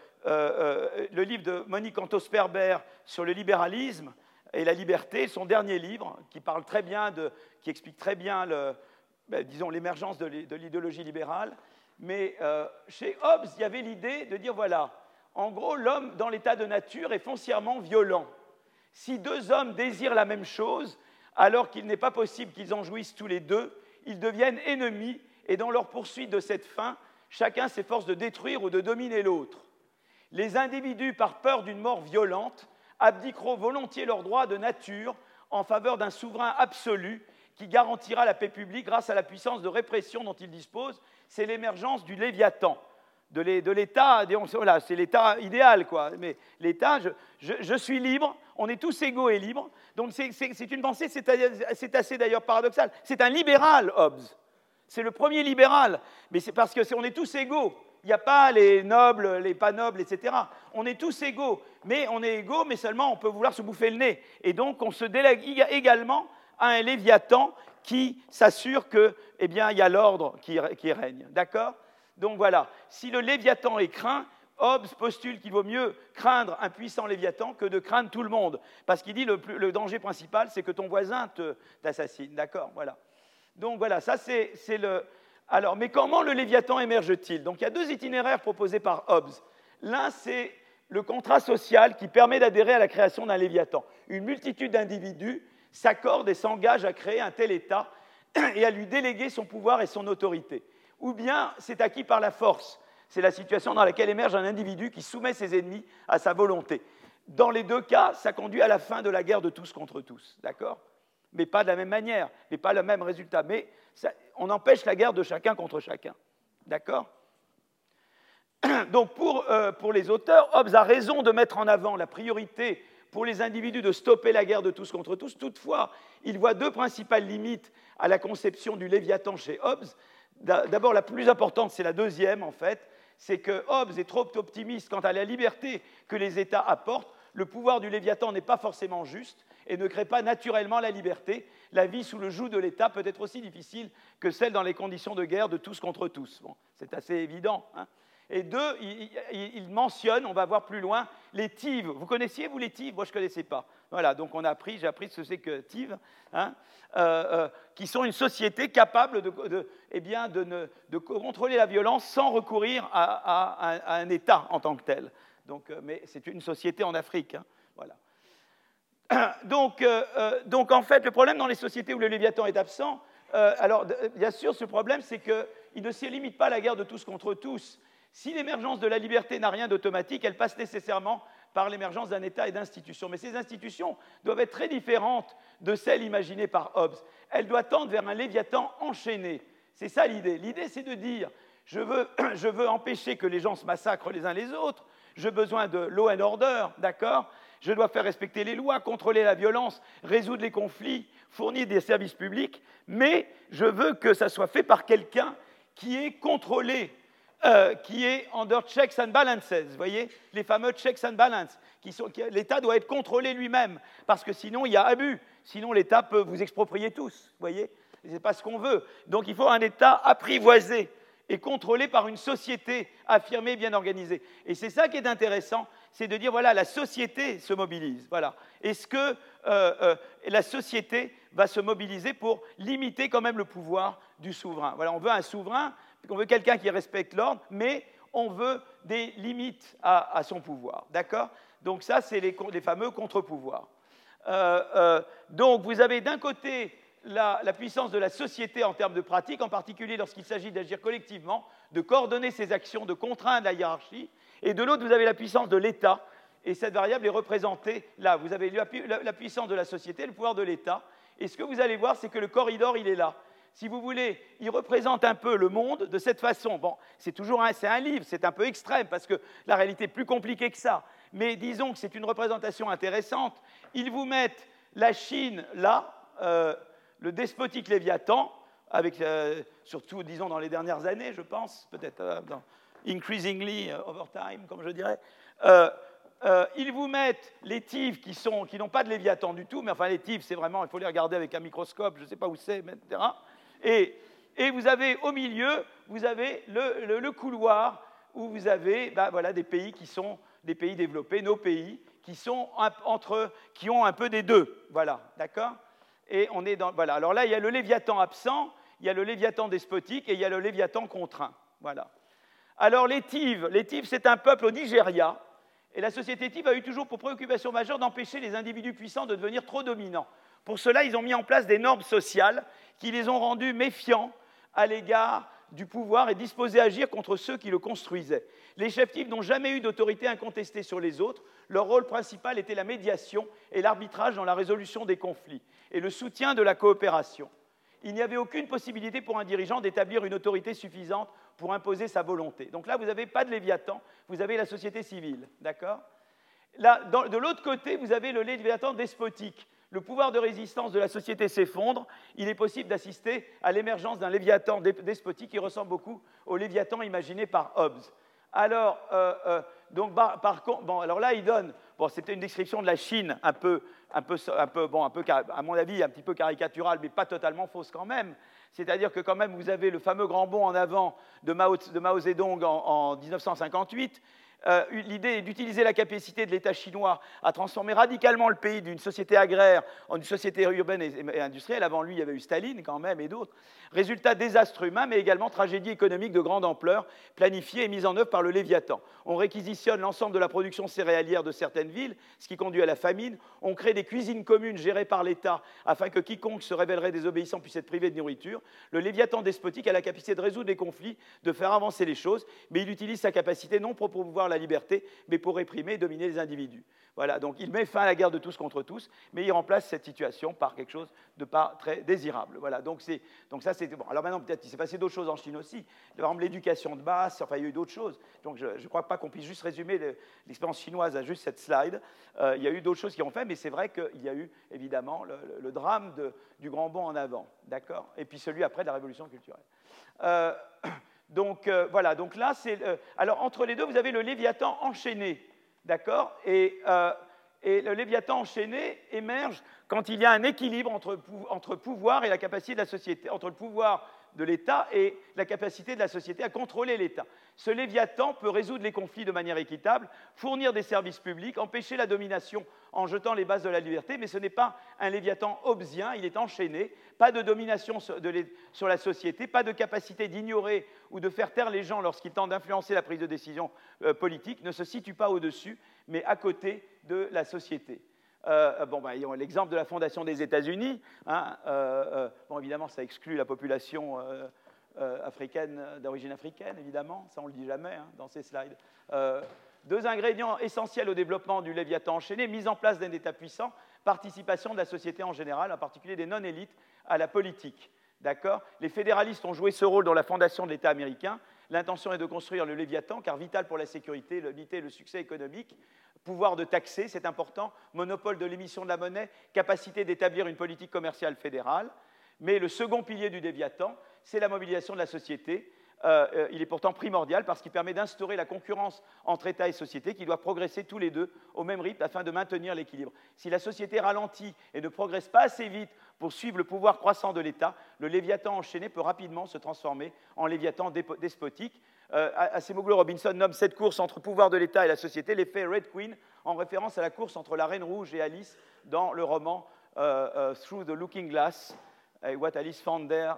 livre de Monique Antos-Perber sur le libéralisme et la liberté, son dernier livre, qui parle très bien qui explique très bien ben, l'émergence de l'idéologie libérale. Mais chez Hobbes, il y avait l'idée de dire voilà, en gros, l'homme dans l'état de nature est foncièrement violent. Si deux hommes désirent la même chose, alors qu'il n'est pas possible qu'ils en jouissent tous les deux, ils deviennent ennemis et dans leur poursuite de cette fin, chacun s'efforce de détruire ou de dominer l'autre. Les individus, par peur d'une mort violente, abdiqueront volontiers leurs droits de nature en faveur d'un souverain absolu qui garantira la paix publique grâce à la puissance de répression dont ils disposent. C'est l'émergence du Léviathan de l'État, voilà, c'est l'État idéal, quoi. Mais l'État, je, suis libre, on est tous égaux et libres. Donc c'est une pensée, c'est assez d'ailleurs paradoxal. C'est un libéral, Hobbes. C'est le premier libéral, mais c'est parce qu'on est, est tous égaux. Il n'y a pas les nobles, les pas nobles, etc. On est tous égaux, mais on est égaux, mais seulement on peut vouloir se bouffer le nez. Et donc on se délègue également à un Léviathan qui s'assure qu'il eh bien, y a l'ordre qui, qui règne. D'accord? Donc voilà, si le Léviathan est craint, Hobbes postule qu'il vaut mieux craindre un puissant Léviathan que de craindre tout le monde. Parce qu'il dit le, le danger principal, c'est que ton voisin t'assassine. D'accord? Voilà. Donc voilà, ça c'est le. Alors, mais comment le Léviathan émerge-t-il? Donc il y a deux itinéraires proposés par Hobbes. L'un, c'est le contrat social qui permet d'adhérer à la création d'un Léviathan. Une multitude d'individus s'accordent et s'engagent à créer un tel État et à lui déléguer son pouvoir et son autorité ou bien c'est acquis par la force. C'est la situation dans laquelle émerge un individu qui soumet ses ennemis à sa volonté. Dans les deux cas, ça conduit à la fin de la guerre de tous contre tous, d'accord? Mais pas de la même manière, mais pas le même résultat. Mais on empêche la guerre de chacun contre chacun, d'accord? <clears throat> Donc pour, euh, pour les auteurs, Hobbes a raison de mettre en avant la priorité pour les individus de stopper la guerre de tous contre tous. Toutefois, il voit deux principales limites à la conception du Léviathan chez Hobbes. D'abord, la plus importante, c'est la deuxième, en fait, c'est que Hobbes est trop optimiste quant à la liberté que les États apportent. Le pouvoir du Léviathan n'est pas forcément juste et ne crée pas naturellement la liberté. La vie sous le joug de l'État peut être aussi difficile que celle dans les conditions de guerre de tous contre tous. c'est assez évident. Hein. Et deux, il, mentionne, on va voir plus loin, les TIV. Vous connaissiez, vous, les TIV Moi, je ne connaissais pas. Voilà, donc on a appris, j'ai appris ce que c'est que TIV, hein, euh, euh, qui sont une société capable de, eh bien, de, contrôler la violence sans recourir à, un État en tant que tel. Donc, euh, mais c'est une société en Afrique. Hein, voilà. <coughs> Donc, donc, en fait, le problème dans les sociétés où le Léviathan est absent, alors bien sûr, ce problème, c'est qu'il ne se limite pas à la guerre de tous contre tous. Si l'émergence de la liberté n'a rien d'automatique, elle passe nécessairement par l'émergence d'un État et d'institutions. Mais ces institutions doivent être très différentes de celles imaginées par Hobbes. Elles doivent tendre vers un Léviathan enchaîné. C'est ça l'idée. L'idée, c'est de dire je veux, <coughs> je veux, empêcher que les gens se massacrent les uns les autres, j'ai besoin de law and order, d'accord? Je dois faire respecter les lois, contrôler la violence, résoudre les conflits, fournir des services publics, mais je veux que ça soit fait par quelqu'un qui est contrôlé euh, qui est under checks and balances, vous voyez, les fameux checks and balances. L'État doit être contrôlé lui-même, parce que sinon il y a abus, sinon l'État peut vous exproprier tous, vous voyez, ce n'est pas ce qu'on veut. Donc il faut un État apprivoisé et contrôlé par une société affirmée, bien organisée. Et c'est ça qui est intéressant, c'est de dire, voilà, la société se mobilise. Voilà. Est-ce que euh, euh, la société va se mobiliser pour limiter quand même le pouvoir du souverain? On veut un souverain on veut quelqu'un qui respecte l'ordre, mais on veut des limites à, son pouvoir. D'accord? Donc ça, c'est les, fameux contre-pouvoirs. Euh, donc vous avez d'un côté la, puissance de la société en termes de pratique, en particulier lorsqu'il s'agit d'agir collectivement, de coordonner ses actions, de contraindre la hiérarchie, et de l'autre, vous avez la puissance de l'État et cette variable est représentée là. Vous avez la, puissance de la société, le pouvoir de l'État, et ce que vous allez voir, c'est que le corridor, il est là. Si vous voulez, il représente un peu le monde de cette façon. Bon, c'est toujours un, un livre, c'est un peu extrême, parce que la réalité est plus compliquée que ça. Mais disons que c'est une représentation intéressante. Ils vous mettent la Chine là, euh, le despotique Léviathan, avec, euh, surtout, disons, dans les dernières années, je pense, peut-être euh, increasingly over time, comme je dirais. ils vous mettent les tives qui, sont, qui n'ont pas de Léviathan du tout, mais enfin les tives, c'est vraiment, il faut les regarder avec un microscope, je ne sais pas où c'est, etc. Et, et, vous avez au milieu, vous avez le, couloir où vous avez ben, voilà, des pays qui sont des pays développés, nos pays, qui sont entre, qui ont un peu des deux. Voilà, d'accord? Et on est dans, voilà. Alors là, il y a le Léviathan absent, il y a le Léviathan despotique et il y a le Léviathan contraint. Voilà. Alors les Tives, les c'est un peuple au Nigeria, et la société Tive a eu toujours pour préoccupation majeure d'empêcher les individus puissants de devenir trop dominants. Pour cela, ils ont mis en place des normes sociales qui les ont rendus méfiants à l'égard du pouvoir et disposés à agir contre ceux qui le construisaient. Les chefs Tive n'ont jamais eu d'autorité incontestée sur les autres. Leur rôle principal était la médiation et l'arbitrage dans la résolution des conflits et le soutien de la coopération. Il n'y avait aucune possibilité pour un dirigeant d'établir une autorité suffisante pour imposer sa volonté. Donc là, vous n'avez pas de Léviathan, vous avez la société civile, d'accord? De l'autre côté, vous avez le Léviathan despotique. Le pouvoir de résistance de la société s'effondre, il est possible d'assister à l'émergence d'un Léviathan despotique qui ressemble beaucoup au Léviathan imaginé par Hobbes. Alors, euh, euh, donc, par contre, bon, alors là, il donne, bon, c'était une description de la Chine un peu, un peu, un peu, bon, un peu, à mon avis, un petit peu caricaturale, mais pas totalement fausse quand même. C'est-à-dire que quand même, vous avez le fameux grand bond en avant de Mao, Zedong en 1958, euh, l'idée est d'utiliser la capacité de l'État chinois à transformer radicalement le pays d'une société agraire en une société urbaine et, industrielle. Avant lui, il y avait eu Staline quand même et d'autres. Résultat, désastre humain, mais également tragédie économique de grande ampleur, planifiée et mise en œuvre par le Léviathan. On réquisitionne l'ensemble de la production céréalière de certaines villes, ce qui conduit à la famine. On crée des cuisines communes gérées par l'État afin que quiconque se révélerait désobéissant puisse être privé de nourriture. Le Léviathan despotique a la capacité de résoudre les conflits, de faire avancer les choses, mais il utilise sa capacité non pour pouvoir la liberté, mais pour réprimer et dominer les individus. Voilà, donc il met fin à la guerre de tous contre tous, mais il remplace cette situation par quelque chose de pas très désirable. Voilà, donc, donc ça c'est bon. Alors maintenant peut-être il s'est passé d'autres choses en Chine aussi. Par exemple l'éducation de base, enfin il y a eu d'autres choses. Donc je ne crois pas qu'on puisse juste résumer l'expérience chinoise à juste cette slide. Euh, il y a eu d'autres choses qui ont fait, mais c'est vrai qu'il y a eu évidemment le, drame du grand bond en avant, d'accord? Et puis celui après la révolution culturelle. Euh, donc euh, voilà, donc là, c'est. alors entre les deux, vous avez le Léviathan enchaîné, d'accord? Et, et, le Léviathan enchaîné émerge quand il y a un équilibre entre, entre pouvoir et la capacité de la société, entre le pouvoir de l'État et la capacité de la société à contrôler l'État. Ce Léviathan peut résoudre les conflits de manière équitable, fournir des services publics, empêcher la domination en jetant les bases de la liberté, mais ce n'est pas un Léviathan hobbesien, il est enchaîné, pas de domination sur la société, pas de capacité d'ignorer ou de faire taire les gens lorsqu'ils tentent d'influencer la prise de décision euh, politique, ne se situe pas au-dessus, mais à côté de la société. Euh, bon, bah, l'exemple de la fondation des États-Unis, hein, euh, bon, évidemment, ça exclut la population africaine, d'origine africaine, évidemment, ça on ne le dit jamais hein, dans ces slides. Deux ingrédients essentiels au développement du Léviathan enchaîné, mise en place d'un État puissant, participation de la société en général, en particulier des non-élites, à la politique. D'accord? Les fédéralistes ont joué ce rôle dans la fondation de l'État américain. L'intention est de construire le Léviathan, car vital pour la sécurité, l'unité et le succès économique. Pouvoir de taxer, c'est important. Monopole de l'émission de la monnaie, capacité d'établir une politique commerciale fédérale. Mais le second pilier du Léviathan, c'est la mobilisation de la société. Euh, euh, il est pourtant primordial parce qu'il permet d'instaurer la concurrence entre État et société qui doit progresser tous les deux au même rythme afin de maintenir l'équilibre. Si la société ralentit et ne progresse pas assez vite pour suivre le pouvoir croissant de l'État, le Léviathan enchaîné peut rapidement se transformer en Léviathan despotique. Euh, Acemoglu Robinson nomme cette course entre pouvoir de l'État et la société l'effet Red Queen, en référence à la course entre la Reine Rouge et Alice dans le roman euh, Through the Looking Glass, What Alice Found There.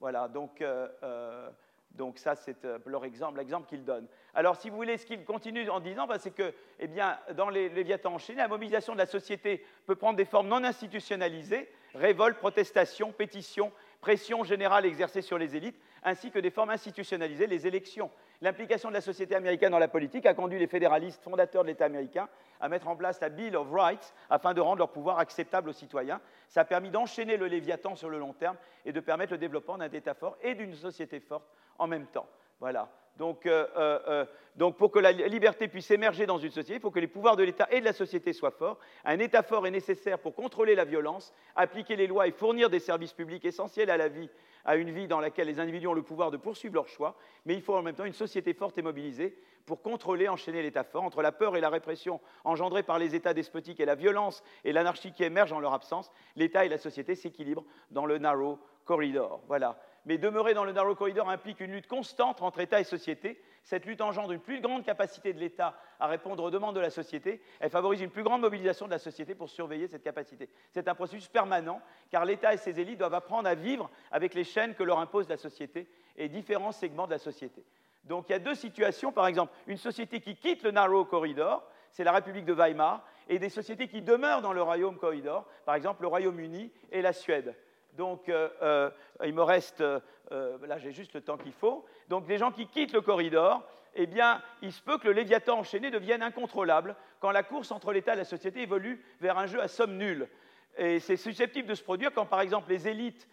Voilà, donc, euh, euh, donc ça, c'est euh, leur exemple, l'exemple qu'ils donnent. Alors, si vous voulez, ce qu'ils continuent en disant, bah, c'est que, eh bien, dans les Léviathans en Chine, la mobilisation de la société peut prendre des formes non institutionnalisées, révolte, protestation, pétition, pression générale exercée sur les élites, ainsi que des formes institutionnalisées, les élections. L'implication de la société américaine dans la politique a conduit les fédéralistes fondateurs de l'État américain à mettre en place la Bill of Rights afin de rendre leur pouvoir acceptable aux citoyens. Ça a permis d'enchaîner le Léviathan sur le long terme et de permettre le développement d'un État fort et d'une société forte en même temps. Voilà. Donc, euh, euh, euh, donc, pour que la liberté puisse émerger dans une société, il faut que les pouvoirs de l'État et de la société soient forts. Un État fort est nécessaire pour contrôler la violence, appliquer les lois et fournir des services publics essentiels à la vie à une vie dans laquelle les individus ont le pouvoir de poursuivre leurs choix, mais il faut en même temps une société forte et mobilisée pour contrôler, enchaîner l'État fort. Entre la peur et la répression engendrée par les États despotiques et la violence et l'anarchie qui émergent en leur absence, l'État et la société s'équilibrent dans le narrow corridor. Voilà. Mais demeurer dans le narrow corridor implique une lutte constante entre État et société, cette lutte engendre une plus grande capacité de l'État à répondre aux demandes de la société. Elle favorise une plus grande mobilisation de la société pour surveiller cette capacité. C'est un processus permanent, car l'État et ses élites doivent apprendre à vivre avec les chaînes que leur impose la société et différents segments de la société. Donc il y a deux situations, par exemple, une société qui quitte le narrow corridor, c'est la République de Weimar, et des sociétés qui demeurent dans le royaume corridor, par exemple le Royaume-Uni et la Suède. Donc, euh, euh, il me reste, euh, là j'ai juste le temps qu'il faut. Donc, les gens qui quittent le corridor, eh bien, il se peut que le Léviathan enchaîné devienne incontrôlable quand la course entre l'État et la société évolue vers un jeu à somme nulle. Et c'est susceptible de se produire quand, par exemple, les élites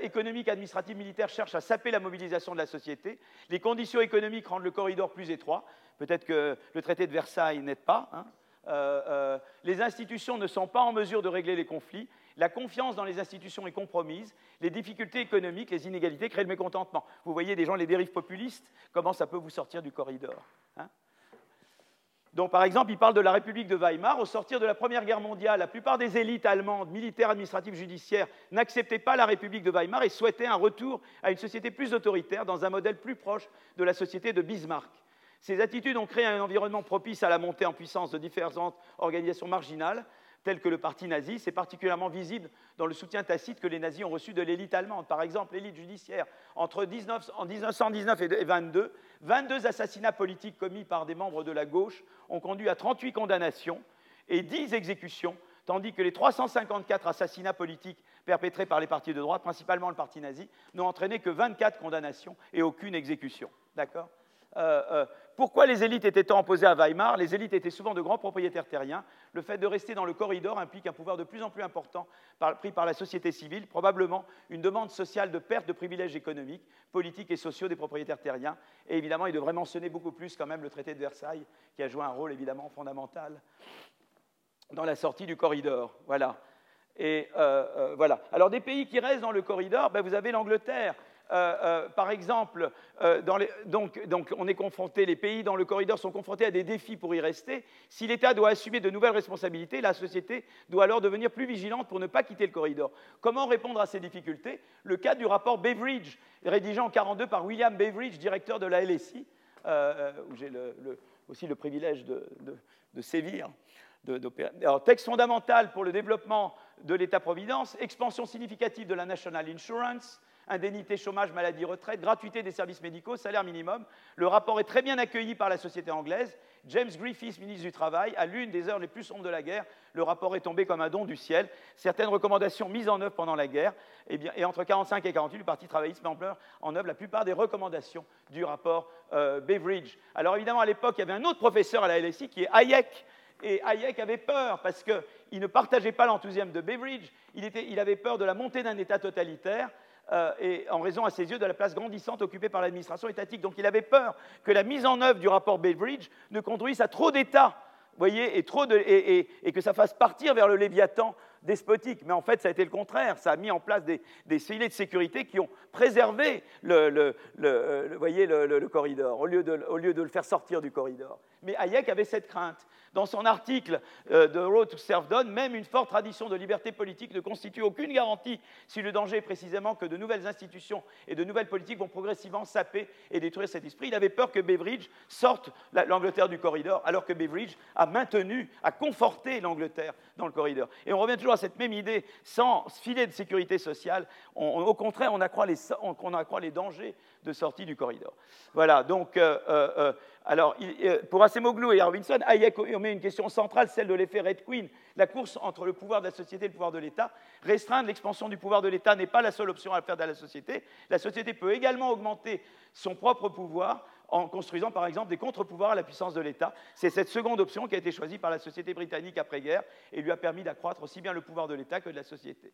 économiques, administratives, militaires cherchent à saper la mobilisation de la société. Les conditions économiques rendent le corridor plus étroit. Peut-être que le traité de Versailles n'aide pas. Hein. les institutions ne sont pas en mesure de régler les conflits la confiance dans les institutions est compromise, les difficultés économiques, les inégalités créent le mécontentement. Vous voyez des gens, les dérives populistes, comment ça peut vous sortir du corridor hein? Donc, par exemple, il parle de la République de Weimar. Au sortir de la Première Guerre mondiale, la plupart des élites allemandes, militaires, administratives, judiciaires, n'acceptaient pas la République de Weimar et souhaitaient un retour à une société plus autoritaire, dans un modèle plus proche de la société de Bismarck. Ces attitudes ont créé un environnement propice à la montée en puissance de différentes organisations marginales, tel que le parti nazi. C'est particulièrement visible dans le soutien tacite que les nazis ont reçu de l'élite allemande. Par exemple, l'élite judiciaire, entre 19, en 1919 et 22, 22 assassinats politiques commis par des membres de la gauche ont conduit à 38 condamnations et 10 exécutions, tandis que les 354 assassinats politiques perpétrés par les partis de droite, principalement le parti nazi, n'ont entraîné que 24 condamnations et aucune exécution. D'accord? Euh, euh, pourquoi les élites étaient opposées à Weimar? Les élites étaient souvent de grands propriétaires terriens. Le fait de rester dans le corridor implique un pouvoir de plus en plus important pris par la société civile, probablement une demande sociale de perte de privilèges économiques, politiques et sociaux des propriétaires terriens. Et évidemment, il devrait mentionner beaucoup plus quand même le traité de Versailles, qui a joué un rôle évidemment fondamental dans la sortie du corridor. Voilà. Euh, voilà. Alors, des pays qui restent dans le corridor, ben, vous avez l'Angleterre. Euh, euh, par exemple, euh, donc, on est confronté, les pays dans le corridor sont confrontés à des défis pour y rester. Si l'État doit assumer de nouvelles responsabilités, la société doit alors devenir plus vigilante pour ne pas quitter le corridor. Comment répondre à ces difficultés? Le cas du rapport Beveridge, rédigé en 1942 par William Beveridge, directeur de la LSI, où j'ai aussi le privilège de, sévir. alors, texte fondamental pour le développement de l'État-providence, expansion significative de la National Insurance, indemnité chômage, maladie, retraite, gratuité des services médicaux, salaire minimum. Le rapport est très bien accueilli par la société anglaise. James Griffiths, ministre du Travail, à l'une des heures les plus sombres de la guerre, le rapport est tombé comme un don du ciel. Certaines recommandations mises en œuvre pendant la guerre, et, eh bien, et entre 1945 et 1948, le Parti travailliste met en œuvre la plupart des recommandations du rapport euh, Beveridge. Alors évidemment, à l'époque, il y avait un autre professeur à la LSI qui est Hayek, et Hayek avait peur parce qu'il ne partageait pas l'enthousiasme de Beveridge, il, il, avait peur de la montée d'un État totalitaire, euh, et en raison à ses yeux de la place grandissante occupée par l'administration étatique. Donc il avait peur que la mise en œuvre du rapport Beveridge ne conduise à trop d'États, voyez, et, trop de, et, et, que ça fasse partir vers le Léviathan despotique. Mais en fait, ça a été le contraire. Ça a mis en place des, des de sécurité qui ont préservé le, le, le, voyez, le, corridor, au lieu, de, au lieu de le faire sortir du corridor. Mais Hayek avait cette crainte. Dans son article euh, de Road to Serfdom, même une forte tradition de liberté politique ne constitue aucune garantie si le danger est précisément que de nouvelles institutions et de nouvelles politiques vont progressivement saper et détruire cet esprit. Il avait peur que Beveridge sorte l'Angleterre du corridor, alors que Beveridge a maintenu, a conforté l'Angleterre dans le corridor. Et on revient toujours à cette même idée, sans filet de sécurité sociale, au contraire, on accroît, les, on accroît les dangers de sortie du corridor. Voilà, donc, euh, euh, alors, pour Acemoglu et Robinson, Hayek met une question centrale, celle de l'effet Red Queen, la course entre le pouvoir de la société et le pouvoir de l'État. Restreindre l'expansion du pouvoir de l'État n'est pas la seule option à faire dans la société. La société peut également augmenter son propre pouvoir en construisant par exemple des contre-pouvoirs à la puissance de l'État. C'est cette seconde option qui a été choisie par la société britannique après-guerre et lui a permis d'accroître aussi bien le pouvoir de l'État que de la société.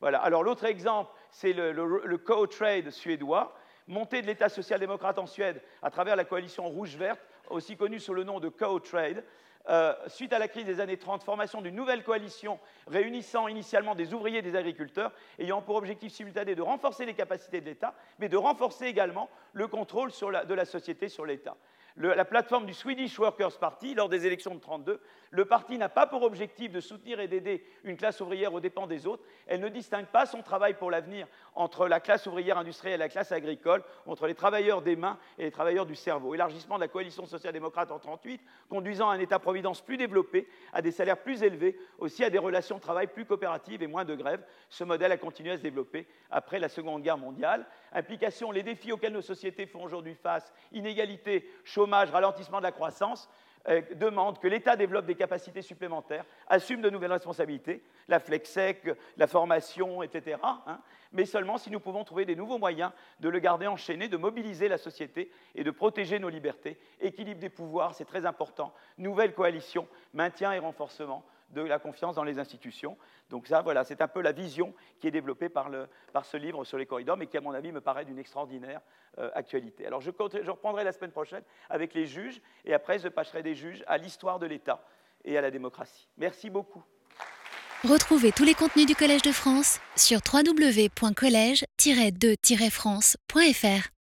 Voilà. Alors l'autre exemple, c'est le, le co-trade suédois, montée de l'État social-démocrate en Suède à travers la coalition rouge-verte, aussi connue sous le nom de co-trade. Euh, suite à la crise des années 30, formation d'une nouvelle coalition réunissant initialement des ouvriers et des agriculteurs, ayant pour objectif simultané de renforcer les capacités de l'État, mais de renforcer également le contrôle de la société sur l'État la plateforme du Swedish Workers' Party lors des élections de 1932. Le parti n'a pas pour objectif de soutenir et d'aider une classe ouvrière aux dépens des autres. Elle ne distingue pas son travail pour l'avenir entre la classe ouvrière industrielle et la classe agricole, entre les travailleurs des mains et les travailleurs du cerveau. Élargissement de la coalition social-démocrate en 1938, conduisant à un État-providence plus développé, à des salaires plus élevés, aussi à des relations de travail plus coopératives et moins de grèves. Ce modèle a continué à se développer après la Seconde Guerre mondiale. Implication, les défis auxquels nos sociétés font aujourd'hui face, inégalité, chômage, ralentissement de la croissance, euh, demandent que l'État développe des capacités supplémentaires, assume de nouvelles responsabilités, la flexec, la formation, etc. Hein, mais seulement si nous pouvons trouver des nouveaux moyens de le garder enchaîné, de mobiliser la société et de protéger nos libertés. Équilibre des pouvoirs, c'est très important. Nouvelle coalition, maintien et renforcement de la confiance dans les institutions. Donc ça, voilà, c'est un peu la vision qui est développée par, ce livre sur les corridors, mais qui, à mon avis, me paraît d'une extraordinaire euh, actualité. Alors je, je, reprendrai la semaine prochaine avec les juges, et après je passerai des juges à l'histoire de l'État et à la démocratie. Merci beaucoup. Retrouvez tous les contenus du Collège de France sur www.colège-2-france.fr.